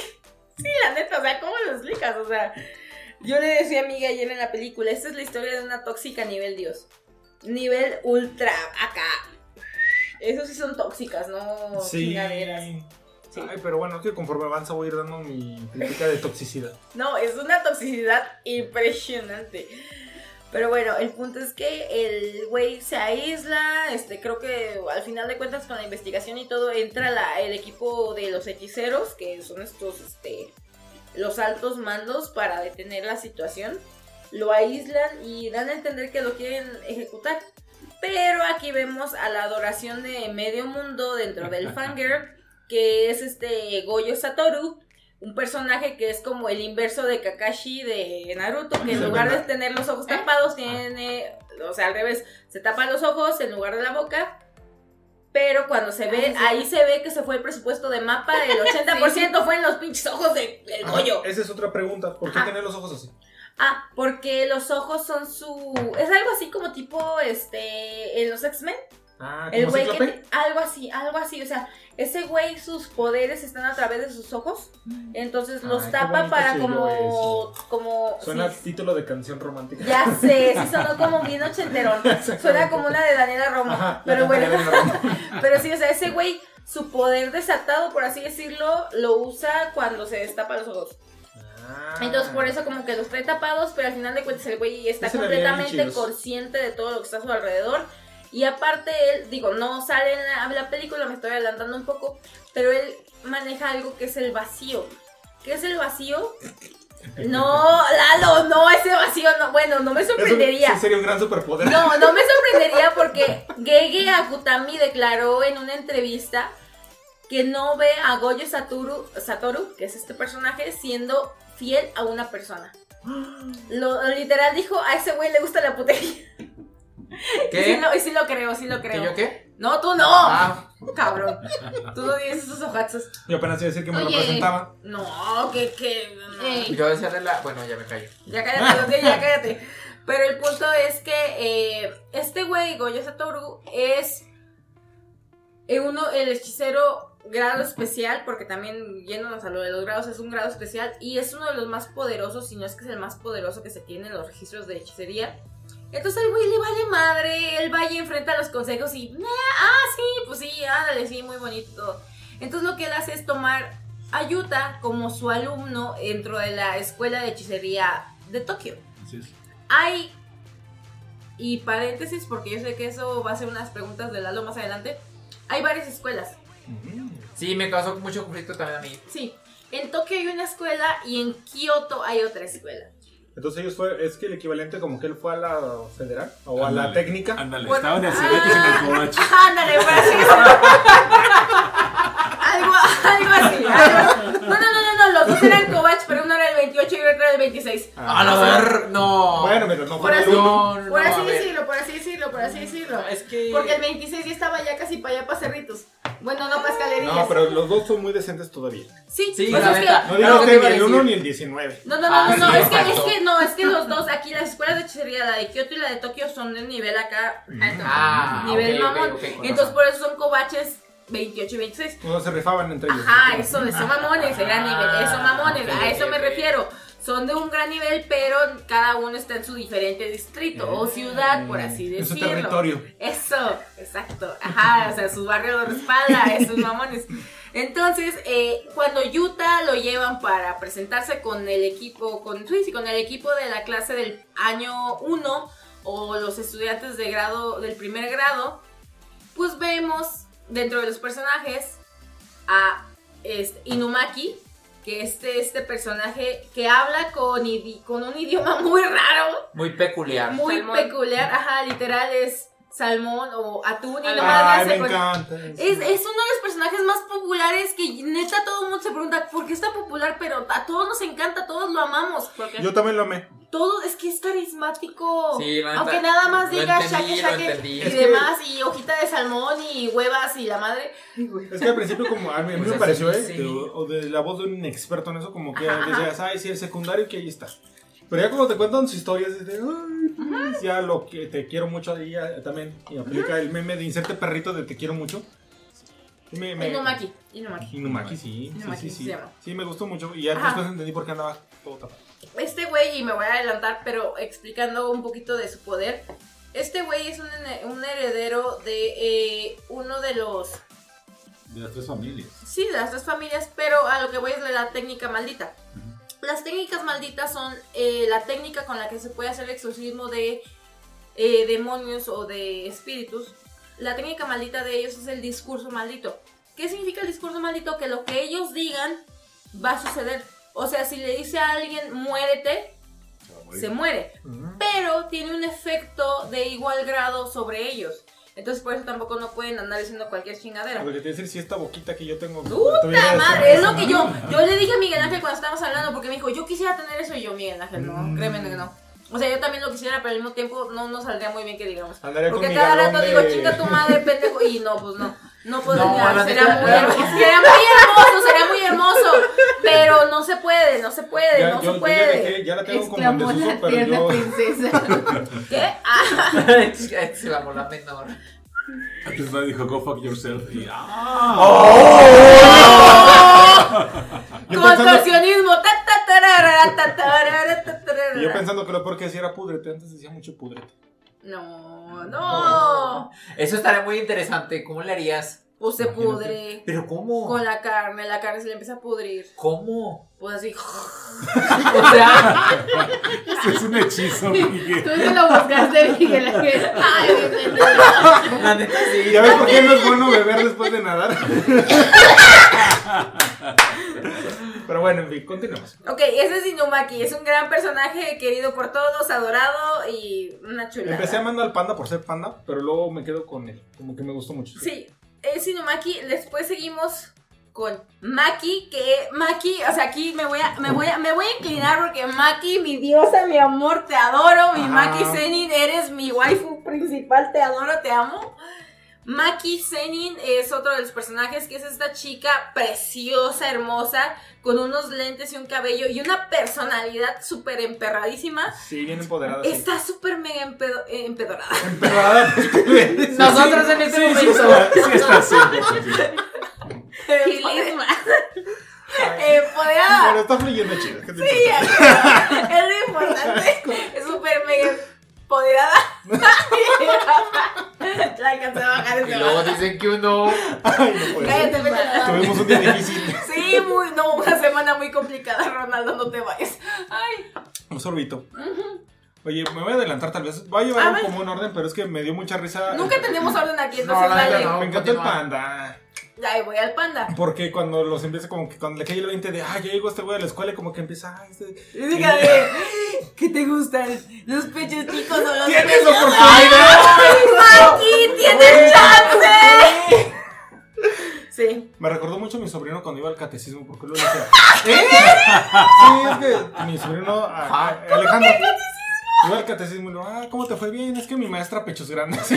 Sí, la neta, o sea, ¿cómo lo explicas? O sea, yo le decía a amiga ayer en la película, esta es la historia de una tóxica nivel Dios. Nivel ultra acá. Esos sí son tóxicas, no Sí. chingaderas. Sí. Ay, pero bueno, es que conforme avanza voy a ir dando mi crítica de toxicidad. No, es una toxicidad impresionante. Pero bueno, el punto es que el güey se aísla, este, creo que al final de cuentas con la investigación y todo entra la- el equipo de los hechiceros, que son estos, este, los altos mandos para detener la situación. lo aíslan y dan a entender que lo quieren ejecutar. Pero aquí vemos a la adoración de medio mundo dentro del fangirl, que es este Goyo Satoru, un personaje que es como el inverso de Kakashi de Naruto, que en lugar de tener los ojos tapados, tiene, o sea, al revés, se tapa los ojos en lugar de la boca. Pero cuando se ve, ahí se ve que se fue el presupuesto de mapa, el 80% fue en los pinches ojos de- Goyo. Esa es otra pregunta. ¿Por qué Ajá. tener los ojos así? Ah, porque los ojos son su. Es algo así como tipo este. En los X-Men. Ah, El ¿como güey que. Algo así, algo así. O sea, ese güey, sus poderes están a través de sus ojos. Entonces los Ay, tapa para como. Como. Suena sí, título de canción romántica. ya sé, sí sonó como bien ochenterón. Suena como una de Daniela Romo. Ajá, pero bueno. Pero sí, o sea, ese güey, su poder desatado, por así decirlo, lo usa cuando se destapa los ojos. Ah. Entonces por eso como que los trae tapados, pero al final de cuentas el güey está completamente consciente de todo lo que está a su alrededor. Y aparte él, digo, no sale en la, la película, me estoy adelantando un poco, pero él maneja algo que es el vacío. ¿Qué es el vacío? No, Lalo, no, ese vacío no, bueno, no me sorprendería. sería un gran superpoder. No, no me sorprendería porque Gege Akutami declaró en una entrevista que no ve a Goyo Satoru, Satoru, que es este personaje, siendo fiel a una persona. Lo, literal dijo, a ese güey le gusta la putería. Y sí, ¿Qué? lo, y sí lo creo, sí lo ¿Que creo. yo qué? No, tú no, Ah, cabrón. Tú no tienes esos ojazos. Yo apenas iba a decir que me Oye. representaba. No, que, que, no. Ey. yo decía de la. Bueno, ya me callo. Ya cállate, Gabriel, ya cállate. Pero el punto es que eh, este güey, Goyo Satoru, es eh, uno, el hechicero grado especial, porque también yéndonos a lo de los grados, es un grado especial y es uno de los más poderosos, si no es que es el más poderoso que se tiene en los registros de hechicería. Entonces al güey le vale madre, él va y enfrenta los consejos y, "Nah, ah, sí, pues sí, ándale, sí, muy bonito todo. Entonces lo que él hace es tomar a Yuta como su alumno dentro de la escuela de hechicería de Tokio. Así es. Hay, y paréntesis, porque yo sé que eso va a ser unas preguntas de Lalo más adelante, hay varias escuelas. Sí, me causó mucho conflicto también a mí. Sí, en Tokio hay una escuela y en Kioto hay otra escuela. Entonces ellos fue, es que el equivalente como que él fue a la federal o a la técnica. Ándale, Bueno, estaba en el ah. En el Covach. Ándale, por así decirlo. algo, algo así. algo- No, no, no, no, no, los dos eran Kovach, pero uno era el 28 y otro era el 26. A la ver, no. Bueno, pero no Por fue así- el uno. no, no, Por así decirlo, por así decirlo, por así decirlo. Es que. Porque el 26 ya estaba ya casi para allá para Cerritos. Bueno, no para escalerillas. No, pero los dos son muy decentes todavía. Sí, Sí, pues la es que- neta. No ¿qué que ni el decir? 1 ni el 19. No, no, no, Ah, no, no, es que, es que no, es que los dos aquí, las escuelas de hechicería, la de Kioto y la de Tokio, son de nivel acá alto. Ah, nivel mamón. ok, con Entonces por eso son cobaches 28 y 26. No se rifaban entre ellos. Ajá, eso, eso mamones, de gran nivel, eso mamones, Ah, a eso me refiero. Son de un gran nivel, pero cada uno está en su diferente distrito o ciudad, por así En su decirlo. territorio. Eso, exacto. Ajá, o sea, su barrio lo respalda, esos mamones. Entonces, eh, cuando Utah lo llevan para presentarse con el equipo, con, sí, con el equipo de la clase del año 1 o los estudiantes de grado, del primer grado, pues vemos dentro de los personajes a este, Inumaki, que este, este personaje que habla con, idi- con un idioma muy raro, Muy peculiar. muy Salmón. peculiar, ajá, literal es salmón o atún y Ay, hace me con- encanta. es, es uno de los personajes más populares que neta todo el mundo se pregunta por qué está popular, pero a todos nos encanta, todos lo amamos. Porque Yo también lo amé. todo es que es carismático. Sí, Aunque nada más diga shaque shaque y Es que- demás, y hojita de salmón y huevas y la madre. Es que al principio como a mí, a mí Pues me así, pareció, ¿eh? sí. De- o de la voz de un experto en eso, como que decías, ay, sí, el secundario que ahí está. Pero ya cuando te cuentan sus historias, dices, ay, pues, ya lo que te quiero mucho ahí ya también. Y aplica el meme de inserte perrito de te quiero mucho. Sí, me, me- Inumaki. Inumaki. Inumaki, sí, sí, Inumaki sí, se sí. llama. Sí, me gustó mucho. Y ya Ajá. después entendí por qué andaba todo tapado. Este güey, y me voy a adelantar, pero explicando un poquito de su poder. Este güey es un, un heredero de eh, uno de los De las tres familias. Sí, de las tres familias, pero a lo que voy es de la técnica maldita. Las técnicas malditas son eh, la técnica con la que se puede hacer exorcismo de eh, demonios o de espíritus. La técnica maldita de ellos es el discurso maldito. ¿Qué significa el discurso maldito? Que lo que ellos digan va a suceder. O sea, si le dice a alguien muérete, se muere. Pero tiene un efecto de igual grado sobre ellos. Entonces por eso tampoco no pueden andar diciendo cualquier chingadera. Porque te decir si esta boquita que yo tengo. ¡Puta madre! Es lo que yo, yo le dije a Miguel Ángel cuando estábamos hablando, porque me dijo, yo quisiera tener eso y yo, Miguel Ángel, no, Mm. créeme que no. O sea, yo también lo quisiera, pero al mismo tiempo no nos saldría muy bien que digamos. Andaría Porque cada rato de- digo, chinga tu madre, pendejo. Y no, pues no. No podría. No, neta- muy hermoso, sería muy hermoso, sería muy hermoso. Pero no se puede, no se puede, Ya, no yo, se yo ya, puede. dejé- ya la tengo como en Exclamó desuso, la pero tierna yo. princesa. ¿Qué? Ah, Exclamó la menor. Antes nadie dijo, go fuck yourself. Y, ah, Yo pensando, contorsionismo. Yo pensando que lo peor que decía era pudrete. Antes decía mucho pudrete. No, no. Eso estaría muy interesante. ¿Cómo le harías? Pues se Imagínate. pudre. ¿Pero cómo? Con la carne, la carne se le empieza a pudrir. ¿Cómo? Pues así. O sea, Eso es un hechizo, Miguel. Tú te lo buscaste, Miguel. Ay, la neta ¿Y sí. ya ves por qué no es bueno beber después de nadar? Pero bueno, en fin, continuemos. Ok, ese es Inumaki. Es un gran personaje querido por todos, adorado y una chulada. Empecé amando al panda por ser panda, pero luego me quedo con él. Como que me gustó mucho. Sí, es Inumaki. Después seguimos con Maki, que Maki, o sea, aquí me voy a, me voy a, me voy a inclinar porque Maki, mi diosa, mi amor, te adoro. Mi Ajá. Maki Zenin, eres mi waifu principal, te adoro, te amo. Maki Zenin es otro de los personajes que es esta chica preciosa, hermosa, con unos lentes y un cabello y una personalidad súper emperradísima. Sí, bien empoderada. Está súper mega empedo- eh, empedorada. Emperrada, pues. Nosotros en este Sí, momento. sí está sí. Empoderada. Pero está fluyendo chido. ¿qué te Sí, es lo importante. Es súper mega empoderada. La alcancé a bajar Y ese luego bajo. dicen que uno. Ay, no puede ser. Cállate, Tuvimos un día difícil. Sí, muy, no, una semana muy complicada, Ronaldo, no te vayas. Ay, Un sorbito. Oye, me voy a adelantar tal vez. Voy a llevar como un orden, pero es que me dio mucha risa. nunca tenemos orden aquí, No, entonces la dale. no. Me encantó el panda. Ahí voy al panda. Porque cuando los empieza como que cuando le cae el 20 de, ah, ya llegó este güey a la escuela como que empieza, ah, este... Y dígale, ¿qué te gustan? ¿Los pechos chicos o los ¡Tienes pechos oportunidad! ¡Maki, tienes chance! Sí. Me recordó mucho a mi sobrino cuando iba al catecismo, porque luego decía, ¿eh? Sí, es que mi sobrino, a- a- Alejandro, iba al catecismo y luego, ah, ¿cómo te fue bien? Es que mi maestra pechos grandes.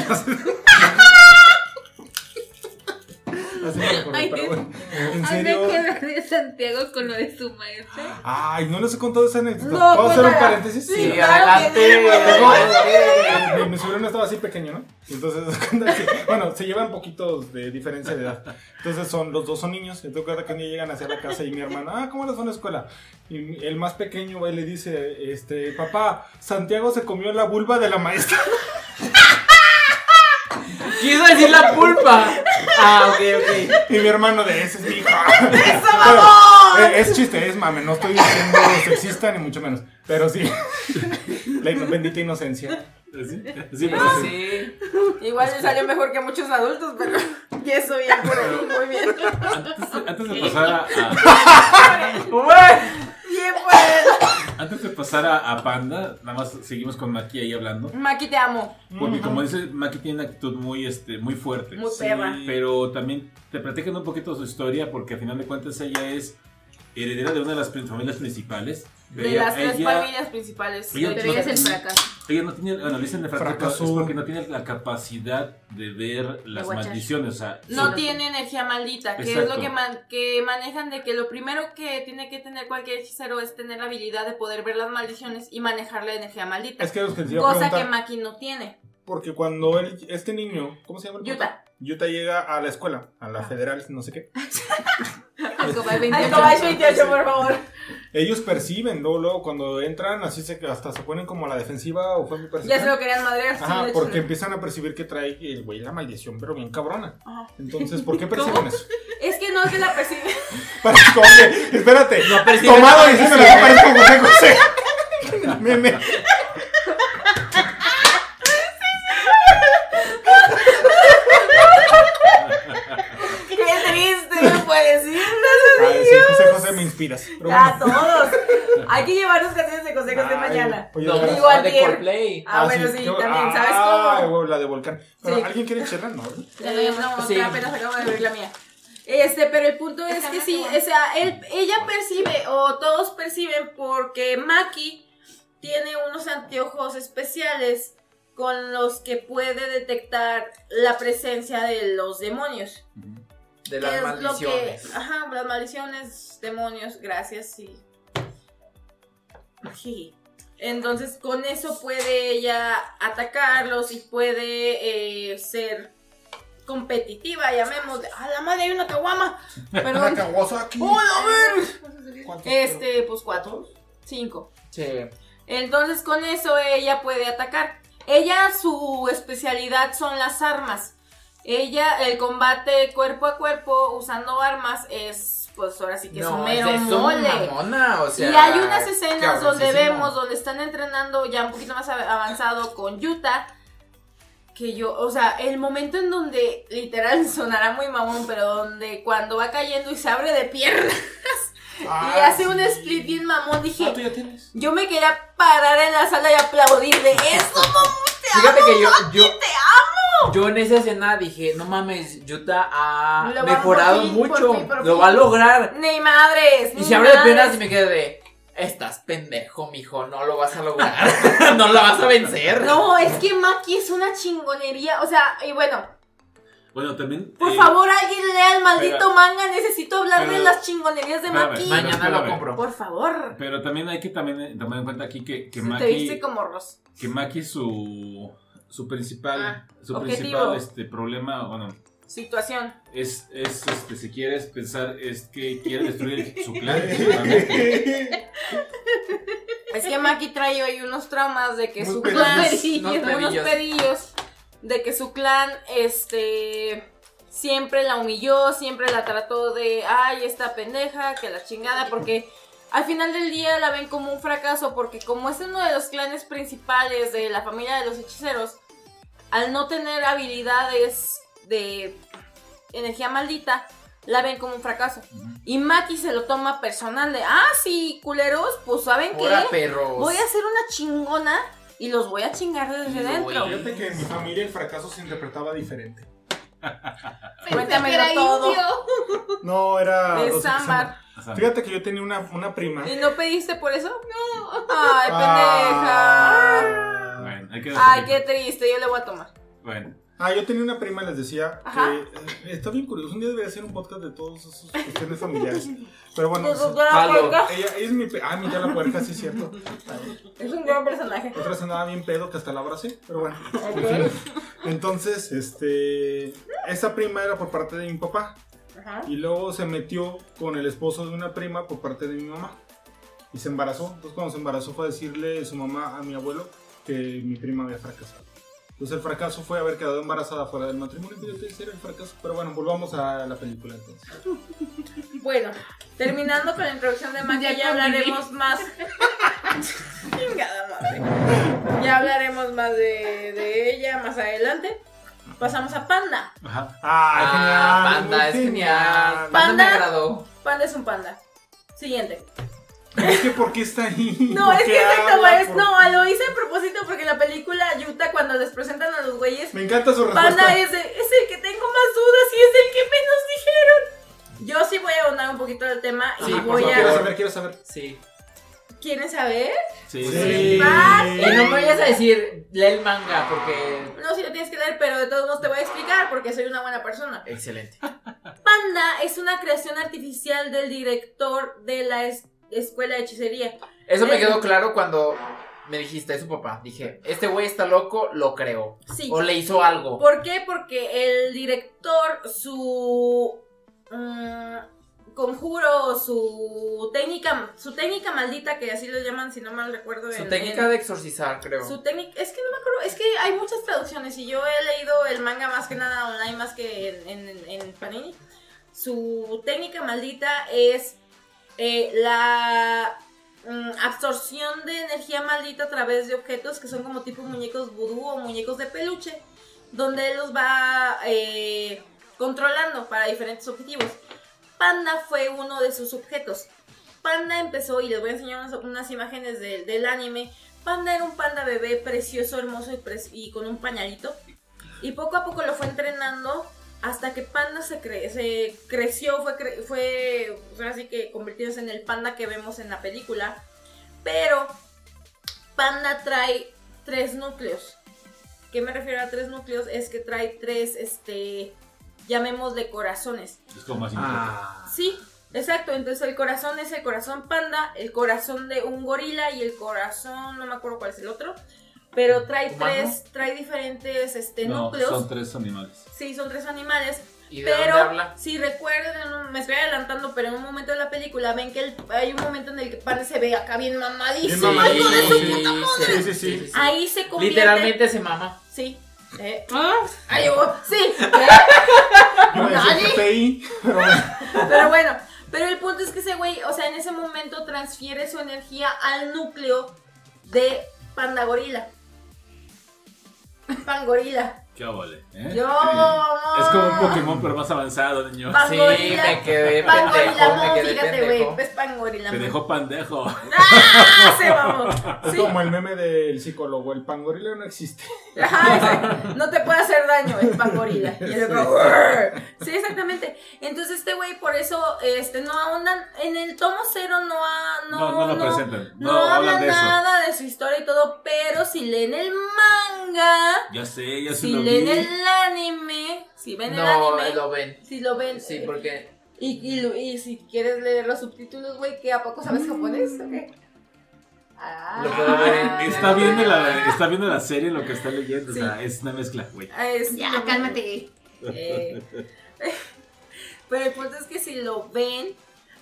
Me recordó, Ay, pero bueno, en serio... que la de Santiago con lo de su maestra. Ay, no les he contado esa anécdota. No, ¿Puedo hacer un paréntesis? Sí, Sí, adelante. adelante. Mi, mi sobrino estaba así pequeño, ¿no? Entonces, bueno, se llevan poquitos de diferencia de edad. Entonces, son los dos son niños. Entonces, cada que un día llegan hacia la casa y mi hermana, ah, ¿cómo les fue en la escuela? Y el más pequeño va y le dice, este, papá, Santiago se comió la vulva de la maestra. Quiso decir la pulpa. Ah, ok, ok. Y mi hermano de ese es mi hijo. ¡Eso, Pero, vamos! eh, es chiste, es mame, no estoy diciendo sexista ni mucho menos. Pero sí, la bendita inocencia. Sí, sí, Pues pero sí. sí. Igual le salió mejor que muchos adultos, pero y eso bien por ahí, muy bien. Antes, de- antes de pasar a, a- Bien pues. Antes de pasar a, a Panda, nada más seguimos con Maki ahí hablando. Maki, te amo. Porque como dice, Maki tiene una actitud muy, este, muy fuerte. Muy perra. Pero también te platican un poquito su historia porque al final de cuentas ella es heredera de una de las familias principales. De Ella- las tres ella- familias principales. ella- Pero ella es el fracaso. Ella no tiene, bueno, le dicen de fracaso, es porque no tiene la capacidad de ver las maldiciones. O sea, No sí. tiene energía maldita, que es lo que, man- que manejan de que lo primero que tiene que tener cualquier hechicero es tener la habilidad de poder ver las maldiciones y manejar la energía maldita. Es que los que cosa que Maki no tiene. porque cuando él, este niño, ¿cómo se llama? el? Yuta. Utah llega a la escuela, a la federal, no sé qué. Alcoba 28. Alcobash 28, por favor. Ellos perciben, luego, luego cuando entran, así se, hasta se ponen como a la defensiva o fue mi Ya percepción. se lo querían madrear. sí, Ajá, hecho, porque no. empiezan a percibir que trae el güey la maldición, pero bien cabrona. Ajá. Entonces, ¿por qué perciben eso? Es que no es que la percibe. Parezco, oye, espérate, perciben tomado la diciéndole que parezco José José. Meme. Qué triste, no puede decir. Ay, sí, José me inspiras. Pero A bueno, todos. Hay que llevarnos canciones de consejos de Ay, mañana. oye, No, de Digo, de. Coldplay. Ah, bueno, sí, qué- también, ¿sabes ah, cómo? la de Volcán. Pero, Sí. ¿alguien quiere chelar? No. Ya no, ya no, Sí. apenas acabo de abrir la mía. Este, pero el punto es que sí, o sea, él, ella percibe, o todos perciben, porque Maki tiene unos anteojos especiales con los que puede detectar la presencia de los demonios. De ¿Qué las lo maldiciones. que- ajá, las maldiciones, demonios, gracias, sí. Sí. Entonces, con eso puede ella atacarlos y puede eh, ser competitiva, llamémosle. ¡A la madre hay una caguama! Perdón. Kawasaki. ¡Hola, ver! ¿Cuántos? Este, pues cuatro. Cinco. Sí. Entonces con eso ella puede atacar. Ella, su especialidad son las armas. Ella, el combate cuerpo a cuerpo usando armas es, pues ahora sí que es un mero es mole. mamona, o sea. y hay unas escenas donde vemos, donde están entrenando ya un poquito más av- avanzado con Yuta. Que yo, o sea, el momento en donde, literal, sonará muy mamón, pero donde cuando va cayendo y se abre de piernas y Ah, hace un split bien mamón, dije, Ah, tú ya tienes. yo me quería parar en la sala y aplaudirle. ¡Eso, mamón! Fíjate que yo, yo, ¡Te amo! yo en esa escena dije, no mames, Yuta ha Lo mejorado fin, mucho, por fin, por lo fin. va a lograr. Ni madres. Y ni se abre de piernas y me quedé de, estás pendejo, mijo, no lo vas a lograr, no la vas a vencer. No, es que Maki es una chingonería. O sea, y bueno, Bueno, también. por eh, favor, alguien lea el maldito manga. Necesito hablar de las chingonerías de espérame, Maki. mañana- Mañana lo compro. Por favor. Pero también hay que también eh, tomar en cuenta aquí que, que Maki. te viste como Ross. que Maki su su principal Ah, su objetivo. principal este problema bueno Situación. es es este si quieres pensar es que quiere destruir su clan. Es que Maki trae hoy unos traumas de que Unos su clan. unos unos pedillos. De que su clan, este. Siempre la humilló, siempre la trató de. Ay, esta pendeja, que la chingada, porque. Al final del día la ven como un fracaso porque como es uno de los clanes principales de la familia de los hechiceros, al no tener habilidades de energía maldita, la ven como un fracaso. Y Maki se lo toma personal de, ah, sí, culeros, pues saben perros. voy a hacer una chingona y los voy a chingar desde dentro. Fíjate que en mi familia el fracaso se interpretaba diferente. Cuéntamelo Era todo. indio. No, era. De Sambar. Fíjate que yo tenía una, una prima. ¿Y no pediste por eso? No. Ay, Ah. pendeja. bueno, hay que Ay, qué triste, yo le voy a tomar. bueno Ah, yo tenía una prima, les decía Ajá. que eh, está bien curioso. Un día debería hacer un podcast de todos esos cuestiones familiares. Pero bueno, Pues, doctora Jalo. Puerca. ella, ella es mi. Ah, mi tía la puerca, sí es cierto. Es un gran personaje. Otra vez andaba bien pedo que hasta la abracé, pero bueno. Entonces, este. Esa prima era por parte de mi papá. Ajá. Y luego se metió con el esposo de una prima por parte de mi mamá. Y se embarazó. Entonces, cuando se embarazó, fue a decirle su mamá a mi abuelo que mi prima había fracasado. Entonces, el fracaso fue haber quedado embarazada fuera del matrimonio. Fíjate, ese era el fracaso. Pero bueno, volvamos a la película entonces. Bueno, terminando con la introducción de Maki, Ya ya, hablaremos más. Chingada madre. Ya hablaremos más de, de ella más adelante. Pasamos a Panda. ajá ¡Ah, Ah, genial! panda, es genial. Panda Panda. me agradó. Panda es un panda. Siguiente. Es que, ¿por qué está ahí? No, ¿Por es que exacto, habla? es, ¿Por- no, lo hice a propósito porque en la película Yuta cuando les presentan a los güeyes, Me encanta su respuesta. Panda es, de- es el que tengo más dudas y es el que menos dijeron. Yo sí voy a ahondar un poquito del tema y Sí, por voy Quiero a... saber, quiero saber. Sí. ¿Quieren saber? sí, Sí. Y no me vayas a decir, lee el manga, porque. No, si lo tienes que leer, pero de todos modos te voy a explicar porque soy una buena persona. Excelente. Panda es una creación artificial del director de la es- escuela de hechicería. Eso me quedó claro cuando me dijiste, es su papá. Dije, este güey está loco, lo creo. Sí. O le hizo algo. ¿Por qué? Porque el director, su mm, conjuro, su técnica, su técnica maldita, que así lo llaman, si no mal recuerdo. Su en- técnica en- de exorcizar, creo. Su técnica, es que no me acuerdo, es que hay muchas traducciones y yo he leído el manga más que nada online, más que en, en- en Panini. Su técnica maldita es eh, la mm, absorción de energía maldita a través de objetos que son como tipo muñecos vudú o muñecos de peluche, donde él los va eh, controlando para diferentes objetivos. Panda fue uno de sus objetos. Panda empezó, y les voy a enseñar unas, imágenes del- del anime. Panda era un panda bebé precioso, hermoso y, pres- y con un pañalito. Y poco a poco lo fue entrenando hasta que Panda se, cre- se creció, fue, cre- fue pues ahora sí que convirtiéndose en el panda que vemos en la película. Pero Panda trae tres núcleos. ¿Qué me refiero a tres núcleos? Es que trae tres, este, llamémosle corazones. Es como más importante. Ah. Sí, exacto. Entonces el corazón es el corazón panda, el corazón de un gorila y el corazón, no me acuerdo cuál es el otro. Pero trae ¿Humano? tres, trae diferentes este, no, núcleos. son tres animales. Sí, son tres animales. ¿Y de dónde Pero habla? si recuerdan, me estoy adelantando, pero en un momento de la película ven que el- hay un momento en el que Panda se ve acá bien mamadísimo. Sí, sí, sí. Ahí se convierte. Literalmente se mama. Sí. Eh, Ah, ay, oh, sí. eh. Pero bueno, pero el punto es que ese güey, o sea, en ese momento transfiere su energía al núcleo de Panda Gorila. Pangorila. Qué vale. ¿eh? Yo. Es como un Pokémon, pero más avanzado, niño. Sí, me quedé Pangorila, pendejo, me no, quedé fíjate, pendejo. güey. Es Pangorila. Te man. dejó pandejo. ¡Ah! Se mamó. Es Sí. como el meme del psicólogo, el pangorila no existe. Ajá, no te puede hacer daño el pangorila. Y el otro, sí, exactamente. Entonces este güey por eso este no ahondan en el tomo cero no ha, no, No, no lo presentan. no No, habla hablan de eso. nada de su historia y todo, pero si leen el manga, Ya sé, ya lo leen el anime, si ven el No, anime, lo ven. si lo ven, Sí, eh, porque y, y, si quieres leer los subtítulos, güey, ¿qué a poco sabes japonés o qué? Ah, Lo puedo ver en- Está viendo, la, está viendo la serie lo que está leyendo. Sí. O sea, es una mezcla, güey. Ah, es- ya, cálmate. Eh, pero el punto es que si lo ven,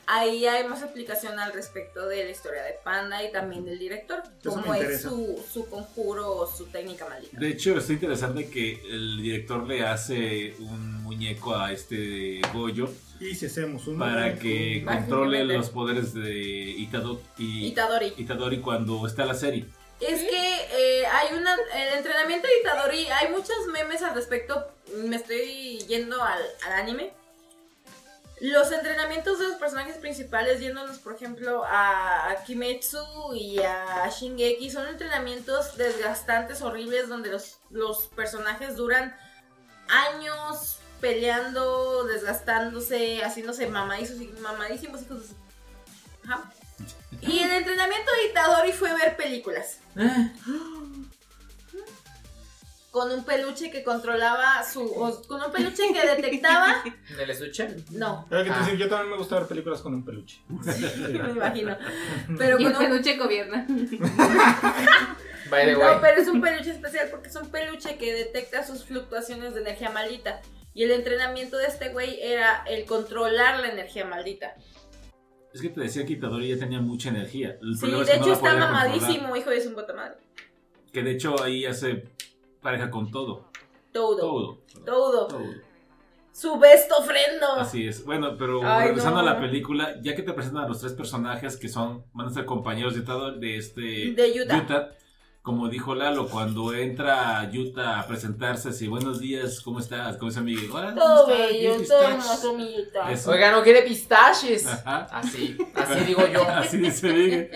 ahí hay más explicación al respecto de la historia de Panda y también del director, Eso cómo es su, su conjuro o su técnica maldita. De hecho, está interesante que el director le hace un muñeco a este Goyo Y si hacemos un. para que controle los poderes de Itado y Itadori. Itadori cuando está la serie. Es que eh, hay una. El entrenamiento de Itadori, hay muchos memes al respecto. Me estoy yendo al, al anime. Los entrenamientos de los personajes principales, yéndonos por ejemplo a, Kimetsu y a Shingeki, son entrenamientos desgastantes, horribles, donde los, los personajes duran años peleando, desgastándose, haciéndose mamadísimos y mamadísimos hijos de su- Ajá. Y el entrenamiento de Itadori fue ver películas con un peluche que controlaba su. o con un peluche que detectaba. ¿del estuche? No, Era que te Ah. yo también me gusta ver películas con un peluche. me imagino. Pero Y el con un. peluche gobierna. By the way. No, pero es un peluche especial porque es un peluche que detecta sus fluctuaciones de energía maldita. Y el entrenamiento de este güey era el controlar la energía maldita. Es que te decía que Itadori ya tenía mucha energía. El Sí, es de que hecho está mamadísimo, hijo de su puta madre. Que de hecho ahí hace pareja con todo. Todo. Todo. Todo. Todo. Su besto ofrendo. Así es. Bueno, pero Ay, regresando no. a la película, ya que te presentan a los tres personajes que son, van a ser compañeros de, de este De Utah. Como dijo Lalo, cuando entra Utah a presentarse, así, buenos días, ¿cómo estás? ¿Cómo está Miguel? Hola, Todo bello, Bien, todo mi Utah. Eso. Oiga, no quiere pistaches. Ajá. Así, así digo yo. Así dice Miguel.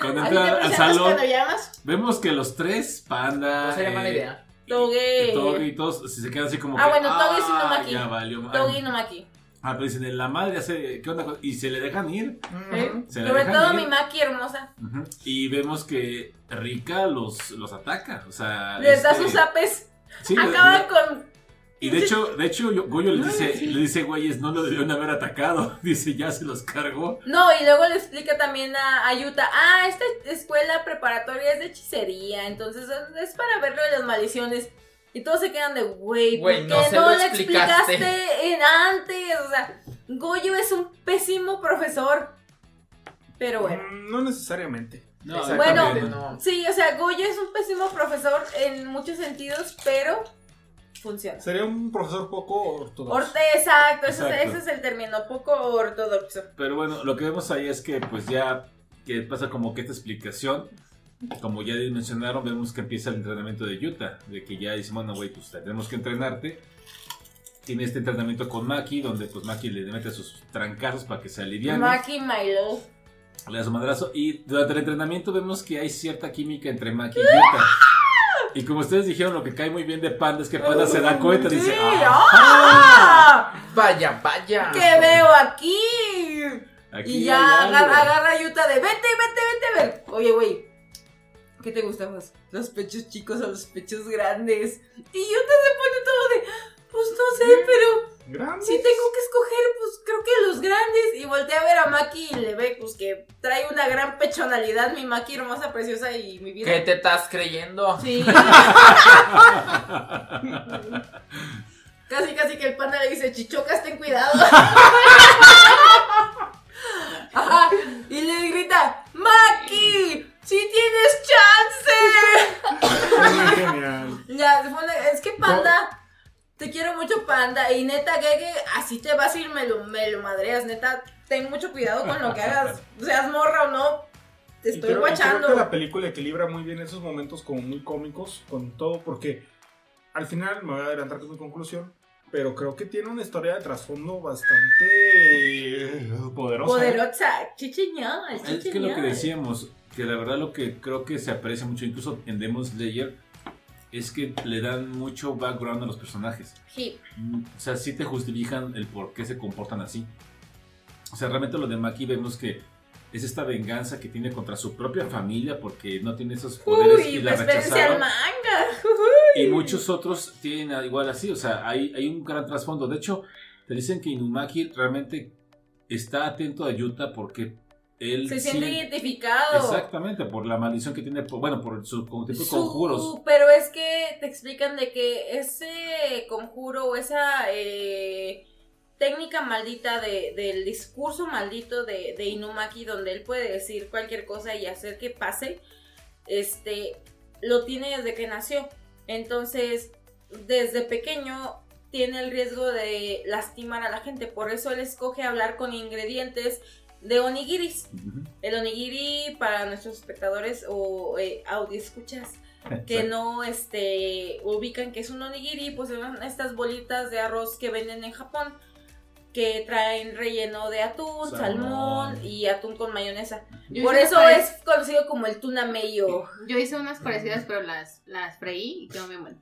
Cuando ¿Así te entra al salón, llamas? vemos que los tres, Panda, No sería mala eh, idea. Toge. y Toge y todos se quedan así como Ah, que, bueno, Toge es "Ah, Inumaki. ya valió mal". Togi no Maki. Ah, pero dicen, la madre hace, ¿qué onda? con-?" Y se le dejan ir. ¿eh? Se Sobre todo ir. mi Maki hermosa. Y vemos que Rika los, los ataca. O sea, Les da este, sus apes. sí, Acaban con. Y de hecho, de hecho, yo- Goyo le dice, le dice, güeyes, no lo debieron haber atacado. Dice, ya se los cargó. No, y luego le explica también a, a Yuta. Ah, esta escuela preparatoria es de hechicería. Entonces es, para ver lo de las maldiciones. Y todos se quedan de, güey, ¿por qué no se no lo le explicaste?" explicaste en antes? O sea, Goyo es un pésimo profesor. Pero bueno. Mm, No necesariamente. No, Bueno, no. Sí, o sea, Goyo es un pésimo profesor en muchos sentidos, pero funciona. Sería un profesor poco ortodoxo. Orte, exacto, ese, es- Exacto. ese es el término, poco ortodoxo. Pero bueno, lo que vemos ahí es que pues ya que pasa como que esta explicación, como ya mencionaron, vemos que empieza el entrenamiento de Utah, de que ya dice, bueno, güey, pues tenemos que entrenarte. Tiene este entrenamiento con Maki, donde pues Maki le mete sus trancazos para que se aliviane. Maki Milo. Le da su madrazo. Y durante el entrenamiento vemos que hay cierta química entre Maki y Yuta. Y como ustedes dijeron, lo que cae muy bien de Panda es que Panda se da cuenta y dice: ¡Ah! ¡ah! Vaya, vaya. ¿Qué veo aquí? Aquí y ya algo". agarra, agarra a Yuta de vente, vente, vente a ver. Oye, güey, ¿qué te gusta más? ¿Los pechos chicos o los pechos grandes? Y Yuta se pone todo de, pues no sé, pero Grande. si tengo que escoger, pues creo que los grandes. Y voltea a ver a Maki y le ve, pues que trae una gran pechonalidad, mi Maki hermosa, preciosa y mi vida. ¿Qué te estás creyendo? Sí. casi, casi que el panda le dice, chichocas, ten cuidado. Ajá, y le grita, Maki, si tienes chance. Muy genial. Ya, es que panda, te quiero mucho panda. Y neta, que, que así te vas a ir, me lo, me lo madreas. Neta, ten mucho cuidado con lo que hagas. Seas morra o no, te estoy creo- guachando. Creo que la película equilibra muy bien esos momentos como muy cómicos con todo, porque al final me voy a adelantar con mi conclusión, pero creo que tiene una historia de trasfondo bastante poderosa. ¿eh? Poderosa, chichiñón, Es que lo que decíamos, que la verdad lo que creo que se aprecia mucho, incluso en Demon Slayer, es que le dan mucho background a los personajes. Sí. Mm, O sea, sí te justifican el por qué se comportan así. O sea, realmente lo de Maki vemos que es esta venganza que tiene contra su propia familia porque no tiene esos poderes y Uy, la pues espérense al rechazaron. manga. Y muchos otros tienen igual así, o sea, hay, hay un gran trasfondo. De hecho, te dicen que Inumaki realmente está atento a Yuta porque él Se siente sí- identificado. Exactamente, por la maldición que tiene, bueno, por su con- tipo de Su- conjuros. pero es que te explican de que ese conjuro o esa eh, técnica maldita de- del discurso maldito de, de Inumaki, donde él puede decir cualquier cosa y hacer que pase, este, lo tiene desde que nació. Entonces, desde pequeño tiene el riesgo de lastimar a la gente. Por eso él escoge hablar con ingredientes de onigiris. El onigiri para nuestros espectadores o eh, audio escuchas que no este ubican que es un onigiri, pues son estas bolitas de arroz que venden en Japón que traen relleno de atún, salmón, Salmón. y atún con mayonesa. Yo Por eso es conocido como el tuna meyo. Yo hice unas parecidas, pero las, las freí y quedó bien bueno.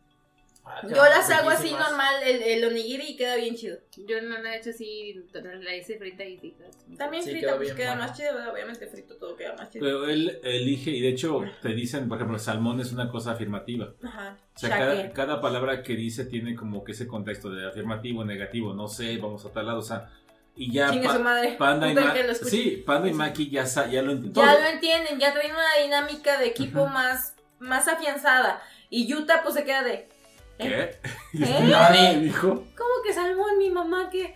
Yo las hago así normal, el, el onigiri y queda bien chido. Yo no la he hecho así, la hice frita y sí. También Sí, frita pues queda bueno. más chido, obviamente frito todo queda más chido. Pero él elige, y de hecho te dicen, por ejemplo, salmón es una cosa afirmativa. Ajá. O sea, cada, cada palabra que dice tiene como que ese contexto de afirmativo, negativo, no sé, vamos a tal lado, o sea, y ya Chingue Pa- su madre. Panda y Ma- sí, Panda y Maki ya, ya lo intentó. Ya lo entienden, ya traen una dinámica de equipo más, más afianzada. Y Yuta pues se queda de... ¿eh? ¿Qué? ¿Eh? Nadie dijo. ¿Cómo que salmón, mi mamá que...?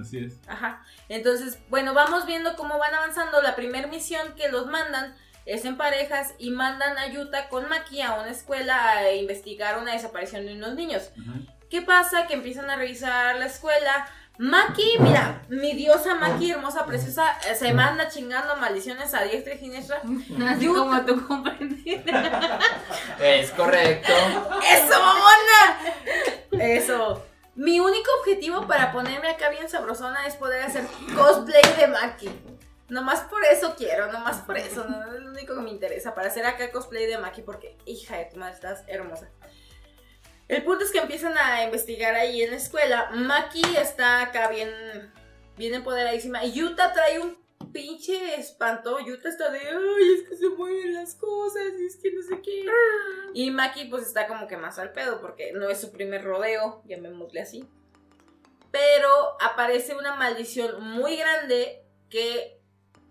Así es. Ajá. Entonces, bueno, vamos viendo cómo van avanzando. La primera misión que los mandan es en parejas y mandan a Yuta con Maki a una escuela a investigar una desaparición de unos niños. ¿Qué pasa? Que empiezan a revisar la escuela. Maki, mira, mi diosa Maki, hermosa, preciosa, eh, se manda chingando maldiciones a diestra y siniestra. Así como tú comprendiste. Es correcto. ¡Eso, mamona! Eso. Mi único objetivo para ponerme acá bien sabrosona es poder hacer cosplay de Maki. Nomás por eso quiero, nomás por eso. No es lo único que me interesa. Para hacer acá cosplay de Maki, porque hija de tu madre, estás hermosa. El punto es que empiezan a investigar ahí en la escuela. Maki está acá bien, bien empoderadísima. Y Yuta trae un pinche espanto. Yuta está de, ay, es que se mueven las cosas y es que no sé qué. Y Maki pues está como que más al pedo porque no es su primer rodeo, llamémosle así. Pero aparece una maldición muy grande que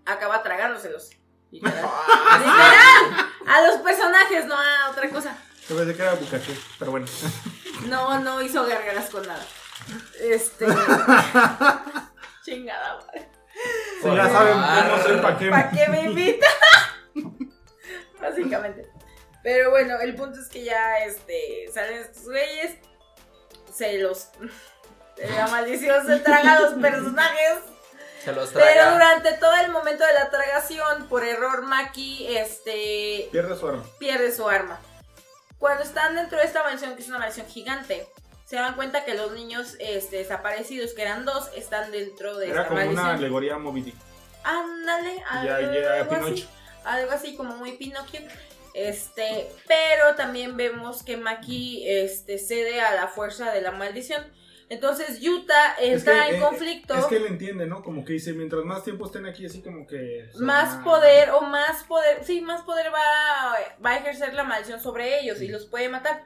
acaba tragándoselos. Literal. Literal. A los personajes, no a otra cosa. Yo pensé que era bucaché, pero bueno. No, no hizo gargaras con nada. Este. Chingada madre. Sí, ya saben cómo soy pa' qué. ¿Para qué me invita? Básicamente. Pero bueno, el punto es que ya este, salen estos güeyes. Se los. La maldición se traga a los personajes. Se los Pero traga. durante todo el momento de la tragación, por error, Maki este, Pierde su arma. pierde su arma. Cuando están dentro de esta mansión, que es una mansión gigante, se dan cuenta que los niños este, desaparecidos, que eran dos, están dentro de Era esta como una alegoría Moby. Ándale, Ya, algo, ya, así, algo así como muy Pinocchio. Este, pero también vemos que Maki este, cede a la fuerza de la maldición. Entonces Yuta Es que, entra en eh, conflicto. Es que él entiende, ¿no? Como que dice, mientras más tiempo estén aquí, así como que... o sea, más poder o más poder, sí, más poder va, va a ejercer la maldición sobre ellos y los puede matar.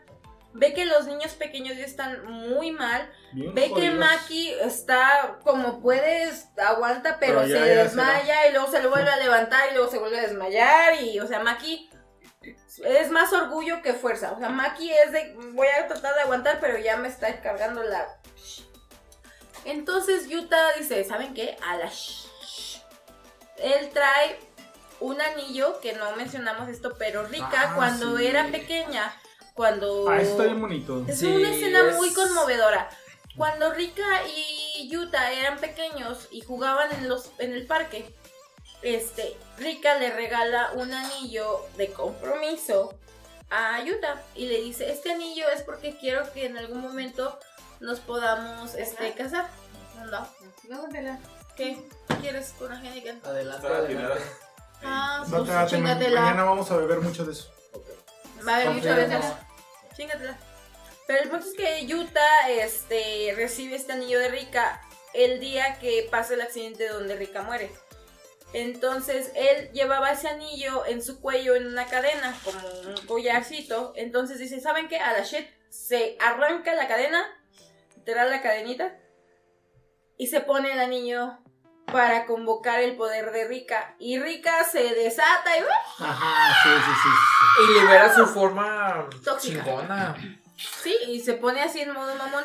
Ve que los niños pequeños ya están muy mal. bien Ve que. Maki está como puedes, aguanta, pero, Pero ya- se ya se desmaya y luego se lo vuelve a levantar y luego se vuelve a desmayar. Y, o sea, Maki es más orgullo que fuerza. O sea, Maki es de voy a tratar de aguantar, pero ya me está cargando la. Entonces Yuta dice: ¿Saben qué? A la. Él trae un anillo que no mencionamos esto, pero Rika, Ah, cuando sí. era pequeña, cuando. Ah, está bien bonito. Es Sí, una escena es- muy conmovedora. Cuando Rika y Yuta eran pequeños y jugaban en los en el parque, este Rika le regala un anillo de compromiso a Yuta y le dice, "Este anillo es porque quiero que en algún momento nos podamos este casar." No. No, Tela. ¿Qué quieres con Angélica? Adelante, adelante. Ah, No pues, te ma- chingatela. mañana vamos a beber mucho de eso. Va a haber muchas Confirmo. veces. Chingatela. Pero el punto es que Yuta este, recibe este anillo de Rika el día que pasa el accidente donde Rika muere. Entonces él llevaba ese anillo en su cuello en una cadena, como un collarcito. Entonces dice, ¿saben qué? A la shit se arranca la cadena, literal la cadenita, y se pone el anillo para convocar el poder de Rika. Y Rika se desata y Ajá, sí, sí, sí. Y libera su forma Tóxica. chingona. Sí, y se pone así en modo mamón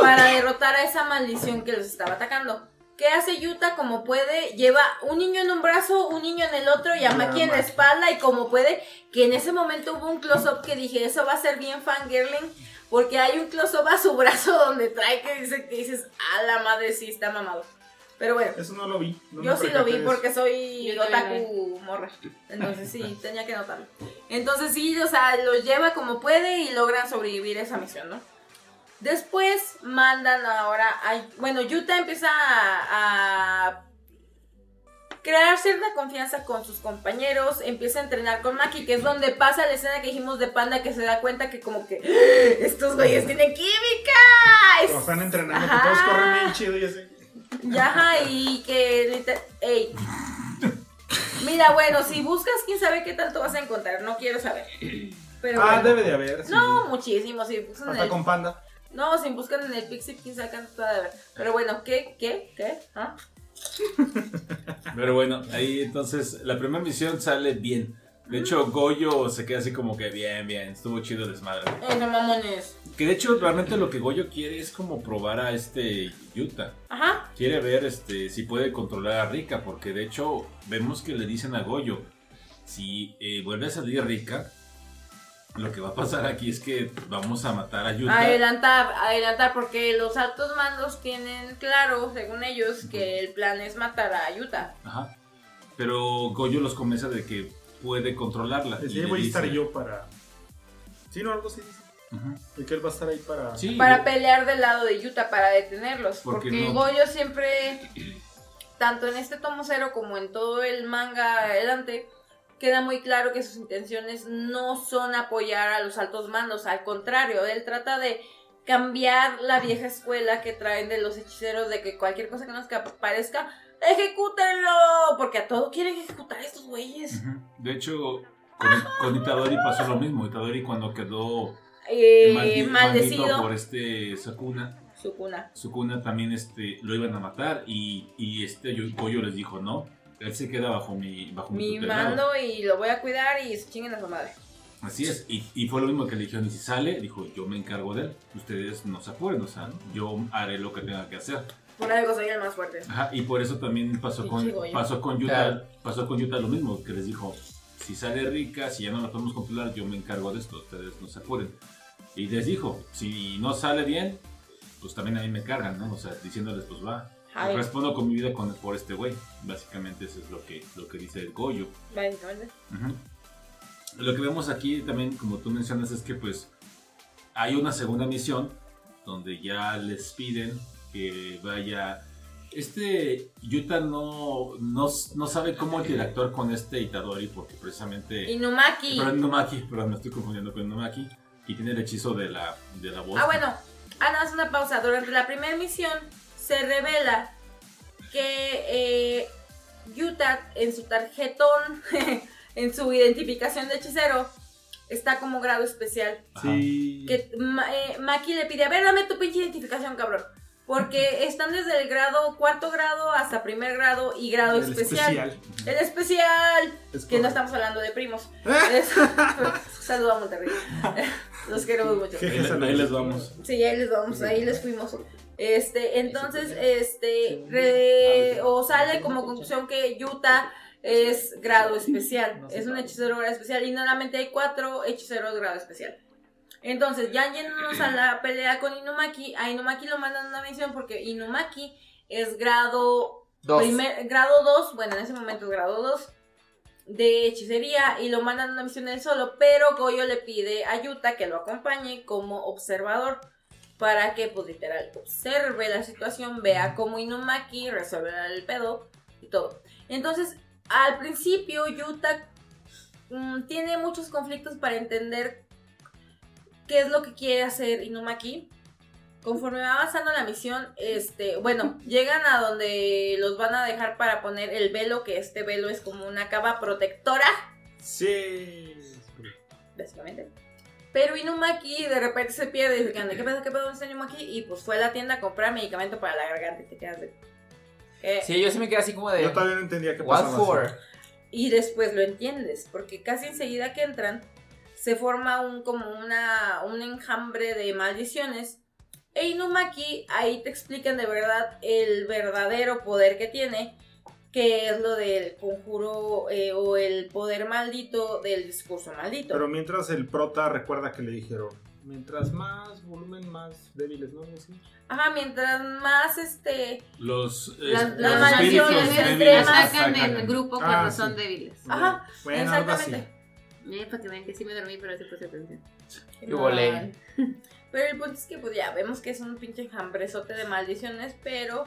para derrotar a esa maldición que los estaba atacando. ¿Qué hace Yuta? Como puede, lleva un niño en un brazo, un niño en el otro y a Maki en la espalda y como puede, que en ese momento hubo un close-up que dije, eso va a ser bien fangirling, porque hay un close-up a su brazo donde trae que dice que dices, a la madre sí está mamado. Pero bueno, Eso no lo vi. no yo sí lo vi porque soy otaku morra. Entonces sí, tenía que notarlo. Entonces sí, o sea, los lleva como puede y logran sobrevivir esa misión, ¿no? Después mandan ahora a... Bueno, Yuta empieza a, a crear cierta confianza con sus compañeros, empieza a entrenar con Maki, que es donde pasa la escena que dijimos de Panda, que se da cuenta que como que ¡Ah! estos güeyes tienen química. Están entrenando, que todos corren bien chido y así. Y Ajá, y que ey. Mira, bueno, si buscas, quién sabe qué tanto vas a encontrar. No quiero saber. Pero Ah, bueno. debe de haber. sí. No, muchísimo. En Hasta el... con panda. No, si buscan en el Pixie, quién sabe cuánto va a haber. Pero bueno, ¿qué? ¿Qué? ¿Qué? ¿Ah? Pero bueno, ahí entonces la primera misión sale bien. De hecho, Goyo se queda así como que bien, bien, estuvo chido el desmadre. Eh, no mamones. Que de hecho, realmente lo que Goyo quiere es como probar a este Yuta. Ajá. Quiere ver este si puede controlar a Rika, porque de hecho vemos que le dicen a Goyo, si eh, vuelve a salir Rika, lo que va a pasar aquí es que vamos a matar a Yuta. Adelantar, adelantar, porque los altos mandos tienen claro, según ellos, que el plan es matar a Yuta. Ajá. Pero Goyo los convence de que puede controlarla. y Sí, le voy a estar yo para. Sí, no, algo así dice. Ujú. De que él va a estar ahí para. Sí, para yo- pelear del lado de Yuta, para detenerlos. ¿Por qué Porque no? Goyo siempre, tanto en este tomo cero como en todo el manga adelante, queda muy claro que sus intenciones no son apoyar a los altos mandos. Al contrario, él trata de cambiar la vieja escuela que traen de los hechiceros de que cualquier cosa que nos ca- parezca, ejecútenlo. Porque a todo quieren ejecutar a estos güeyes. De hecho, con, con Itadori pasó lo mismo. Itadori cuando quedó Eh, maldecido. por este Sakuna, Sukuna. Sukuna también este, lo iban a matar y, y este Yo- Goyo les dijo, no, él se queda bajo mi, bajo mi, Mi tutelado". mando y lo voy a cuidar y se chinguen a su madre. Así es, y, y fue lo mismo que le dijeron, y si sale, dijo, yo me encargo de él, ustedes no se apuren, o sea, yo haré lo que tenga que hacer. Por algo soy el más fuerte. Ajá, y por eso también pasó con, pasó con Yuta, Claro. pasó con Yuta lo mismo, que les dijo, si sale rica, si ya no la podemos controlar, yo me encargo de esto, ustedes no se apuren. Y les dijo, si no sale bien, pues también a mí me cargan, ¿no? O sea, diciéndoles, pues va, Ay. respondo con mi vida con, por este güey. Básicamente eso es lo que, lo que dice el Goyo. Básicamente. Ujú. Lo que vemos aquí también, como tú mencionas, es que pues hay una segunda misión donde ya les piden que vaya este Yuta no, no, no sabe cómo interactuar con este Itadori porque precisamente... Inumaki. Pero Inumaki, perdón, me estoy confundiendo con Inumaki. Y tiene el hechizo de la, de la voz. Ah, bueno. Ah, no, es una pausa. Durante la primera misión se revela que eh, Yuta en su tarjetón, en su identificación de hechicero, está como grado especial. Sí. Que eh, Maki le pide, a ver, dame tu pinche identificación, cabrón. Porque están desde el grado cuarto grado hasta primer grado y grado El especial. El especial. Es Que no estamos hablando de primos. Es- Saludos a Monterrey. Los queremos mucho. Ahí, les vamos. Sí, ahí les vamos, ahí les fuimos. Este, entonces, este, re- o sale como conclusión que Yuta es grado especial, es un hechicero grado especial y normalmente hay cuatro hechiceros grado especial. Entonces, ya yéndonos a la pelea con Inumaki, a Inumaki lo mandan a una misión porque Inumaki es grado Dos. primer- grado 2, bueno, en ese momento es grado 2 de hechicería y lo mandan a una misión él solo, pero Goyo le pide a Yuta que lo acompañe como observador para que, pues literal, observe la situación, vea cómo Inumaki resuelve el pedo y todo. Entonces, al principio Yuta mm, tiene muchos conflictos para entender qué es lo que quiere hacer Inumaki. Conforme va avanzando la misión, este, bueno, llegan a donde los van a dejar para poner el velo, que este velo es como una capa protectora, Sí. básicamente. Pero Inumaki de repente se pierde y dice, ¿qué onda? ¿Qué pedo? ¿Qué pedo? ¿Dónde está Inumaki? Y pues fue a la tienda a comprar medicamento para la garganta y te quedas de... Sí, yo sí me quedé así como de. Yo todavía no entendía qué What pasaba. for? Y después lo entiendes, porque casi enseguida que entran, se forma un como una, un enjambre de maldiciones. E Inumaki, ahí te explican de verdad el verdadero poder que tiene, que es lo del conjuro eh, o el poder maldito del discurso maldito. Pero mientras el prota recuerda que le dijeron, mientras más volumen, más débiles, ¿no? Así. Ajá, mientras más este... Los, Las- las maldiciones débiles extremas atacan. en grupo Ah, cuando sí. son débiles. Ajá, Bueno, algo así. exactamente. Eh, para que vean que sí me dormí, pero sí puse atención. Qué volé. Pero el punto es que pues ya vemos que es un pinche enjambrezote de maldiciones, pero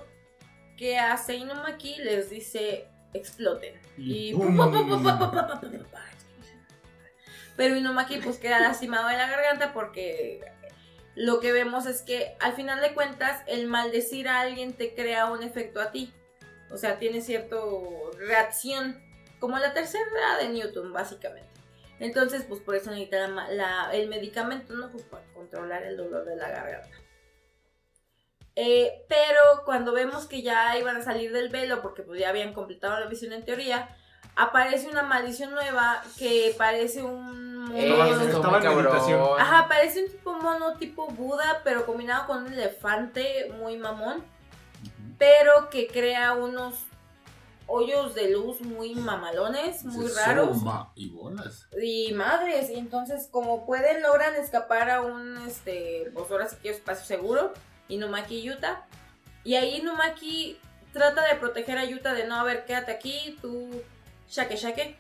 que hace Inumaki les dice exploten. Y Y pero Inumaki pues queda lastimado de la garganta porque lo que vemos es que al final de cuentas el maldecir a alguien te crea un efecto a ti. O sea, tiene cierta reacción, como la tercera de Newton, básicamente. Entonces, pues por eso necesita la ma- la- el medicamento, ¿no? Pues para controlar el dolor de la garganta. Eh, pero cuando vemos que ya iban a salir del velo, porque pues ya habían completado la misión en teoría, aparece una maldición nueva que parece un Eh, Estaba- meditación. cabrón. Ajá, parece un tipo mono tipo Buda, pero combinado con un elefante muy mamón, pero que crea unos hoyos de luz muy mamalones, muy raros. "Suma Y bolas. Y madres, y entonces como pueden logran escapar a un este, pues ahora sí que espacio seguro, Inumaki y Yuta. Y ahí Inumaki trata de proteger a Yuta de no, a ver, quédate aquí, tú shake shake.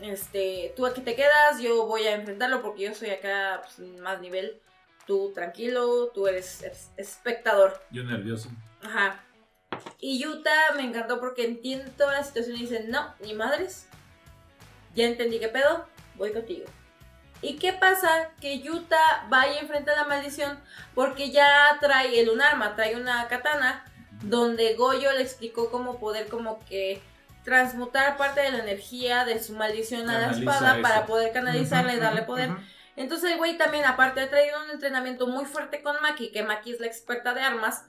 Este, tú aquí te quedas, yo voy a enfrentarlo porque yo soy acá pues, más nivel. Tú tranquilo, tú eres es- espectador. Yo nervioso. Ajá. Y Yuta me encantó porque entiende toda la situación y dice, no, ni madres. Ya entendí qué pedo, voy contigo. ¿Y qué pasa? Que Yuta va y enfrenta la maldición porque ya trae el un arma, trae una katana donde Goyo le explicó cómo poder como que transmutar parte de la energía de su maldición a la espada eso. para poder canalizarla y darle poder. Entonces el güey también, aparte, ha traído un entrenamiento muy fuerte con Maki, que Maki es la experta de armas,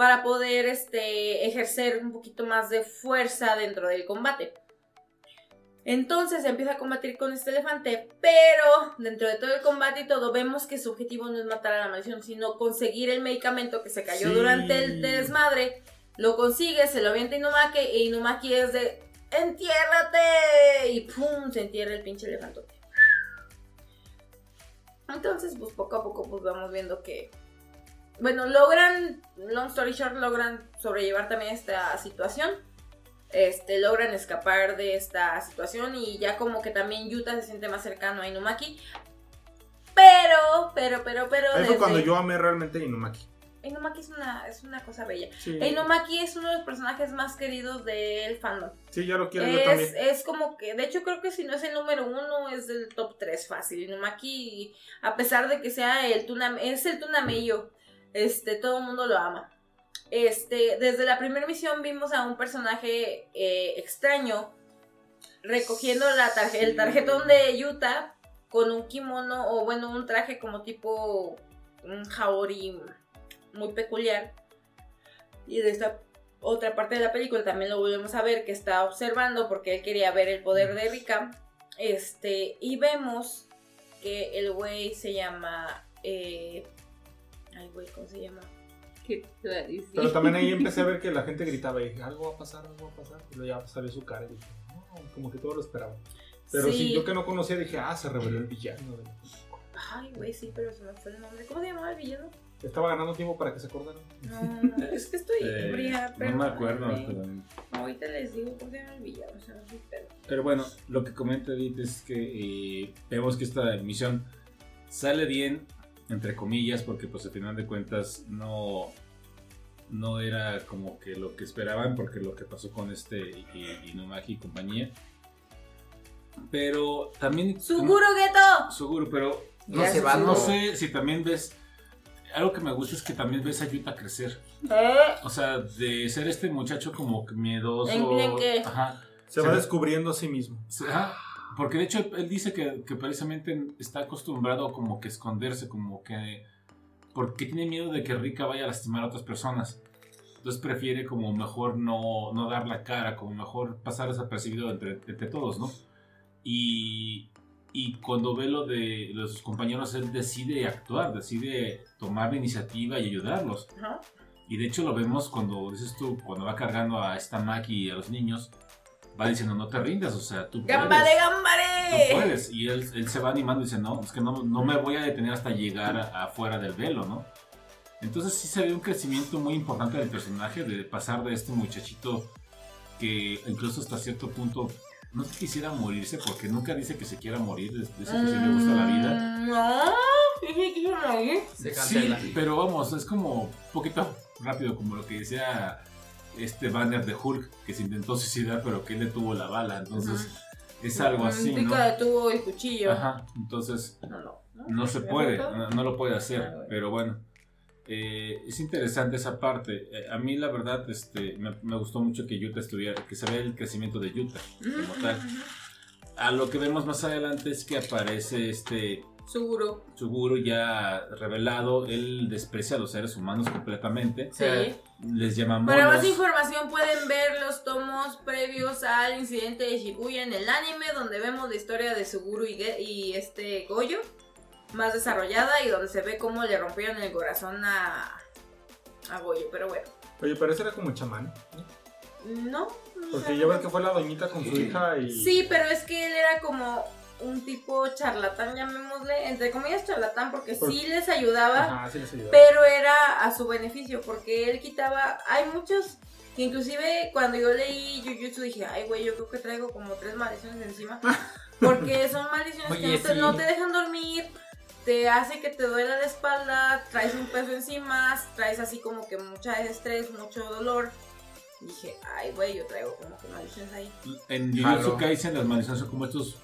para poder este, ejercer un poquito más de fuerza dentro del combate. Entonces empieza a combatir con este elefante, pero dentro de todo el combate y todo, vemos que su objetivo no es matar a la maldición, sino conseguir el medicamento que se cayó Sí. durante el desmadre. Lo consigue, se lo avienta a Inumaki, e Inumaki es de ¡Entiérrate! Y ¡pum! Se entierra el pinche elefantote. Entonces, pues poco a poco, pues vamos viendo que. Bueno, logran, long story short, logran sobrellevar también esta situación. Este, logran escapar de esta situación y ya como que también Yuta se siente más cercano a Inumaki. Pero, pero, pero, pero. Ahí fue desde- cuando yo amé realmente a Inumaki. Inumaki es una, es una cosa bella. Sí, Inumaki es uno de los personajes más queridos del fandom. sí, ya lo quiero yo también. es como que, de hecho creo que si no es el número uno, es del top 3 fácil. Inumaki, a pesar de que sea el tuna, es el tunamello, este, todo el mundo lo ama. Este, desde la primera misión vimos a un personaje eh, extraño recogiendo la tarje- el tarjetón de Yuta con un kimono o bueno, un traje como tipo un jaori muy peculiar. Y de esta otra parte de la película también lo volvemos a ver que está observando porque él quería ver el poder de Rika. Este, y vemos que el güey se llama. Eh, ay, güey, ¿cómo se llama? Pero también ahí empecé a ver que la gente gritaba y dije, algo va a pasar, algo va a pasar. Y luego ya salió su cara y dije, no, como que todo lo esperaba. Pero sí. Sí. yo que no conocía dije, ah, se reveló el villano. Ay, güey, sí, pero se me fue el nombre. ¿Cómo se llamaba el villano? Estaba ganando tiempo para que se acordaran. No, no, es que estoy Eh, ebria, pero. no me acuerdo. pero- Ahorita les digo cómo se llama el villano, o sea, no sé, pero. Pero bueno, lo que comenta Edith es que eh, vemos que esta misión sale bien, entre comillas, porque pues al final de cuentas no, no era como que lo que esperaban, porque lo que pasó con este Inumaki y compañía. Pero también... ¡Suguro Geto! Seguro, pero No se va, no no sé si también ves... Algo que me gusta es que también ves a Yuta crecer. ¿Eh? O sea, de ser este muchacho como miedoso. Enclenque. Ajá. Se Se va descubriendo a sí mismo. Sí, ajá, porque de hecho él dice que, que precisamente está acostumbrado como que esconderse, como que... Porque tiene miedo de que Rika vaya a lastimar a otras personas. Entonces prefiere como mejor no, no dar la cara, como mejor pasar desapercibido entre, entre todos, ¿no? Y, y cuando ve lo de, lo de sus compañeros, él decide actuar, decide tomar la iniciativa y ayudarlos. Ajá. Y de hecho lo vemos cuando, dices tú, cuando va cargando a esta Maki y a los niños, va diciendo, no te rindas, o sea, tú ¡Gambare, puedes. Tú gambare! puedes. Y él, él se va animando y dice, no, es que no, no me voy a detener hasta llegar a- afuera del velo, ¿no? Entonces sí se ve un crecimiento muy importante del personaje, de pasar de este muchachito que incluso hasta cierto punto no quisiera morirse, porque nunca dice que se quiera morir, dice que sí le gusta la vida. Mm, No, dije que iba a morir. Se Sí, pero vamos, es como un poquito rápido, como lo que decía este banner de Hulk, que se intentó suicidar, pero que él le tuvo la bala, entonces es algo así, ¿no? Pica de tubo y cuchillo. Ajá, entonces No, no. no se ¿Me puede, no, no lo puede Ah, hacer, bueno. pero bueno. eh, es interesante esa parte. Eh, a mí la verdad este, me, me gustó mucho que Utah estuviera, que se vea el crecimiento de Utah como tal. A lo que vemos más adelante es que aparece este Seguro. Suguru ya revelado, él desprecia a los seres humanos completamente. Sí. Les llama Para más monos. información pueden ver los tomos previos al incidente de Shibuya en el anime, donde vemos la historia de Suguru y, y este Goyo, más desarrollada y donde se ve cómo le rompieron el corazón a, a Goyo. Pero bueno, Oye, pero ese era como chamán. ¿no? no. Porque ya ves que fue la doñita con su hija y. Sí, pero es que él era como un tipo charlatán, llamémosle, entre comillas charlatán, porque Por- sí les ayudaba. Ajá, sí les ayudaba. pero era a su beneficio porque él quitaba hay muchos que inclusive cuando yo leí Jujutsu dije ay güey yo creo que traigo como tres maldiciones encima porque son maldiciones que no te, sí. no te dejan dormir te hace que te duela la espalda traes un peso encima traes así como que mucha estrés mucho dolor dije ay güey yo traigo como que maldiciones ahí En. Jujutsu Kaisen las maldiciones son como estos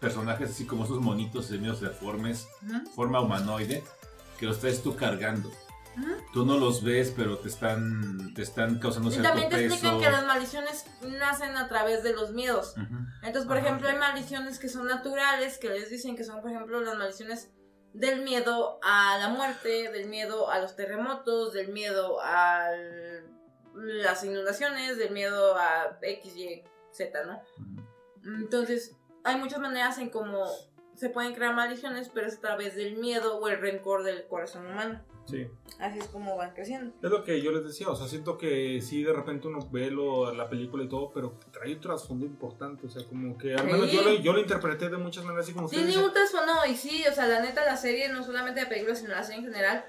personajes, así como estos monitos medios deformes, forma humanoide, que los traes tú cargando. Ujú. Tú no los ves, pero te están, te están causando y cierto también te peso. explican que las maldiciones nacen a través de los miedos Ujú. Entonces, por ejemplo, hay maldiciones que son naturales, que les dicen que son, por ejemplo, las maldiciones del miedo a la muerte, del miedo a los terremotos, del miedo a las inundaciones, del miedo a X, Y, Z, ¿no? Entonces, hay muchas maneras en cómo se pueden crear maldiciones, pero es a través del miedo o el rencor del corazón humano. Sí. Así es como van creciendo. Es lo que yo les decía, o sea, siento que sí, de repente uno ve lo, la película y todo, pero trae un trasfondo importante, o sea, como que al Sí. menos yo lo, yo lo interpreté de muchas maneras, así como Tiene un trasfondo y sí, o sea, la neta la serie, no solamente de películas, sino la serie en general,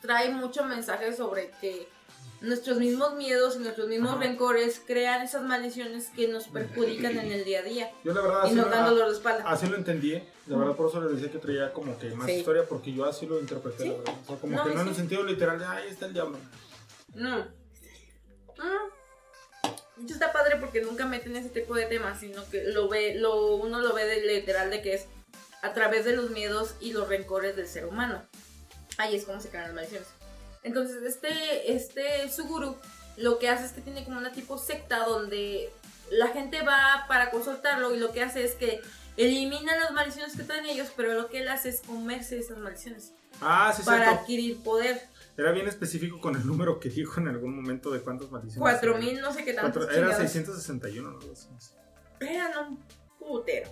trae mucho mensaje sobre que nuestros mismos miedos y nuestros mismos Ajá. rencores crean esas maldiciones que nos perjudican en el día a día Yo la verdad y así, nos dan lo, dolor de espalda. así lo entendí. La verdad por eso les decía que traía como que más Sí. historia porque yo así lo interpreté. Sí. La verdad. O sea, como No, que no en el sentido literal de ahí está el diablo. No. Mm. De hecho está padre porque nunca meten ese tipo de temas, sino que lo ve, lo, uno lo ve de literal de que es a través de los miedos y los rencores del ser humano. Ahí es como se crean las maldiciones. Entonces, este, este Suguru lo que hace es que tiene como una tipo secta donde la gente va para consultarlo y lo que hace es que elimina las maldiciones que traen ellos, pero lo que él hace es comerse esas maldiciones Ah, sí, para cierto. adquirir poder. Era bien específico con el número que dijo en algún momento de cuántas maldiciones. Cuatro eran. mil, no sé qué Cuatro- Era chingados. 661, no, Eran un putero.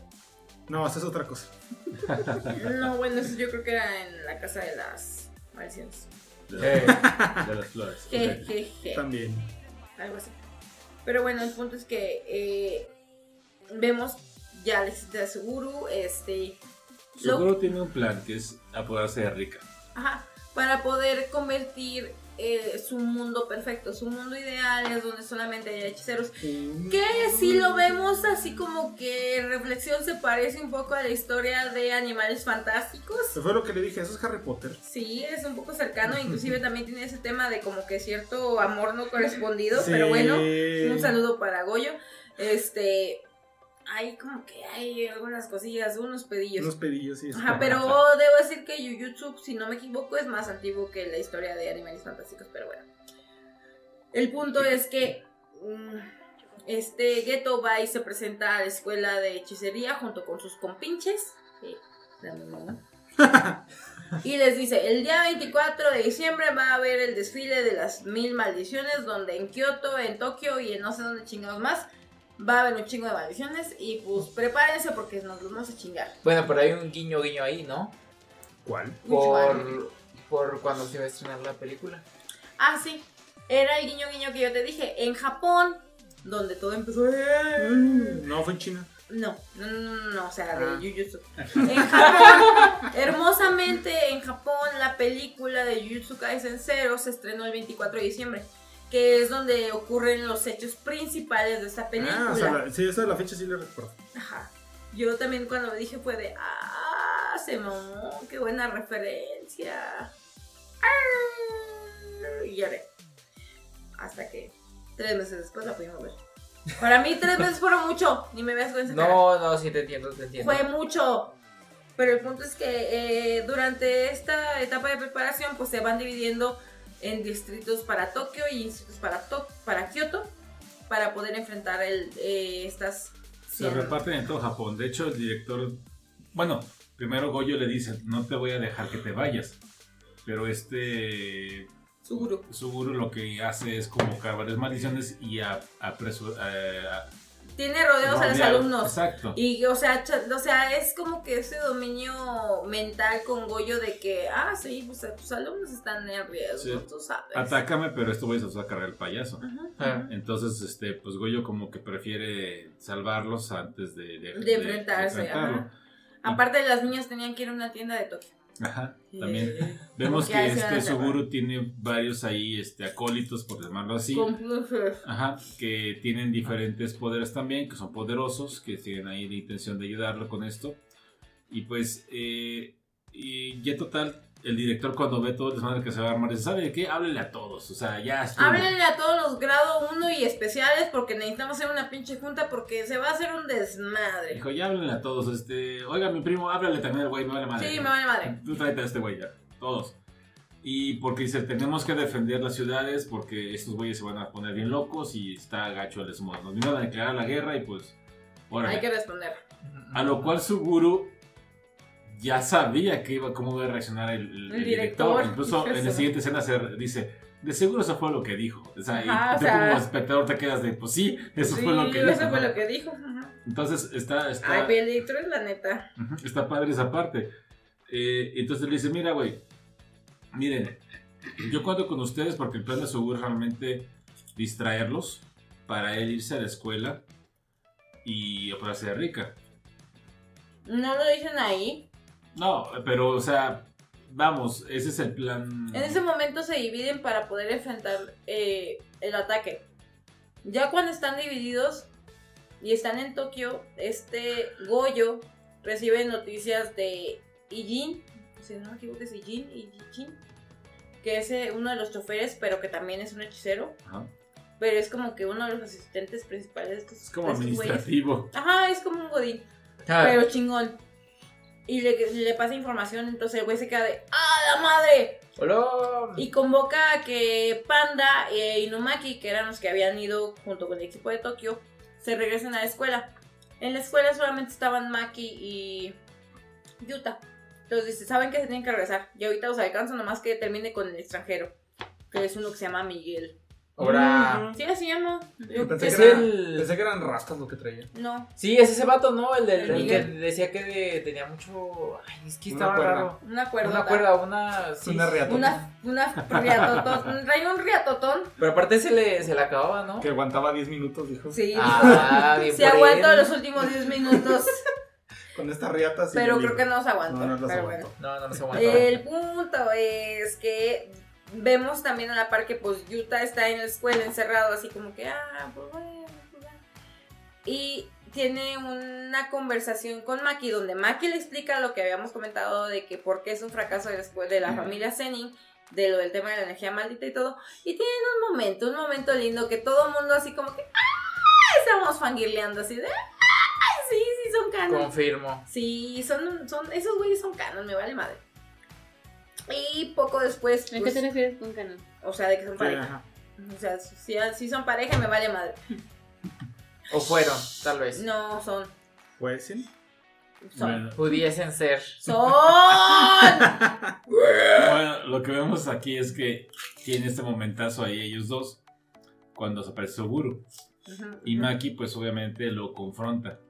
no, esa es otra cosa. No, bueno, eso yo creo que era en la casa de las maldiciones. De, de las flores. Je, Ok. je, je. También. Algo así. Pero bueno, el punto es que eh, vemos ya la existencia de Suguru, este, Lo- Seguro tiene un plan que es apoderarse de Rika. ajá, para poder convertir eh, su mundo perfecto, su mundo ideal es donde solamente hay hechiceros. Que si lo vemos así como que en reflexión se parece un poco a la historia de animales fantásticos. Eso fue lo que le dije, eso es Harry Potter. Sí, es un poco cercano, inclusive también tiene ese tema de como que cierto amor no correspondido, Sí. pero bueno, un saludo para Goyo. Este, hay como que hay algunas cosillas, unos pedillos. Unos pedillos, sí. Ajá, pero debo decir que Jujutsu, si no me equivoco, es más antiguo que la historia de Animales Fantásticos, pero bueno. El punto es que mm, este Geto va y se presenta a la escuela de hechicería junto con sus compinches. Sí, la mi mamá. Y les dice, el día 24 de diciembre va a haber el desfile de las mil maldiciones, donde en Kioto, en Tokio y en no sé dónde chingados más, va a haber un chingo de maldiciones. Y pues prepárense porque nos los vamos a chingar. bueno, pero hay un guiño guiño ahí, ¿no? ¿Cuál? Por, por cuando se va a estrenar la película. Ah, sí. Era el guiño guiño que yo te dije. En Japón, donde todo empezó. No, fue en China. No, no, no, no, no, o sea, de Ah. Jujutsu. En Japón, hermosamente en Japón, la película de Jujutsu Kaisen 0 se estrenó el 24 de diciembre, que es donde ocurren los hechos principales de esta película. Ah, o sea, la- sí, esa de la fecha sí le recuerdo. Ajá. Yo también cuando lo dije fue de, ah, se mamó, qué buena referencia. Ah, y lloré. Hasta que tres meses después la pudimos ver. Para mí tres meses fueron mucho, ni me veas con esa cara. No, no, sí te entiendo, te entiendo. Fue mucho. Pero el punto es que eh, durante esta etapa de preparación pues se van dividiendo en distritos para Tokio y distritos para, To- para Kioto para poder enfrentar el, eh, estas... Se reparten en todo Japón. De hecho, el director. Bueno, primero Goyo le dice: No te voy a dejar que te vayas. Pero este. Suguru. Suguru lo que hace es convocar varias maldiciones y a, apresu- a- a- Tiene rodeados a los alumnos. Exacto. Y, o sea, o sea, es como que ese dominio mental con Goyo de que, ah, sí, pues tus alumnos están en riesgo, Sí. tú sabes. Atácame, pero esto voy a cargar el payaso. Ah. Entonces, este, pues Goyo como que prefiere salvarlos antes de, de, De enfrentarse, enfrentarlo. ajá. Aparte, las niñas tenían que ir a una tienda de Tokio. Ajá, también. Eh, Vemos que este. Suguru tiene varios ahí este, acólitos, por llamarlo así. Ajá, que tienen diferentes poderes también, que son poderosos, que tienen ahí la intención de ayudarlo con esto. Y pues, eh, y ya total, el director cuando ve todo el desmadre que se va a armar, dice, ¿sabe de qué? Háblele a todos, o sea, ya estuvo. Háblenle a todos los grado 1 y especiales porque necesitamos hacer una pinche junta porque se va a hacer un desmadre. Dijo, ya háblenle a todos, este, oiga, mi primo, háblale también al güey, me vale madre. Sí, me vale madre. Tú tráete a este güey ya, todos. Y porque dice, tenemos que defender las ciudades porque estos güeyes se van a poner bien locos y está gacho el desmodo. Nos vinieron a declarar la guerra y pues, órale. Hay que responder. A lo cual Suguru ya sabía que iba, cómo iba a reaccionar el, el- El el director. director. Incluso en la Eso. siguiente escena se dice, de seguro eso fue lo que dijo. O sea, y o tú sea- como espectador te quedas de, pues sí, eso sí, fue lo que eso dijo. fue ¿no? lo que dijo. Ajá. Entonces está, está, Ay, director es la neta. Está padre esa parte. Eh, entonces le dice, mira, güey, miren, yo cuento con ustedes porque el plan de Suguru es realmente distraerlos para él irse a la escuela y operarse de rica. No lo dicen ahí. No, pero, o sea, vamos, ese es el plan. En ese momento se dividen para poder enfrentar eh, el ataque. Ya cuando están divididos y están en Tokio, este Goyo recibe noticias de Ijin, si no me equivoco es Ijin, Ijin, que es eh, uno de los choferes, pero que también es un hechicero. Ajá. Pero es como que uno de los asistentes principales de estos, Es como güeyes. administrativo. Ajá, es como un godín, Ah, pero chingón. Y le, le pasa información, entonces el güey se queda de ¡Ah, la madre! Hola. Y convoca a que Panda e Inumaki, que eran los que habían ido junto con el equipo de Tokio, se regresen a la escuela. En la escuela solamente estaban Maki y Yuta. Entonces dice, saben que se tienen que regresar. Y ahorita los alcanzo nomás que termine con el extranjero. Que es uno que se llama Miguel. Ahora. ¿Sí así se llama? Yo Pensé, Es que era- el- pensé que eran rastas lo que traía. No, Sí, es ese vato, ¿no? El, del, El que decía que de- tenía mucho. Ay, es que Una estaba cuerda. raro. una cuerda. Una cuerda, una. sí, Una riata. Una, una riatotón. Trae un riatotón. Pero aparte se le, se le acababa, ¿no? Que aguantaba 10 minutos, dijo. Sí, Ah, bien se por aguantó él. los últimos 10 minutos. Con esta riata sí. pero creo que no se aguantó. No, no los pero aguantó. bueno. No, no, no se aguantaba. El punto es que vemos también a la par que pues Yuta está en la escuela encerrado así como que, ah, pues bueno, pues bueno. Y tiene una conversación con Maki donde Maki le explica lo que habíamos comentado de que por qué es un fracaso de la escuela de la familia Zenin, de lo del tema de la energía maldita y todo. Y tienen un momento, un momento lindo que todo el mundo así como que, ah, estamos fangirleando así de, ah, sí, sí son canon. Confirmo. Sí, son, son, esos güeyes son canon, me vale madre. Y poco después, ¿A qué pues, te refieres con canon? o sea, de que son pareja. O sea, si, si son pareja, me vale madre. O fueron, tal vez. No, son. Pues sí. Son. Bueno, Pudiesen ser. ¡Son! bueno, lo que vemos aquí es que tiene este momentazo ahí ellos dos cuando se aparece Suguru. Y Maki, pues obviamente lo confronta.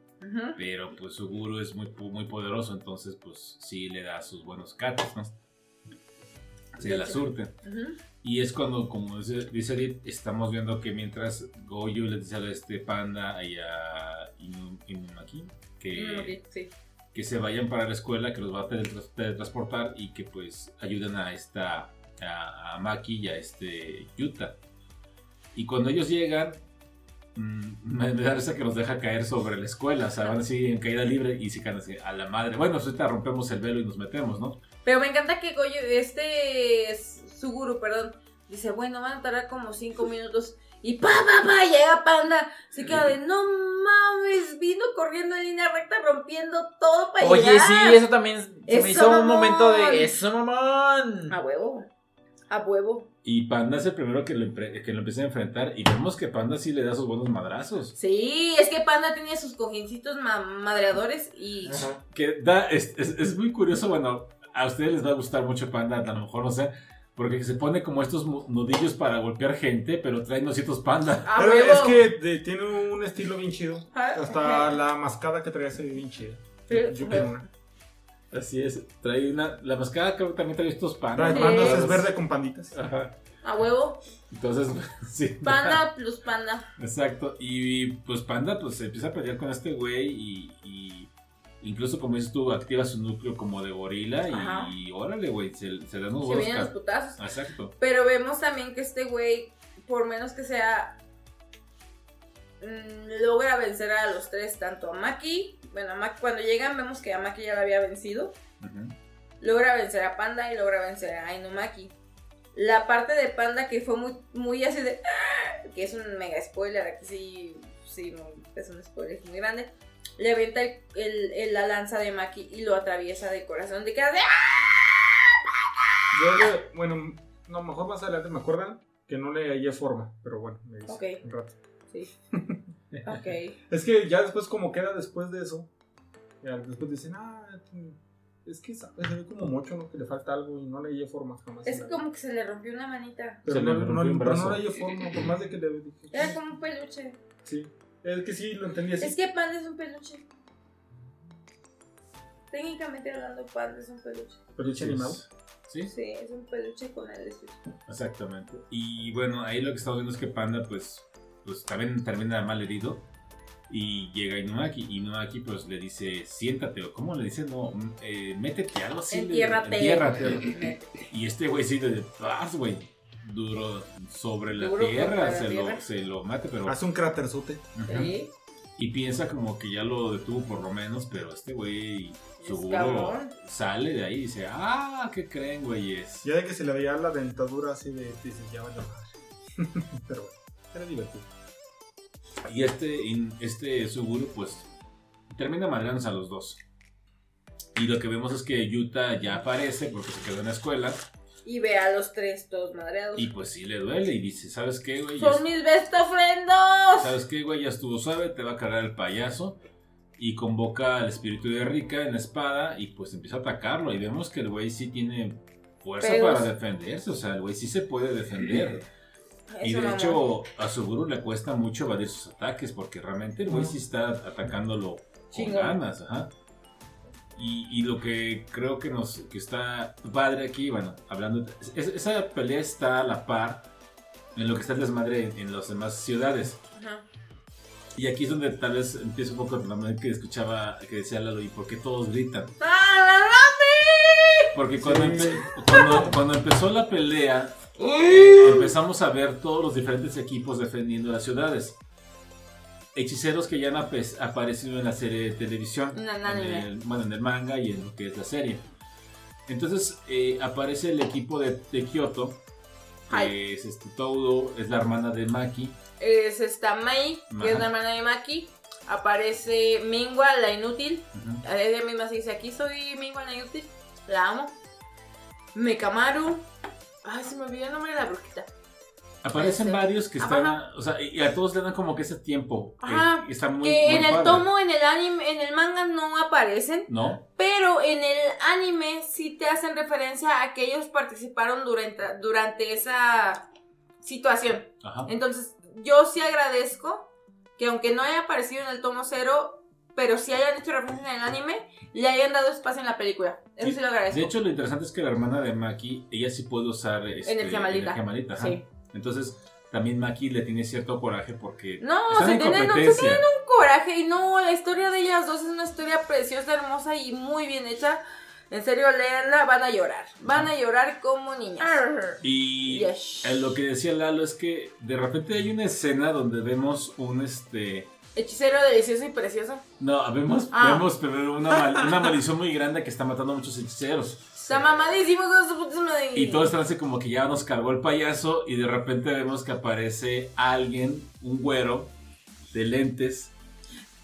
Pero pues Suguru es muy, muy poderoso, entonces pues sí le da sus buenos cates, ¿no? De la surte. Y es cuando, como dice, dice Edith, estamos viendo que mientras Goyo le dice a este panda y a Inu- Inumaki que, sí. que se vayan para la escuela, que los va a teletransportar y que pues ayuden a esta a, a Maki y a este Yuta. Y cuando ellos llegan, mm, me, me da risa que los deja caer sobre la escuela, o sea, van así en caída libre y se caen así a la madre. Bueno, pues ahorita rompemos el velo y nos metemos, ¿no? Pero me encanta que Goyo, este es Suguru, perdón, dice, bueno, van a tardar como cinco minutos. Y pa, pa, pa, llega Panda. Se queda de, no mames, vino corriendo en línea recta rompiendo todo para Oye, llegar. sí, eso también se me ¡Eso, hizo un momento de. ¡Eso, mamón! A huevo. A huevo. Y Panda es el primero que lo, que lo empieza a enfrentar y vemos que Panda sí le da sus buenos madrazos. Sí, es que Panda tiene sus cojincitos ma- madreadores y... Ajá. Que da, es, es, es muy curioso, bueno, a ustedes les va a gustar mucho Panda, a lo mejor no sé, porque se pone como estos nudillos para golpear gente, pero trae nositos Panda. A Pero es que de- tiene un estilo bien chido. Ah, Hasta la mascada que traía se ve bien chida. Sí, Yo quiero una. Así es, trae una, la mascada creo que también trae estos Trae pandas. Sí. bandas, es verde con panditas. Ajá. A huevo. Entonces, sí. Panda plus panda. Exacto. Y pues Panda pues se empieza a pelear con este güey y, y incluso como dices tú, activa su núcleo como de gorila y, órale, güey, se, se dan unos Se vienen los putazos. Exacto. Pero vemos también que este güey, por menos que sea, mm, logra vencer a los tres, tanto a Maki. Bueno, a Maki, cuando llegan vemos que a Maki ya la había vencido. Ujú. Logra vencer a Panda y logra vencer a Inumaki. La parte de Panda que fue muy, muy así de... ¡ah! Que es un mega spoiler, aquí sí, sí, no, es un spoiler muy grande. Le avienta el- el- el- la lanza de Maki y lo atraviesa de corazón. De queda de... ¡ah! Yo, le- bueno, no, mejor más adelante me acuerdan que no le hallé forma, pero bueno, me dice Ok. un rato. Sí. ok. Es que ya después, como queda después de eso, ya después dicen, ah, es que se ve como mucho, ¿no? Que le falta algo y no le hallé forma jamás. Es como que se le rompió una manita. Pero Se no, le no, rompió un no le hallé forma, por más de que le dije. Era como un peluche. Sí, es que sí, lo entendí así. Es que Panda es un peluche. Técnicamente hablando, Panda es un peluche. Peluche Sí, animado. Sí, Sí, es un peluche con el estuche. exactamente. Y bueno, ahí lo que estamos viendo es que Panda pues, pues también termina mal herido. Y llega Inumaki, y Inumaki pues le dice, siéntate, o ¿cómo le dice? No, mm, eh, métete, algo así. le- Entiérrate. entiérrate. Y este güey sí de paz, güey. Duro sobre la Duro tierra, la se, tierra. Lo, se lo mate, pero. Hace un cráterzote. Ujú. Sí. Y piensa como que ya lo detuvo por lo menos, pero este güey seguro sale de ahí y dice, ah, ¿qué creen, güeyes? Ya de que se le veía la dentadura así de. Dices, ya vale madre. Pero bueno, era divertido. Y este, in- este Suguru, pues, termina madreándose a los dos. Y lo que vemos es que Yuta ya aparece porque se quedó en la escuela. Y ve a los tres todos madreados. Y pues sí le duele y dice, ¿sabes qué, güey? Son mis best ofrendos. ¿Sabes qué, güey? Ya estuvo suave, te va a cargar el payaso. Y convoca al espíritu de Rika en la espada y pues empieza a atacarlo. Y vemos que el güey sí tiene fuerza para defenderse. O sea, el güey sí se puede defender. y Eso, de hecho, a Suguru le cuesta mucho evadir sus ataques porque realmente el güey sí está atacándolo con ganas. Ajá. Y, y lo que creo que nos que está padre aquí, bueno, hablando, es- esa pelea está a la par en lo que está el desmadre en, en las demás ciudades. Ajá. Y aquí es donde tal vez empieza un poco la manera que escuchaba, que decía Lalo, ¿y por qué todos gritan? ¡Ah! Porque cuando, Sí. empe- cuando, cuando empezó la pelea, empezamos a ver todos los diferentes equipos defendiendo las ciudades. Hechiceros que ya han aparecido en la serie de televisión, En el en anime. el, bueno, en el manga y en lo que es la serie. Entonces eh, aparece el equipo de, de Kyoto, que es este Todo, es la hermana de Maki. Es esta Mai, que es la hermana de Maki. Aparece Mingua, la inútil. Ujú. Ella misma se dice, aquí soy Mingua, la inútil. La amo. Mekamaru. Ay, se me olvidó el nombre de la brujita. Aparecen Este, varios que están, o sea, y a todos le dan como que ese tiempo. Ajá, que está muy, que muy en el tomo, en el anime, en el manga no aparecen. ¿No? Pero en el anime sí te hacen referencia a que ellos participaron durante, durante esa situación. Ajá. Entonces, yo sí agradezco que aunque no haya aparecido en el tomo cero, pero sí hayan hecho referencia en el anime, le hayan dado espacio en la película. Eso sí, lo agradezco. De hecho, lo interesante es que la hermana de Maki, ella sí puede usar este, Energía maldita. energía maldita. Sí. Entonces, también Maki le tiene cierto coraje porque no, están se en tienen, se un coraje y no, la historia de ellas dos es una historia preciosa, hermosa y muy bien hecha. En serio, léanla, van a llorar. Van a llorar como niñas. Y Yes. lo que decía Lalo es que de repente hay una escena donde vemos un este. Hechicero delicioso y precioso. No, vemos, Ah. vemos pero una, mal- una maldición muy grande que está matando a muchos hechiceros. Está mamadísimo con su puta madre. Y todos están así como que ya nos cargó el payaso y de repente vemos que aparece alguien, un güero, de lentes.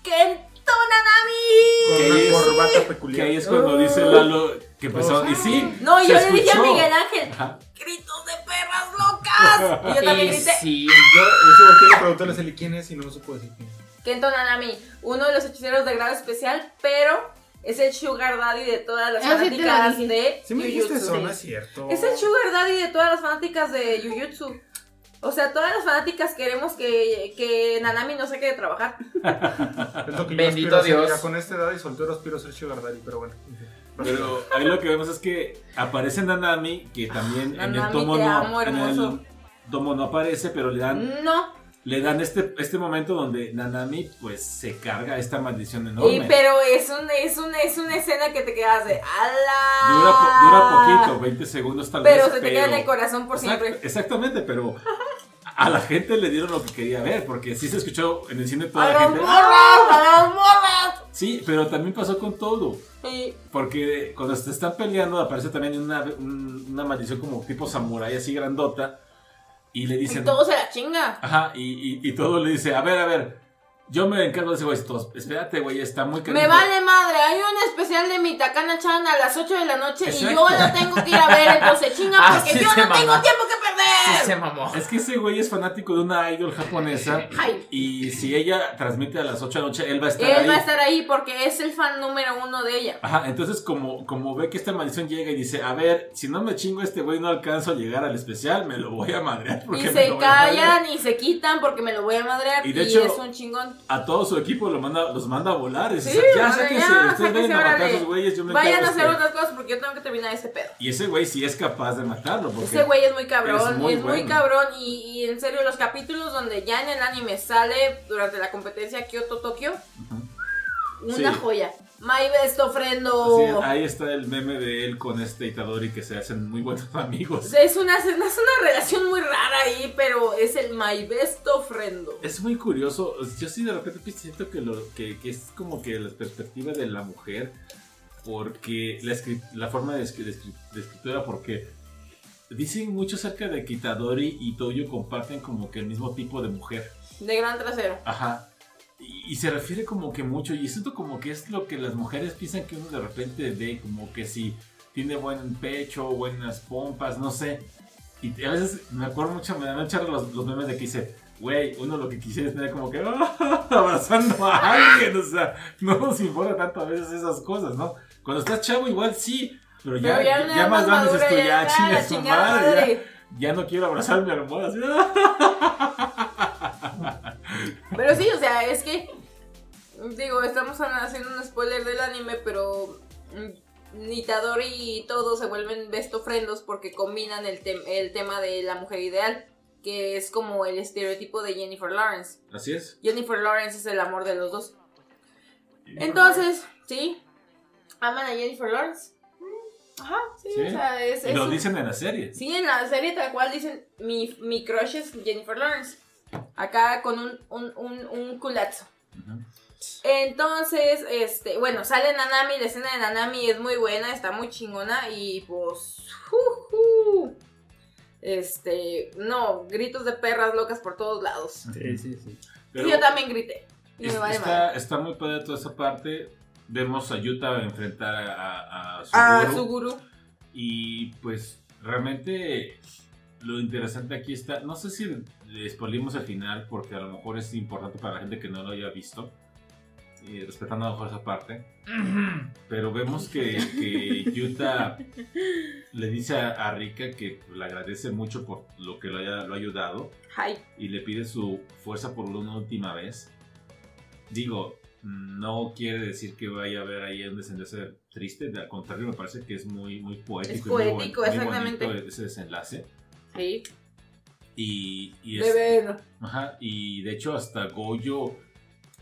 ¡Kento Nanami! Con Que una corbata Que peculiar. ahí es cuando dice Lalo que empezó. Oh. Y sí. No, se yo le dije a. Miguel Ángel, Ajá. gritos de perras locas. Y yo también grité, sí, Yo, se a preguntarle a quién es y no me supo decir quién es. Kento Nanami, uno de los hechiceros de grado especial, pero es el sugar daddy de todas las Ah, sí fanáticas de Si me dijiste Jujutsu. eso, no es cierto. Es el sugar daddy de todas las fanáticas de Jujutsu. O sea, todas las fanáticas queremos que, que Nanami no se quede de trabajar. Es lo que yo Bendito ser. Dios. Ya con esta edad y soltero aspiro a ser Sugar Daddy, pero bueno. Pero ahí lo que vemos es que aparece Nanami, que también en el tomo no, amo, en hermoso. el tomo no aparece, pero le dan, No. Le dan este, este momento donde Nanami pues se carga esta maldición enorme. Y, pero es, un, es, un, es una escena que te quedas de ¡Ala! Dura, po- dura poquito, 20 segundos tal Pero vez. se te queda en el corazón por Exact- siempre. Exactamente, pero a la gente le dieron lo que quería ver, porque sí se escuchó en el cine toda ¡A la las gente. morras! ¡A las morras! Sí, pero también pasó con todo. Y Porque cuando se están peleando aparece también una, un- una maldición como tipo samurái así grandota. Y le y dicen... todo se la chinga. Ajá, y, y, y todo le dice, a ver, a ver, yo me encargo de ese güey. Todos, Espérate, güey, está muy Me caliente. vale madre, hay un especial de mi Takana Chan a las 8 de la noche y yo la tengo que ir a ver, entonces chinga Ah, porque sí yo no tengo tiempo que sí perder. se mamó. Es que ese güey es fanático de una idol japonesa. Ay. Y si ella transmite a las 8 de la noche, él va a estar Él ahí. va a estar ahí porque es el fan número uno de ella. Ajá, entonces como, como ve que esta maldición llega y dice, a ver, si no me chingo a este güey no alcanzo a llegar al especial, me lo voy a madrear. porque Y me se lo voy a madrear". callan y se quitan porque me lo voy a madrear Y y, de hecho- es un chingón. A todo su equipo lo manda, los manda a volar. Sí, ya, o sea, sáquense, ya, ustedes vayan a matar a esos güeyes, yo me Vayan a hacer este". otras cosas porque yo tengo que terminar ese pedo. Y ese güey sí es capaz de matarlo. Porque Ese güey es muy cabrón es muy cabrón. Y, y en serio, los capítulos donde ya en el anime sale durante la competencia Kyoto-Tokio, una Sí. joya. My best ofrendo. Así, ahí está el meme de él con este Itadori que se hacen muy buenos amigos. Es una, es una relación muy rara ahí, pero es el my best ofrendo. Es muy curioso. Yo sí de repente siento que, lo, que, que es como que la perspectiva de la mujer. Porque la, la forma de, de de escritura, porque dicen mucho acerca de que Itadori y Toyo comparten como que el mismo tipo de mujer. De gran trasero. Ajá. Y, y se refiere como que mucho, y siento como que es lo que las mujeres piensan que uno de repente ve, como que si tiene buen pecho, buenas pompas, no sé. Y a veces me acuerdo mucho, me dan mucha risa los, los memes de que dice, güey, uno lo que quisiera es tener como que abrazando a alguien, o sea, no nos importa tanto a veces esas cosas, ¿no? Cuando estás chavo igual sí, pero ya, Pero ya, una más grande tú, madura, ya, ya, chinga su chingada madre, ya, madre. ya no quiero abrazar mi almohada, así, Pero sí, o sea, es que. Digo, estamos haciendo un spoiler del anime, pero. mm, Nitadori y todo se vuelven best ofrendos porque combinan el, tem- el tema de la mujer ideal, que es como el estereotipo de Jennifer Lawrence. Así es. Jennifer Lawrence es el amor de los dos. Entonces, ¿sí? ¿Aman a Jennifer Lawrence? Ajá, sí, Sí. o sea, es. Y es lo un- dicen en la serie. Sí, en la serie tal cual dicen, mi, mi crush es Jennifer Lawrence. Acá con un, un, un, un culazo. Entonces, este, bueno, sale Nanami, la escena de Nanami es muy buena, está muy chingona y pues, juju, este, no, gritos de perras locas por todos lados. Sí, sí, sí. Pero y yo también grité. Y me vale está, está muy padre toda esa parte. Vemos a Yuta enfrentar a, a, a Ah, Suguru. su gurú. Y pues realmente lo interesante aquí está. No sé si le spoilimos al final, porque a lo mejor es importante para la gente que no lo haya visto. Y respetando a lo mejor esa parte. Pero vemos que, que Yuta le dice a, a Rika que le agradece mucho por lo que lo, haya, lo ha ayudado Ay, y le pide su fuerza por una última vez. Digo, no quiere decir que vaya a haber ahí un desenlace triste, al contrario, me parece que es muy, muy poético. Es y muy poético, muy exactamente. ese desenlace. sí, Y, y, de ver. ajá, y de hecho hasta Goyo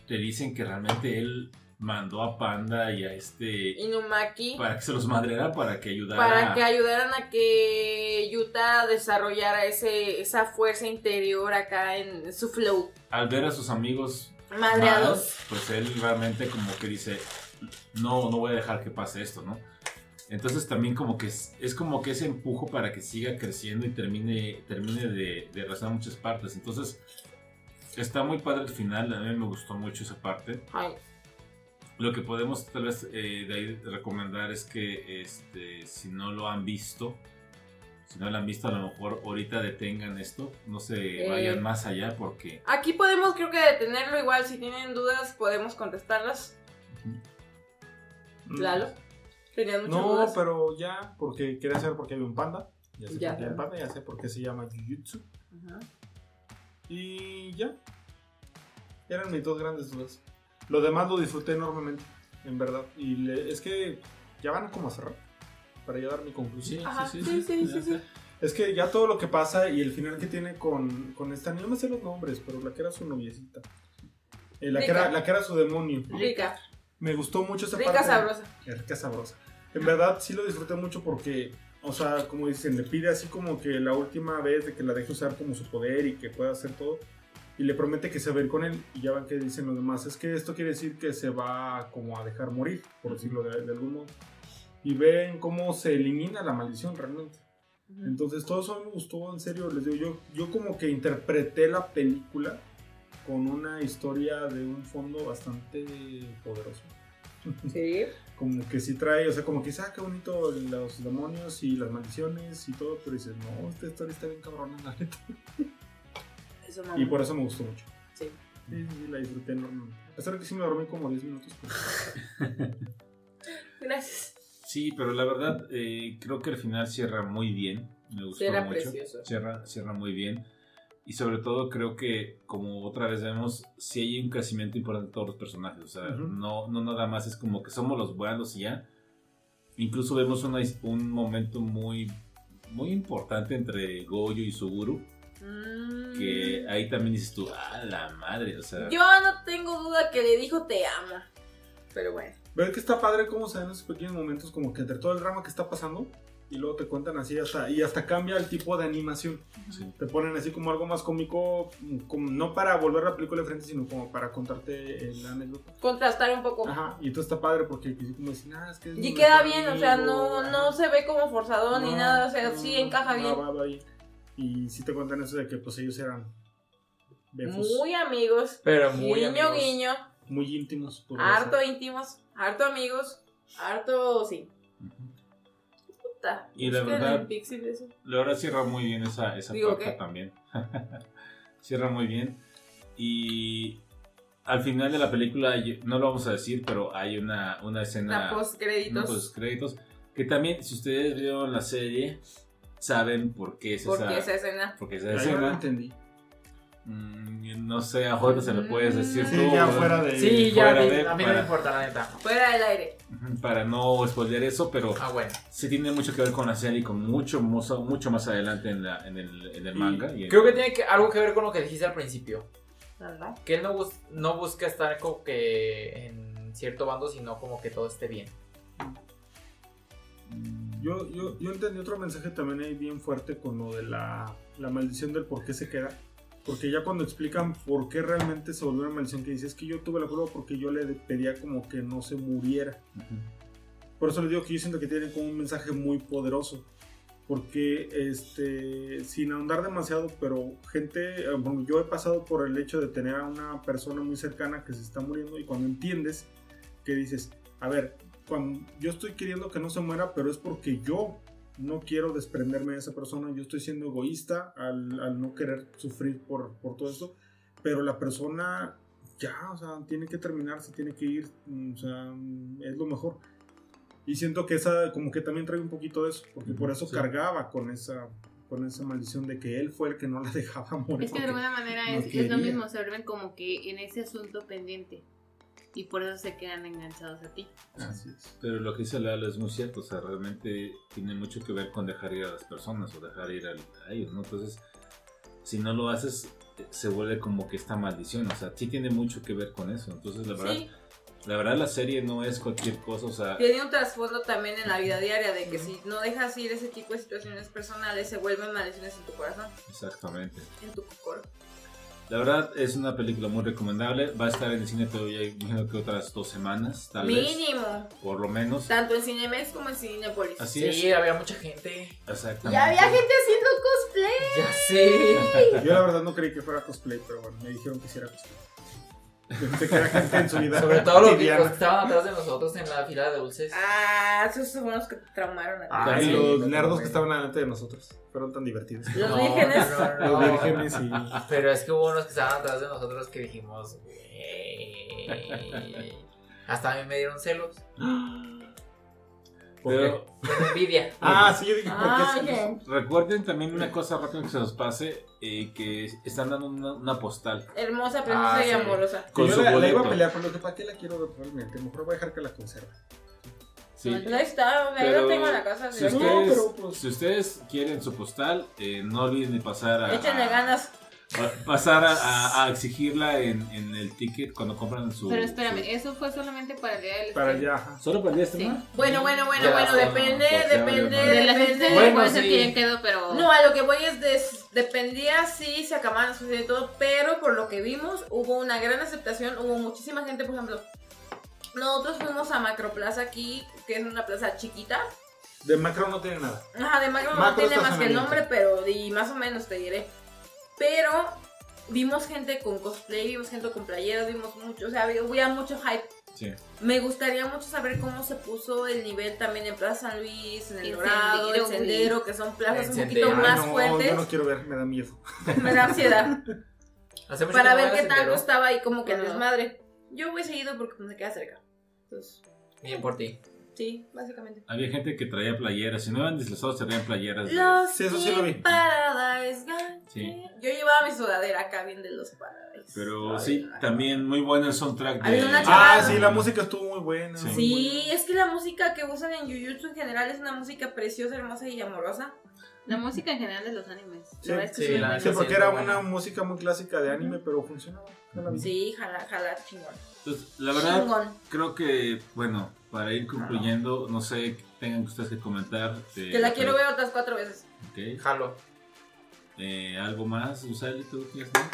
te dicen que realmente él mandó a Panda y a este Inumaki. para que se los madreara para que ayudara Para que ayudaran a que Yuta desarrollara ese, esa fuerza interior acá en su flow. al ver a sus amigos Madreados. pues él realmente como que dice, no, no voy a dejar que pase esto, ¿no? Entonces también como que es, es como que ese empujo para que siga creciendo y termine, termine de, de arrasar muchas partes. Entonces está muy padre el final, a mí me gustó mucho esa parte. Ay, Lo que podemos tal vez eh, de ahí recomendar es que este, si no lo han visto, si no lo han visto a lo mejor ahorita detengan esto, no se Eh. vayan más allá porque... Aquí podemos creo que detenerlo igual, si tienen dudas podemos contestarlas. Lalo, ¿tenías muchas No, dudas? pero ya, porque quería saber por qué había un panda. Ya sé Ya. por qué hay un panda, ya sé por qué se llama Jujutsu. Ajá. Y ya. Eran mis dos grandes dudas. Lo demás lo disfruté enormemente, en verdad. Y le- es que ya van como a cerrar. Para ya dar mi conclusión. Ajá, sí, sí, sí, sí. Es que ya todo lo que pasa y el final que tiene con, con esta, no me sé los nombres, pero la que era su noviecita. Eh, la, que Rica. era, la que era su demonio. Rica, Me gustó mucho esa rica parte. sabrosa. Rica sabrosa. En verdad sí lo disfruté mucho porque, o sea, como dicen, le pide así como que la última vez de que la deje usar como su poder y que pueda hacer todo. Y le promete que se va a ir con él. Y ya van que dicen los demás. Es que esto quiere decir que se va como a dejar morir, por decirlo de, de algún modo. Y ven cómo se elimina la maldición realmente. Entonces todo eso me gustó, en serio, les digo, yo, yo como que interpreté la película con una historia de un fondo bastante poderoso. Sí. Como que sí trae, o sea, como que dice, ah, qué bonito los demonios y las maldiciones y todo, pero dices, no, esta historia está bien cabrona, la neta. Eso no. Y por eso me gustó mucho. Sí. Sí, sí, la disfruté enormemente. A pesar de que sí me dormí como 10 minutos. pero- Gracias. Sí, pero la verdad eh, creo que el final cierra muy bien. Me gustó Era mucho. precioso. Cierra, cierra muy bien. Y sobre todo creo que, como otra vez vemos, sí hay un crecimiento importante de todos los personajes. O sea, Ujú. no, no nada más es como que somos los buenos y ya. Incluso vemos una un momento muy muy importante entre Goyo y Suguru. Mm. Que ahí también dices tú, ah, la madre, o sea. Yo no tengo duda que le dijo te amo. Pero bueno. Ver que está padre cómo se dan esos pequeños momentos como que entre todo el drama que está pasando y luego te cuentan así hasta y hasta cambia el tipo de animación. sí. Te ponen así como algo más cómico, como, no para volver la película de frente, sino como para contarte la anécdota. Contrastar un poco. Ajá, y entonces está padre porque como dicen, ah, es que es Y queda bien, o sea, amigo". no, no se ve como forzado ni No, nada, o sea, no, sí encaja bien. va, va. Y sí te cuentan eso de que pues ellos eran befos, Muy amigos. Pero muy guiño, amigos. guiño. muy íntimos. por Harto eso. íntimos. Harto amigos. Harto, sí. Puta. Y la verdad- Pixel eso. La verdad cierra muy bien esa, esa Digo, parte ¿qué? también. cierra muy bien. Y al final de la película, no lo vamos a decir, pero hay una, una escena. La post créditos. unos créditos. Que también, si ustedes vieron la serie, saben por qué es Porque esa, esa escena. por qué esa Ahí no lo escena. entendí. Mm, no sé, a Jorge se lo puedes decir Sí, tú. ya fuera de... Sí, ya, Fuera mí, de- a mí no me importa, la neta. Fuera del aire. Para no spoiler eso, pero Ah, bueno. sí tiene mucho que ver con la serie y con mucho, mucho, más adelante en, la, en, el, en el Y manga. y Creo que tiene que- algo que ver con lo que dijiste al principio. ¿Verdad? Que él no, bus- no busca estar como que en cierto bando, sino como que todo esté bien. Yo, yo, yo entendí otro mensaje también ahí bien fuerte con lo de la, la maldición del por qué se queda. Porque ya cuando explican por qué realmente se volvió una maldición, que dice es que yo tuve la prueba porque yo le pedía como que no se muriera. Por eso les digo que yo siento que tiene como un mensaje muy poderoso. Porque, este, sin ahondar demasiado, pero gente, eh, bueno, yo he pasado por el hecho de tener a una persona muy cercana que se está muriendo y cuando entiendes que dices, a ver, cuando yo estoy queriendo que no se muera, pero es porque yo no quiero desprenderme de esa persona, yo estoy siendo egoísta al, al no querer sufrir por, por todo esto, pero la persona ya, o sea, tiene que terminar, se tiene que ir, mm, o sea, mm, es lo mejor. Y siento que esa, como que también trae un poquito de eso, porque por eso Sí. cargaba con esa, con esa maldición de que él fue el que no la dejaba morir. Es que de alguna manera no es, lo mismo, se vuelven como que en ese asunto pendiente. Y por eso se quedan enganchados a ti. Así es. Pero lo que dice Lalo es muy cierto, o sea, realmente tiene mucho que ver con dejar ir a las personas o dejar ir al- a ellos, ¿no? Entonces, si no lo haces, eh, se vuelve como que esta maldición, o sea, sí tiene mucho que ver con eso. Entonces, la verdad, Sí, la verdad la serie no es cualquier cosa, o sea, tiene un trasfondo también en la vida diaria de que si no dejas ir ese tipo de situaciones personales, se vuelven maldiciones en tu corazón, exactamente. en tu cocoro. La verdad es una película muy recomendable, va a estar en el cine todavía, imagino que otras dos semanas, tal vez, Mínimo. por lo menos. Tanto en Cinemex como en Cinepolis. Así Sí, es. había mucha gente. Exactamente. Ya había gente haciendo cosplay. Ya sé. Yo la verdad no creí que fuera cosplay, pero bueno, me dijeron que sí era cosplay. Yo pensé que era gente en su vida Sobre todo los que, cotidiana. los que estaban atrás de nosotros en la fila de dulces. Ah, esos fueron los que te traumaron a ti. Ay, Sí, los nerdos que estaban delante de nosotros. Fueron tan divertidos. Los No, vírgenes. no, no, Los vírgenes y... Pero es que hubo unos que estaban atrás de nosotros que dijimos, güey. Hasta a mí me dieron celos. ¿Por qué? Pero Con envidia. Ah, sí, yo dije, ¿por Ah, qué ok. recuerden también una cosa rápida que se nos pase, eh, que están dando una, una postal Hermosa, preciosa Ah, y sí. amorosa. Que con yo su la, la iba a pelear, pero lo que para qué la quiero ver realmente. Mejor voy a dejar que la conserve. Sí. No está, yo Pero lo tengo en la casa. Si. No, ustedes, pero, pues- si ustedes quieren su postal, eh, no olviden de pasar a, Échenle ganas. Pasar a, a- a exigirla en, en el ticket cuando compran su. Pero espérame, su- eso fue solamente para el día del Para allá, ajá. ¿Solo para el día de? Sí. Bueno, bueno, bueno, Ya bueno, depende, no, depende, vale De Bueno, puede ser sí. que ya quedó, pero. No, a lo que voy es des- dependía si se acababan las y todo, pero por lo que vimos hubo una gran aceptación, hubo muchísima gente, por ejemplo, nosotros fuimos a Macroplaza aquí, que es una plaza chiquita, De macro no tiene nada. Ajá, de Macro, no Macro tiene más que el nombre, pero y más o menos te diré. Pero vimos gente con cosplay, vimos gente con playeras, vimos mucho, o sea, había, mucho hype. Sí. Me gustaría mucho saber cómo se puso el nivel también en Plaza San Luis, en el El Dorado, el Sendero, Sendero, que son plazas un Sendero. poquito Ay, más no, fuertes. yo no quiero ver, me da miedo. Me da ansiedad. Hace mucho para no ver qué al tanto sendero. estaba ahí como que Ajá. desmadre. Yo voy seguido porque me queda cerca. Entonces, Bien por ti. Sí, básicamente. Había gente que traía playeras. Si no eran disfrazados, traían playeras. de- Los Sí, eso sí lo vi. Paradise. Sí. Yo llevaba mi sudadera acá bien de los Paradise. Pero sí, también muy bueno el soundtrack de. Una Ah, sí, la música estuvo muy buena. Sí. muy es que la música que usan en Jujutsu en general es una música preciosa, hermosa y amorosa. La música en general de los animes. Sí, la verdad es que sí, la- porque era buena. una música muy clásica de anime, pero funcionaba. Sí, jala, jala, chingón. Entonces, la verdad, Chingón. creo que, bueno, para ir concluyendo, no sé, tengan ustedes que comentar. de Que la quiero ver otras cuatro veces. Ok. Jalo. Eh, ¿Algo más, Usali? ¿Tú quieres decir?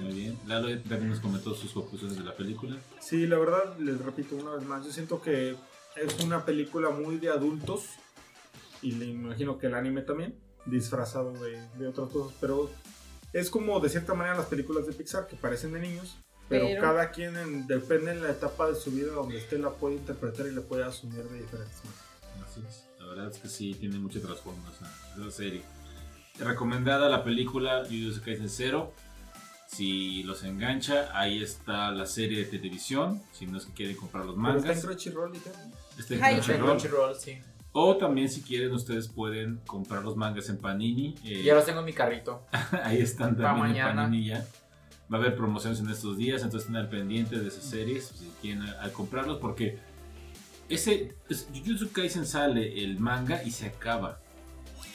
Muy bien. Lalo también nos comentó sus conclusiones de la película. Sí, la verdad, les repito una vez más, yo siento que es una película muy de adultos y le imagino que el anime también, disfrazado de, de otras cosas, pero es como de cierta manera las películas de Pixar que parecen de niños, pero, Pero- cada quien en- depende en la etapa de su vida donde esté la puede interpretar y la puede asumir de diferentes maneras. Así es. La verdad es que sí, tiene mucho trasfondo esa, esa serie. Recomendada la película Jujutsu Kaisen Zero. Si los engancha, ahí está la serie de televisión. Si no es que quieren comprar los Pero está en mangas, Crunchyroll, dijeron. está en Crunchyroll. Crunchyroll, sí. O también si quieren ustedes pueden comprar los mangas en Panini. eh, Ya los tengo en mi carrito. ahí están también en mañana. Panini ya. Va a haber promociones en estos días, entonces estén al pendiente de esas series si quieren a- al comprarlos porque ese es- Jujutsu Kaisen sale el manga y se acaba.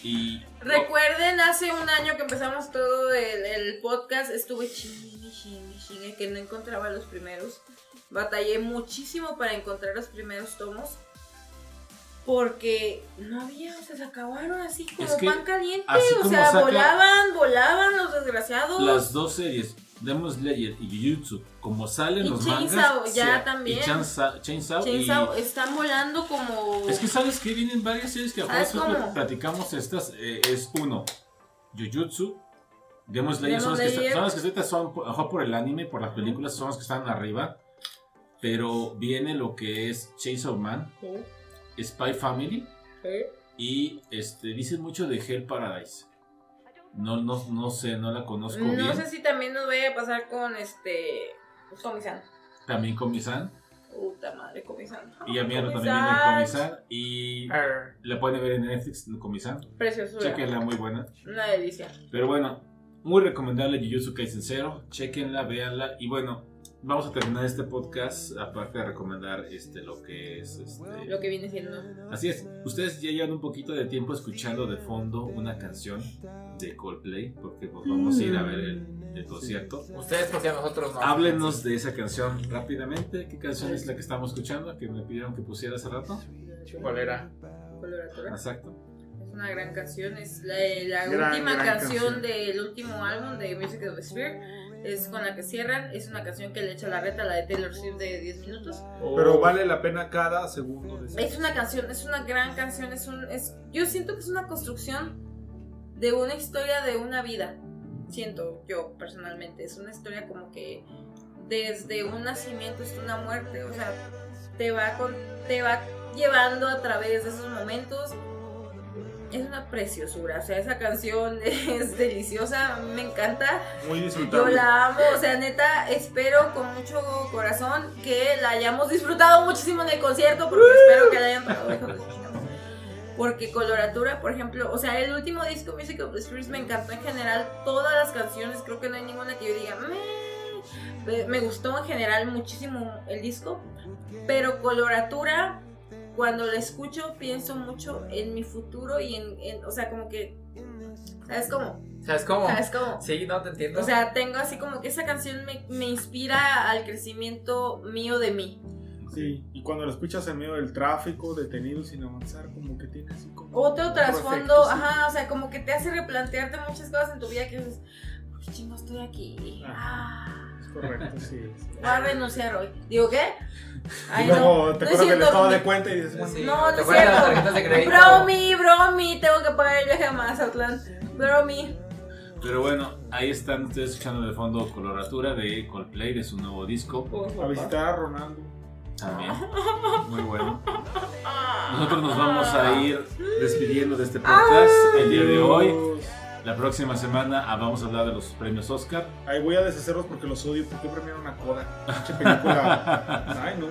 Y Recuerden, hace un año que empezamos todo el, el podcast, estuve chingue, chingue, chingue, que no encontraba los primeros. Batallé muchísimo para encontrar los primeros tomos. Porque no había, o sea, se acabaron así como Es que pan caliente. así o como sea, saca- volaban, volaban los desgraciados. las dos series, Demon Slayer y Jujutsu, como salen Y los Chainsaw, mangas, ya también. y Chainsaw, Chainsaw, y- están volando como. Es que sabes que vienen varias series que a ¿Sabes veces cómo? platicamos estas. eh, es uno, Jujutsu, Demon Slayer Demon son las, que, están- son las que ahorita son, por- ojo, por el anime, por las películas, son las que están arriba. Pero viene lo que es Chainsaw Man, Sí, Spy Family sí. y este dicen mucho de Hell Paradise. No, no, no sé, no la conozco No bien. sé si también nos vaya a pasar con este. Comisan. También Komi-san. Puta madre, Comisan. Y a mí también viene Komi-san. Komi-san. Y Arr. la pueden ver en Netflix, Komi-san. Preciosura. Chequenla, muy buena. Una delicia. Pero bueno, muy recomendable Jujutsu Kaisen Zero. Chequenla, véanla. Y bueno, vamos a terminar este podcast. Aparte de recomendar este, lo que es. Este... Lo que viene siendo. Así es, ustedes ya llevan un poquito de tiempo escuchando de fondo una canción de Coldplay. Porque pues, vamos a ir a ver el, el concierto. Ustedes porque a nosotros no. Háblenos de esa canción rápidamente. ¿Qué canción es la que estamos escuchando? Que me pidieron que pusiera hace rato. ¿Cuál era? Coloratura. Exacto. Es una gran canción. Es la, la Gran, última gran canción, canción. del último álbum de Music of the Sphere. Es con la que cierran. Es una canción que le echa la reta a la de Taylor Swift de 10 minutos. Pero vale la pena cada segundo de Es una canción, es una gran canción. Es un, es, yo siento que es una construcción de una historia de una vida. Siento yo personalmente. Es una historia como que desde un nacimiento hasta una muerte. O sea, te va, con, te va llevando a través de esos momentos. Es una preciosura. O sea, esa canción es deliciosa. Me encanta. Muy Yo disfrutable. la amo, o sea, neta, espero con mucho corazón que la hayamos disfrutado muchísimo en el concierto, porque espero que la hayan. Porque coloratura, por ejemplo, o sea, el último disco Music of the Spirits me encantó en general, todas las canciones, creo que no hay ninguna que yo diga, me, me gustó en general muchísimo el disco, pero coloratura, cuando la escucho, pienso mucho en mi futuro y en, en- o sea, como que, ¿sabes cómo? ¿Sabes cómo? ¿Sabes cómo? Sí, no te entiendo. O sea, tengo así como que esa canción me, me inspira al crecimiento mío de mí. Sí, y cuando lo escuchas en medio del tráfico, detenido sin avanzar, como que tiene así como. Otro trasfondo, efecto, sí. ajá, o sea, como que te hace replantearte muchas cosas en tu vida que dices, ¿por qué chingo estoy aquí? Ah, correcto, sí. sí. voy a renunciar hoy. ¿Digo qué? Ay, y luego no, te no es acuerdas del estado de cuenta y dices, Sí, No, no ¿te es acuerdas de las cierto. tarjetas de crédito? Bromi, bromi, tengo que pagar el viaje a Mazatlán. Bromi. Pero bueno, ahí están ustedes escuchando de fondo Coloratura de Coldplay de su nuevo disco. a visitar a Ronaldo. También. Muy bueno. Nosotros nos vamos a ir despidiendo de este podcast el día de hoy. La próxima semana ah, vamos a hablar de los premios Oscar. Ahí voy a deshacerlos porque los odio. ¿Por qué premiaron a Coda? Pinche película. Ay, no.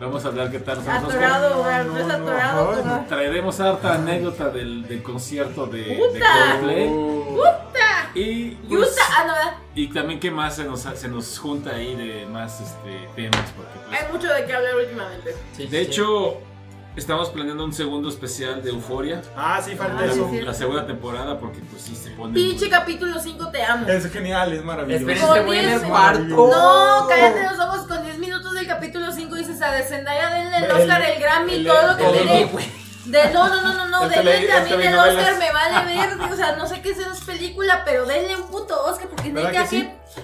Vamos a hablar qué tal son los Oscar. Atorado, No, no, es no, no. atorado como. Traeremos harta anécdota del, del concierto de, de ¡Puta! Coldplay. Oh. Y, pues, Yuta, ah, no, y también qué más se nos, se nos junta ahí de más este, temas. Porque, pues, Hay mucho de qué hablar últimamente. Sí, de sí. hecho, estamos planeando un segundo especial de Euforia. Ah, sí, falta Ah, eso. sí, La segunda temporada porque pues sí se pone... Pinche capítulo 5, te amo. Es genial, es maravilloso. Con voy en el ese- cuarto. No, cállate los ojos. Con 10 minutos del capítulo 5 dices a Zendaya denle el El- Oscar, el Grammy, el- todo lo que el le dé. De, no, no, no, no, no, El denle el también el telenovelas. Oscar, me vale verde. O sea, no sé qué es esa película, pero denle un puto Oscar porque ¿Verdad neta que sí? que.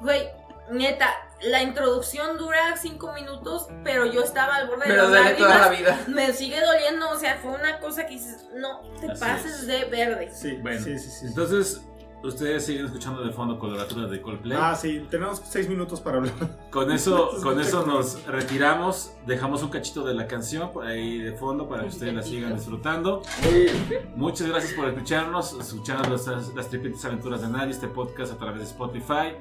Güey, neta, la introducción dura 5 minutos, pero yo estaba al borde de Pero las duele toda la lágrimas. vida. Me sigue doliendo, o sea, fue una cosa que dices, no te Así pases es. de verde. Sí, Bueno, sí, sí, sí. entonces ustedes siguen escuchando de fondo coloraturas de Coldplay. Ah, sí, tenemos seis minutos para hablar. Con eso, con eso nos retiramos, dejamos un cachito de la canción por ahí de fondo para que ustedes la sigan disfrutando. Muchas gracias por escucharnos, escuchando las, las tripitas aventuras de nadie, este podcast a través de Spotify,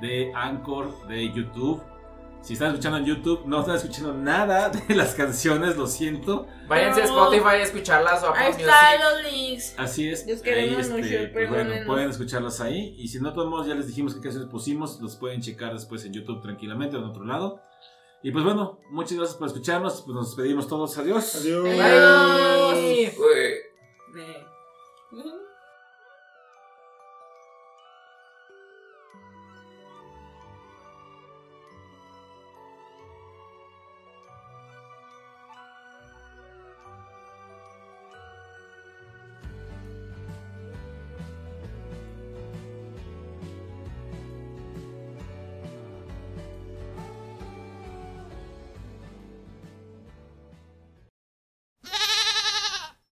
de Anchor, de YouTube. Si están escuchando en YouTube, no están escuchando nada de las canciones, lo siento. Váyanse a. Spotify a escucharlas o a Ahí Apple está Music. los links. Así es. Los ahí, este, pues bueno, pueden escucharlas ahí. Y si no, modos, ya les dijimos qué canciones pusimos. Los pueden checar después en YouTube tranquilamente o en otro lado. Y pues bueno, muchas gracias por escucharnos. Pues nos despedimos todos. Adiós. Adiós. Adiós.